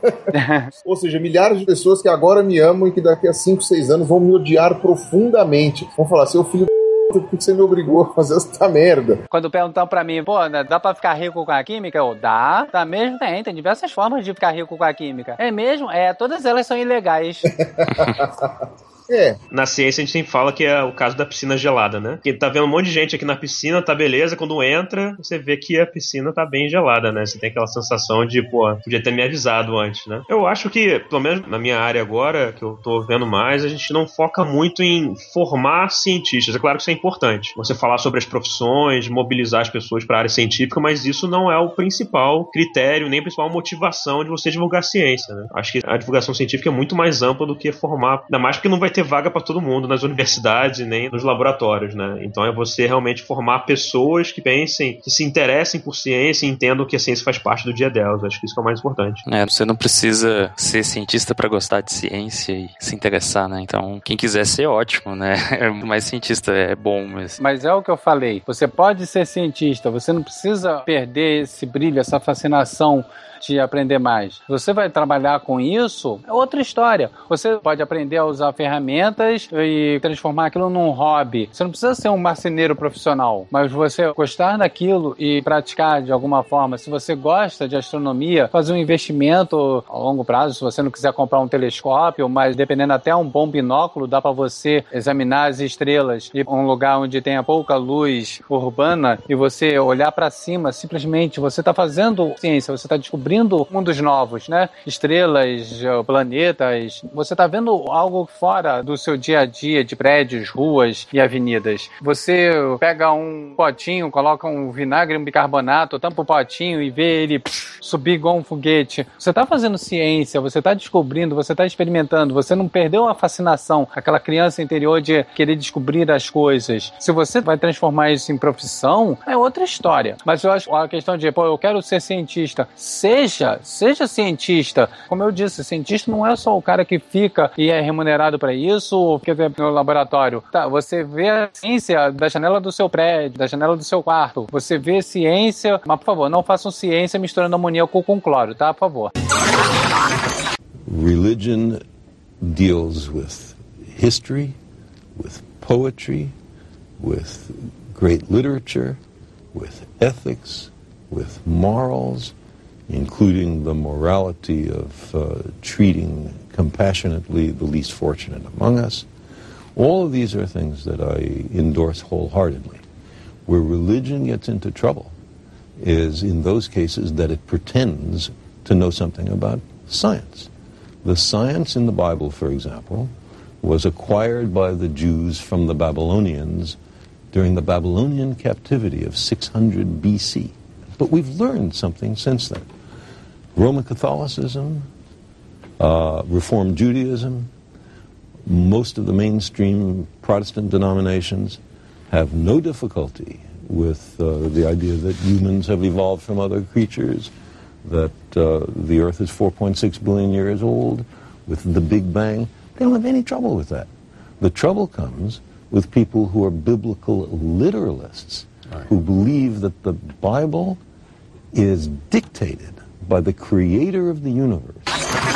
Ou seja, milhares de pessoas que agora me amam e que daqui a 5, 6 anos vão me odiar profundamente. Vão falar, seu filho por que você me obrigou a fazer essa merda? Quando perguntam pra mim, pô, né, dá pra ficar rico com a química? Eu, dá. Dá mesmo? Tem, tem diversas formas de ficar rico com a química. É mesmo? É, todas elas são ilegais. É, Na ciência a gente sempre fala que é o caso da piscina gelada, né? Que tá vendo um monte de gente aqui na piscina, tá beleza, quando entra, você vê que a piscina tá bem gelada, né? Você tem aquela sensação de, pô, podia ter me avisado antes, né? Eu acho que, pelo menos na minha área agora, que eu tô vendo mais, a gente não foca muito em formar cientistas. É claro que isso é importante. Você falar sobre as profissões, mobilizar as pessoas para a área científica, mas isso não é o principal critério, nem a principal motivação de você divulgar ciência, né? Acho que a divulgação científica é muito mais ampla do que formar, ainda mais porque não vai ter vaga para todo mundo nas universidades e nem nos laboratórios, né? Então é você realmente formar pessoas que pensem, que se interessem por ciência e entendam que a ciência faz parte do dia delas. Acho que isso que é o mais importante. É, você não precisa ser cientista pra gostar de ciência e se interessar, né? Então, quem quiser ser ótimo, né? Mas cientista é bom, mas Mas é o que eu falei. Você pode ser cientista, você não precisa perder esse brilho, essa fascinação de aprender mais. Você vai trabalhar com isso, é outra história. Você pode aprender a usar ferramentas e transformar aquilo num hobby. Você não precisa ser um marceneiro profissional, mas você gostar daquilo e praticar de alguma forma. Se você gosta de astronomia, fazer um investimento a longo prazo, se você não quiser comprar um telescópio, mas dependendo até um bom binóculo, dá para você examinar as estrelas de um lugar onde tenha pouca luz urbana e você olhar para cima, simplesmente você está fazendo ciência, você está descobrindo mundos novos, né? Estrelas, planetas. Você está vendo algo fora do seu dia a dia de prédios, ruas e avenidas. Você pega um potinho, coloca um vinagre, um bicarbonato, tampa o potinho e vê ele subir igual um foguete. Você está fazendo ciência, você está descobrindo, você está experimentando. Você não perdeu a fascinação, aquela criança interior de querer descobrir as coisas. Se você vai transformar isso em profissão, é outra história. Mas eu acho a questão de, pô, eu quero ser cientista. Seja, seja cientista. Como eu disse, cientista não é só o cara que fica e é remunerado para isso ou fica no laboratório. Tá, você vê a ciência da janela do seu prédio, da janela do seu quarto. Você vê ciência, mas por favor, não façam ciência misturando amoníaco com cloro, tá? Por favor. Religion deals with history, with poetry, with great literature, with ethics, with morals, including the morality of uh, treating compassionately the least fortunate among us. All of these are things that I endorse wholeheartedly. Where religion gets into trouble is in those cases that it pretends to know something about science. The science in the Bible, for example, was acquired by the Jews from the Babylonians during the Babylonian captivity of 600 BC. But we've learned something since then. Roman Catholicism, uh, Reformed Judaism, most of the mainstream Protestant denominations have no difficulty with uh, the idea that humans have evolved from other creatures, that uh, the Earth is 4.6 billion years old, with the Big Bang. They don't have any trouble with that. The trouble comes with people who are biblical literalists, who believe that the Bible is dictated by the creator of the universe.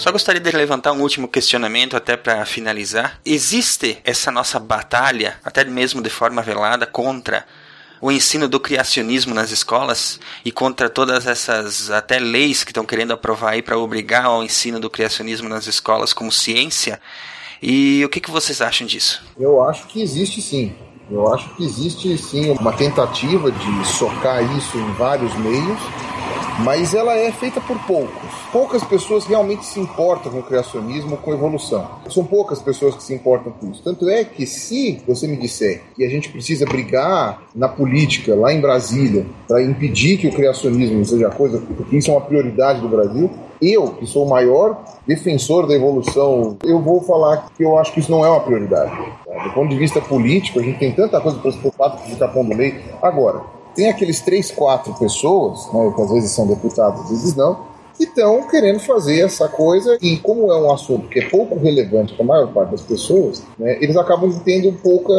Só gostaria de levantar um último questionamento até para finalizar. Existe essa nossa batalha, até mesmo de forma velada, contra o ensino do criacionismo nas escolas e contra todas essas até leis que estão querendo aprovar aí para obrigar ao ensino do criacionismo nas escolas como ciência. E o que, que vocês acham disso? Eu acho que existe sim. Eu acho que existe sim uma tentativa de socar isso em vários meios, mas ela é feita por poucos. Poucas pessoas realmente se importam com o criacionismo, com a evolução. São poucas pessoas que se importam com isso. Tanto é que se você me disser que a gente precisa brigar na política, lá em Brasília, para impedir que o criacionismo seja coisa, porque isso é uma prioridade do Brasil, eu, que sou o maior defensor da evolução, eu vou falar que eu acho que isso não é uma prioridade. Do ponto de vista político, a gente tem tanta coisa para se preocupar com ficar pondo lei. Agora, tem aqueles três, quatro pessoas, né, que às vezes são deputados, às vezes não, que estão querendo fazer essa coisa e como é um assunto que é pouco relevante para a maior parte das pessoas, né, eles acabam tendo pouca,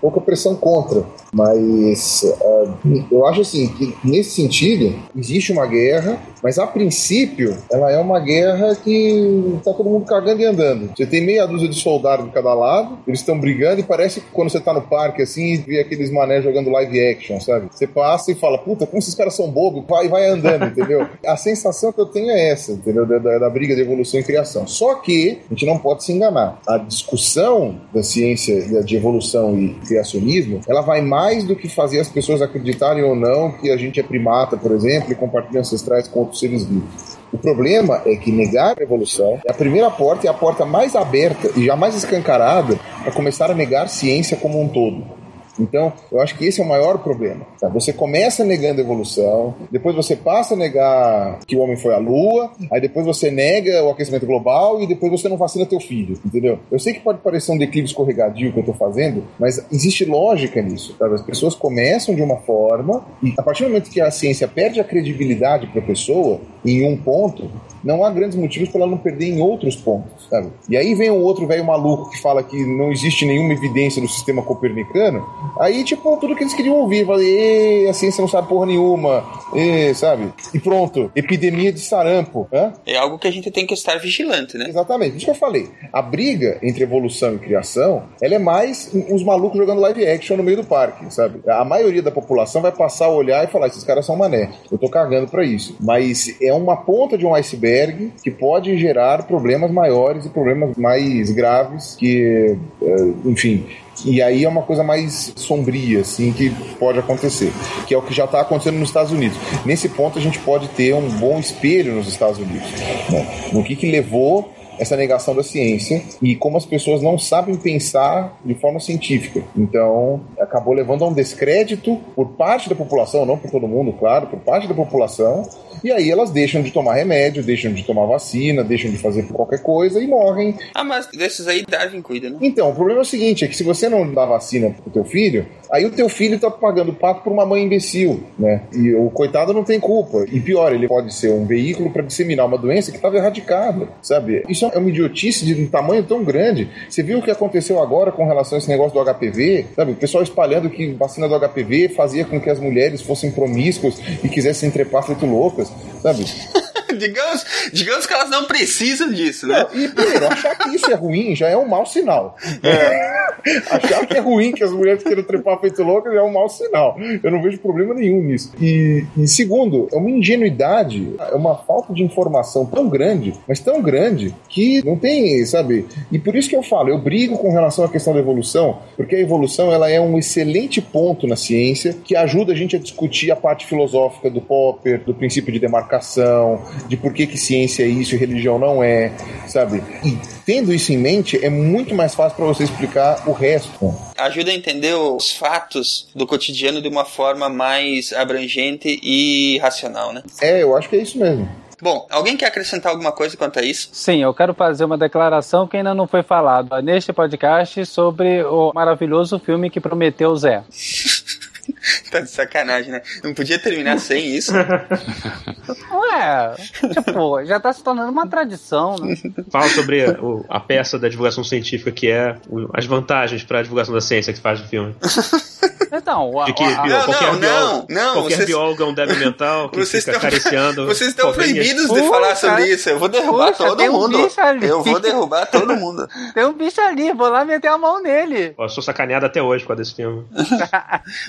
pouca pressão contra. Mas uh, eu acho assim que nesse sentido existe uma guerra, mas a princípio ela é uma guerra que está todo mundo cagando e andando. Você tem meia dúzia de soldados de cada lado, eles estão brigando e parece que quando você está no parque assim e vê aqueles mané jogando live action, sabe? Você passa e fala, puta, como esses caras são bobos, vai vai andando, entendeu? A sensação que eu tenho é essa, entendeu? Da, da, da briga de evolução e criação. Só que a gente não pode se enganar. A discussão da ciência de evolução e criacionismo, ela vai mais do que fazer as pessoas acreditarem ou não que a gente é primata, por exemplo, e compartilha ancestrais com outros seres vivos. O problema é que negar a evolução é a primeira porta e a porta mais aberta e já mais escancarada para começar a negar ciência como um todo. Então, eu acho que esse é o maior problema. Tá? Você começa negando a evolução, depois você passa a negar que o homem foi à lua, aí depois você nega o aquecimento global e depois você não vacina teu filho, entendeu? Eu sei que pode parecer um declive escorregadio que eu estou fazendo, mas existe lógica nisso. Tá? As pessoas começam de uma forma e a partir do momento que a ciência perde a credibilidade para a pessoa em um ponto, não há grandes motivos para ela não perder em outros pontos, sabe? E aí vem um outro velho maluco que fala que não existe nenhuma evidência no sistema copernicano, aí, tipo, tudo que eles queriam ouvir, falei, a ciência não sabe porra nenhuma, e, sabe? E pronto, epidemia de sarampo, né? É algo que a gente tem que estar vigilante, né? Exatamente, isso que eu falei. A briga entre evolução e criação, ela é mais os malucos jogando live action no meio do parque, sabe? A maioria da população vai passar a olhar e falar, esses caras são mané, eu tô cagando pra isso. Mas é uma ponta de um iceberg que pode gerar problemas maiores e problemas mais graves que, eh, enfim, e aí é uma coisa mais sombria, assim, que pode acontecer, que é o que já está acontecendo nos Estados Unidos. Nesse ponto, a gente pode ter um bom espelho nos Estados Unidos. Né? No que, que levou essa negação da ciência e como as pessoas não sabem pensar de forma científica. Então, acabou levando a um descrédito por parte da população, não por todo mundo, claro, por parte da população, e aí elas deixam de tomar remédio, deixam de tomar vacina, deixam de fazer qualquer coisa e morrem. Ah, mas desses aí Darwin cuida, né? Então, o problema é o seguinte, é que se você não dá vacina pro teu filho, aí o teu filho tá pagando pato por uma mãe imbecil, né? E o coitado não tem culpa. E pior, ele pode ser um veículo para disseminar uma doença que estava erradicada, sabe? Isso é uma idiotice de um tamanho tão grande. Você viu o que aconteceu agora com relação a esse negócio do HPV, sabe? O pessoal espalhando que vacina do HPV fazia com que as mulheres fossem promíscuas e quisessem trepar feito loucas sabe? digamos, digamos que elas não precisam disso, né? Não, e primeiro, achar que isso é ruim já é um mau sinal. É. achar que é ruim que as mulheres queiram trepar feito louca já é um mau sinal. Eu não vejo problema nenhum nisso. E, e segundo, é uma ingenuidade, é uma falta de informação tão grande, mas tão grande, que não tem, sabe? E por isso que eu falo, eu brigo com relação à questão da evolução, porque a evolução ela é um excelente ponto na ciência que ajuda a gente a discutir a parte filosófica do Popper, do princípio de demarcação, de por que, que ciência é isso e religião não é, sabe? E tendo isso em mente, é muito mais fácil para você explicar o resto. Ajuda a entender os fatos do cotidiano de uma forma mais abrangente e racional, né? É, eu acho que é isso mesmo. Bom, alguém quer acrescentar alguma coisa quanto a isso? Sim, eu quero fazer uma declaração que ainda não foi falado neste podcast sobre o maravilhoso filme que prometeu Zé. tá de sacanagem, né? Não podia terminar sem isso. Ué, tipo, já tá se tornando uma tradição, né? Fala sobre a, a peça da divulgação científica que é o, as vantagens para a divulgação da ciência que faz do filme. Então, o, De que o- bio- Não, qualquer não, biólogo, não, qualquer vocês- biólogo é um débil mental que Vocês fica estão, acariciando. vocês estão proibidos de Puxa, falar sobre isso. Eu vou derrubar puxa, todo um mundo. Eu vou derrubar todo mundo. tem um bicho ali, vou lá meter a mão nele. Eu sou sacaneado até hoje por causa desse filme.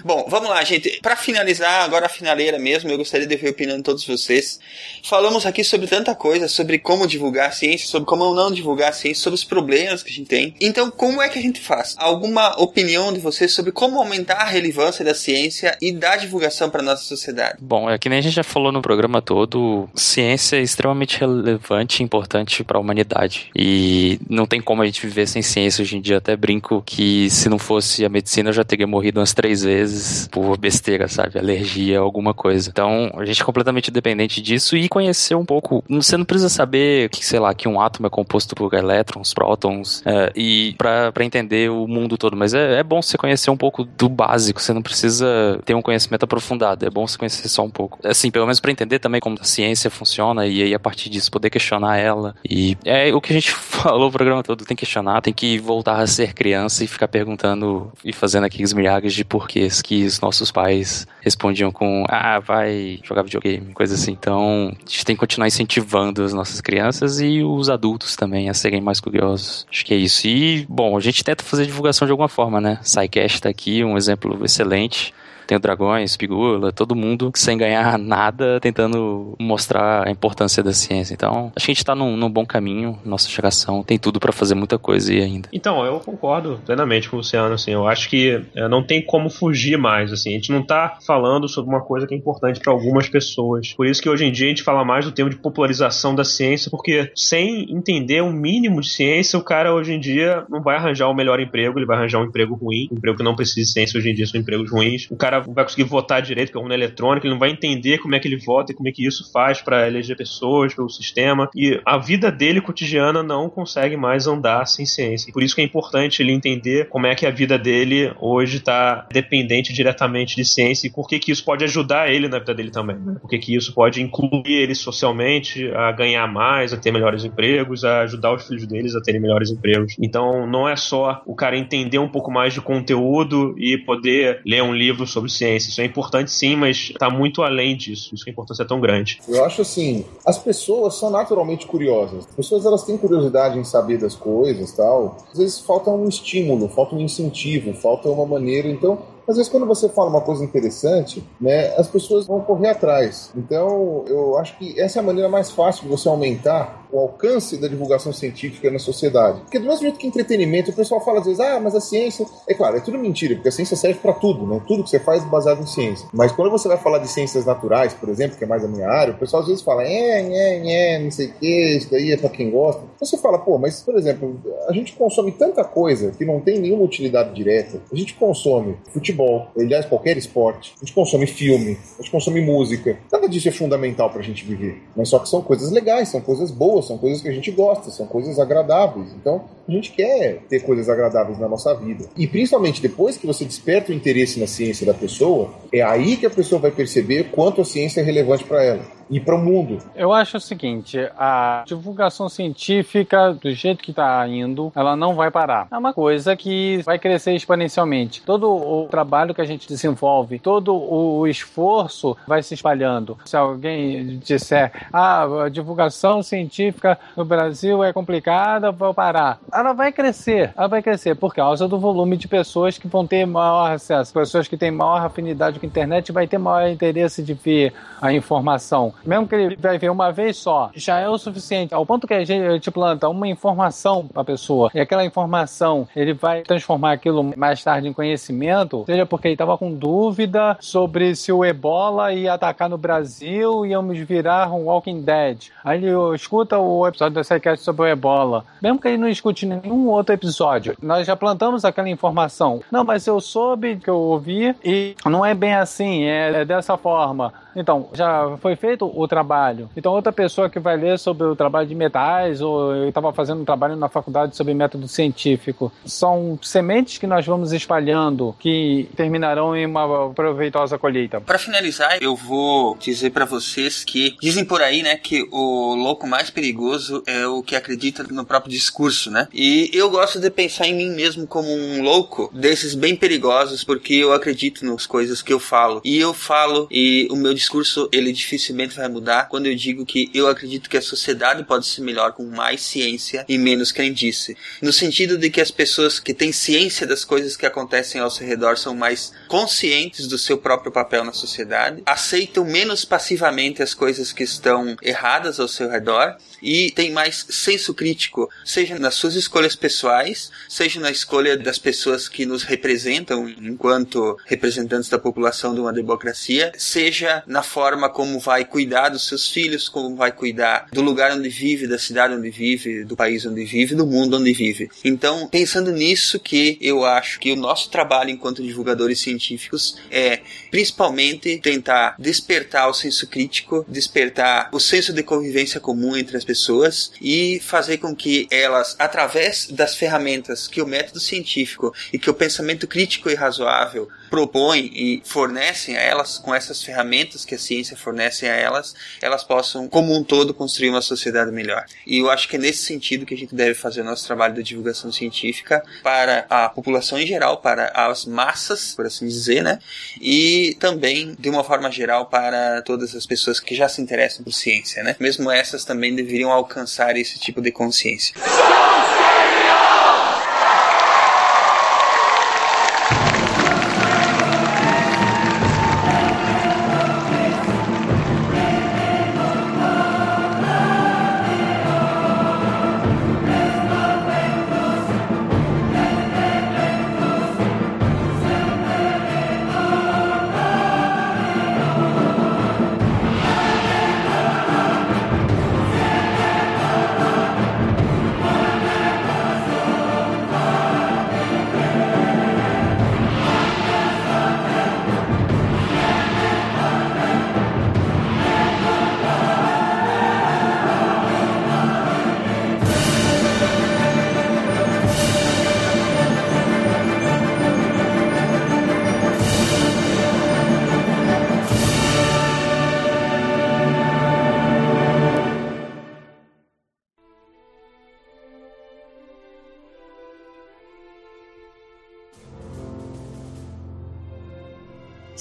Bom, vamos lá, gente. Pra finalizar, agora a finaleira mesmo, eu gostaria de ver a opinião de todos vocês. Falamos aqui sobre tanta coisa, sobre como divulgar a ciência, sobre como não divulgar a ciência, sobre os problemas que a gente tem. Então, como é que a gente faz? Alguma opinião de vocês sobre como aumentar a relevância da ciência e da divulgação para nossa sociedade? Bom, é que nem a gente já falou no programa todo, ciência é extremamente relevante e importante para a humanidade. E não tem como a gente viver sem ciência hoje em dia. Até brinco que se não fosse a medicina eu já teria morrido umas três vezes por besteira, sabe? Alergia, alguma coisa. Então, a gente é completamente dependente disso e conhecer um pouco. Você não precisa saber que, sei lá, que um átomo é composto por elétrons, prótons, é, e para entender o mundo todo. Mas é, é bom você conhecer um pouco do básico. Você não precisa ter um conhecimento aprofundado. É bom você conhecer só um pouco. Assim, pelo menos para entender também como a ciência funciona e aí a partir disso poder questionar ela. E é o que a gente falou o programa todo. Tem que questionar, tem que voltar a ser criança e ficar perguntando e fazendo aqueles milhares de porquês que os nossos pais respondiam com ah, vai jogar videogame, coisa assim. Então, a gente tem que continuar incentivando as nossas crianças e os adultos também a serem mais curiosos. Acho que é isso. E, bom, a gente tenta fazer divulgação de alguma forma, né? SciCast tá aqui, um exemplo excelente. Tem o Dragões, Pigula, todo mundo sem ganhar nada, tentando mostrar a importância da ciência. Então, acho que a gente tá num, num bom caminho, nossa geração tem tudo para fazer muita coisa aí ainda. Então, eu concordo plenamente com o Luciano, assim, eu acho que é, não tem como fugir mais, assim, a gente não tá falando sobre uma coisa que é importante para algumas pessoas. Por isso que hoje em dia a gente fala mais do termo de popularização da ciência, porque sem entender um mínimo de ciência, o cara hoje em dia não vai arranjar o melhor emprego, ele vai arranjar um emprego ruim, um emprego que não precisa de ciência hoje em dia são empregos ruins. O cara não vai conseguir votar direito, porque é urna eletrônica, ele não vai entender como é que ele vota e como é que isso faz para eleger pessoas, pelo sistema. E a vida dele cotidiana não consegue mais andar sem ciência. Por isso que é importante ele entender como é que a vida dele hoje está dependente diretamente de ciência e por que que isso pode ajudar ele na vida dele também. Né? Por que que isso pode incluir ele socialmente a ganhar mais, a ter melhores empregos, a ajudar os filhos deles a terem melhores empregos. Então não é só o cara entender um pouco mais de conteúdo e poder ler um livro sobre ciência. Isso é importante sim, mas está muito além disso. Isso que a importância é tão grande. Eu acho assim, as pessoas são naturalmente curiosas. As pessoas elas têm curiosidade em saber das coisas, tal. Às vezes falta um estímulo, falta um incentivo, falta uma maneira. Então, às vezes quando você fala uma coisa interessante, né, as pessoas vão correr atrás. Então, eu acho que essa é a maneira mais fácil de você aumentar o alcance da divulgação científica na sociedade. Porque do mesmo jeito que entretenimento, o pessoal fala às vezes, ah, mas a ciência, é claro, é tudo mentira, porque a ciência serve para tudo, né? Tudo que você faz é baseado em ciência. Mas quando você vai falar de ciências naturais, por exemplo, que é mais a minha área, o pessoal às vezes fala, é, é, é, não sei o que, isso daí é para quem gosta. Então você fala, pô, mas por exemplo, a gente consome tanta coisa que não tem nenhuma utilidade direta. A gente consome futebol, aliás, qualquer esporte. A gente consome filme, a gente consome música. Nada disso é fundamental pra gente viver. Mas só que são coisas legais, são coisas boas, são coisas que a gente gosta, são coisas agradáveis. Então, a gente quer ter coisas agradáveis na nossa vida. E principalmente depois que você desperta o interesse na ciência da pessoa, é aí que a pessoa vai perceber quanto a ciência é relevante para ela e para o mundo. Eu acho o seguinte, a divulgação científica, do jeito que está indo, ela não vai parar. É uma coisa que vai crescer exponencialmente. Todo o trabalho que a gente desenvolve, todo o esforço vai se espalhando. Se alguém disser, ah, a divulgação científica no Brasil é complicada, vou parar. Ela vai crescer, ela vai crescer por causa do volume de pessoas que vão ter maior acesso. Pessoas que têm maior afinidade com a internet vai ter maior interesse de ver a informação mesmo que ele vai ver uma vez só, já é o suficiente. Ao ponto que a gente planta uma informação para a pessoa e aquela informação ele vai transformar aquilo mais tarde em conhecimento, seja porque ele estava com dúvida sobre se o ebola ia atacar no Brasil e íamos virar um Walking Dead. Aí ele escuta o episódio da SciCast sobre o ebola. Mesmo que ele não escute nenhum outro episódio, nós já plantamos aquela informação. Não, mas eu soube que eu ouvi e não é bem assim, é, é dessa forma. Então, já foi feito o trabalho. Então, outra pessoa que vai ler sobre o trabalho de metais, ou eu estava fazendo um trabalho na faculdade sobre método científico, são sementes que nós vamos espalhando que terminarão em uma proveitosa colheita. Para finalizar, eu vou dizer para vocês que dizem por aí, né, que o louco mais perigoso é o que acredita no próprio discurso, né? E eu gosto de pensar em mim mesmo como um louco desses bem perigosos, porque eu acredito nas coisas que eu falo. E eu falo e o meu discurso ele dificilmente vai mudar quando eu digo que eu acredito que a sociedade pode ser melhor com mais ciência e menos crendice. No sentido de que as pessoas que têm ciência das coisas que acontecem ao seu redor são mais conscientes do seu próprio papel na sociedade, aceitam menos passivamente as coisas que estão erradas ao seu redor e têm mais senso crítico, seja nas suas escolhas pessoais, seja na escolha das pessoas que nos representam enquanto representantes da população de uma democracia, seja na forma como vai cuidar dos seus filhos, como vai cuidar do lugar onde vive, da cidade onde vive, do país onde vive, do mundo onde vive. Então, pensando nisso que eu acho que o nosso trabalho enquanto divulgadores científicos é principalmente tentar despertar o senso crítico, despertar o senso de convivência comum entre as pessoas e fazer com que elas, através das ferramentas que o método científico e que o pensamento crítico e razoável propõem e fornecem a elas, com essas ferramentas que a ciência fornece a elas, elas possam, como um todo, construir uma sociedade melhor. E eu acho que é nesse sentido que a gente deve fazer o nosso trabalho de divulgação científica para a população em geral, para as massas, por assim dizer, né? E também, de uma forma geral, para todas as pessoas que já se interessam por ciência, né? Mesmo essas também deveriam alcançar esse tipo de consciência.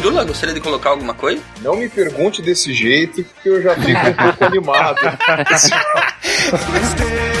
Pirula, gostaria de colocar alguma coisa? Não me pergunte desse jeito, que eu já fico um pouco animado.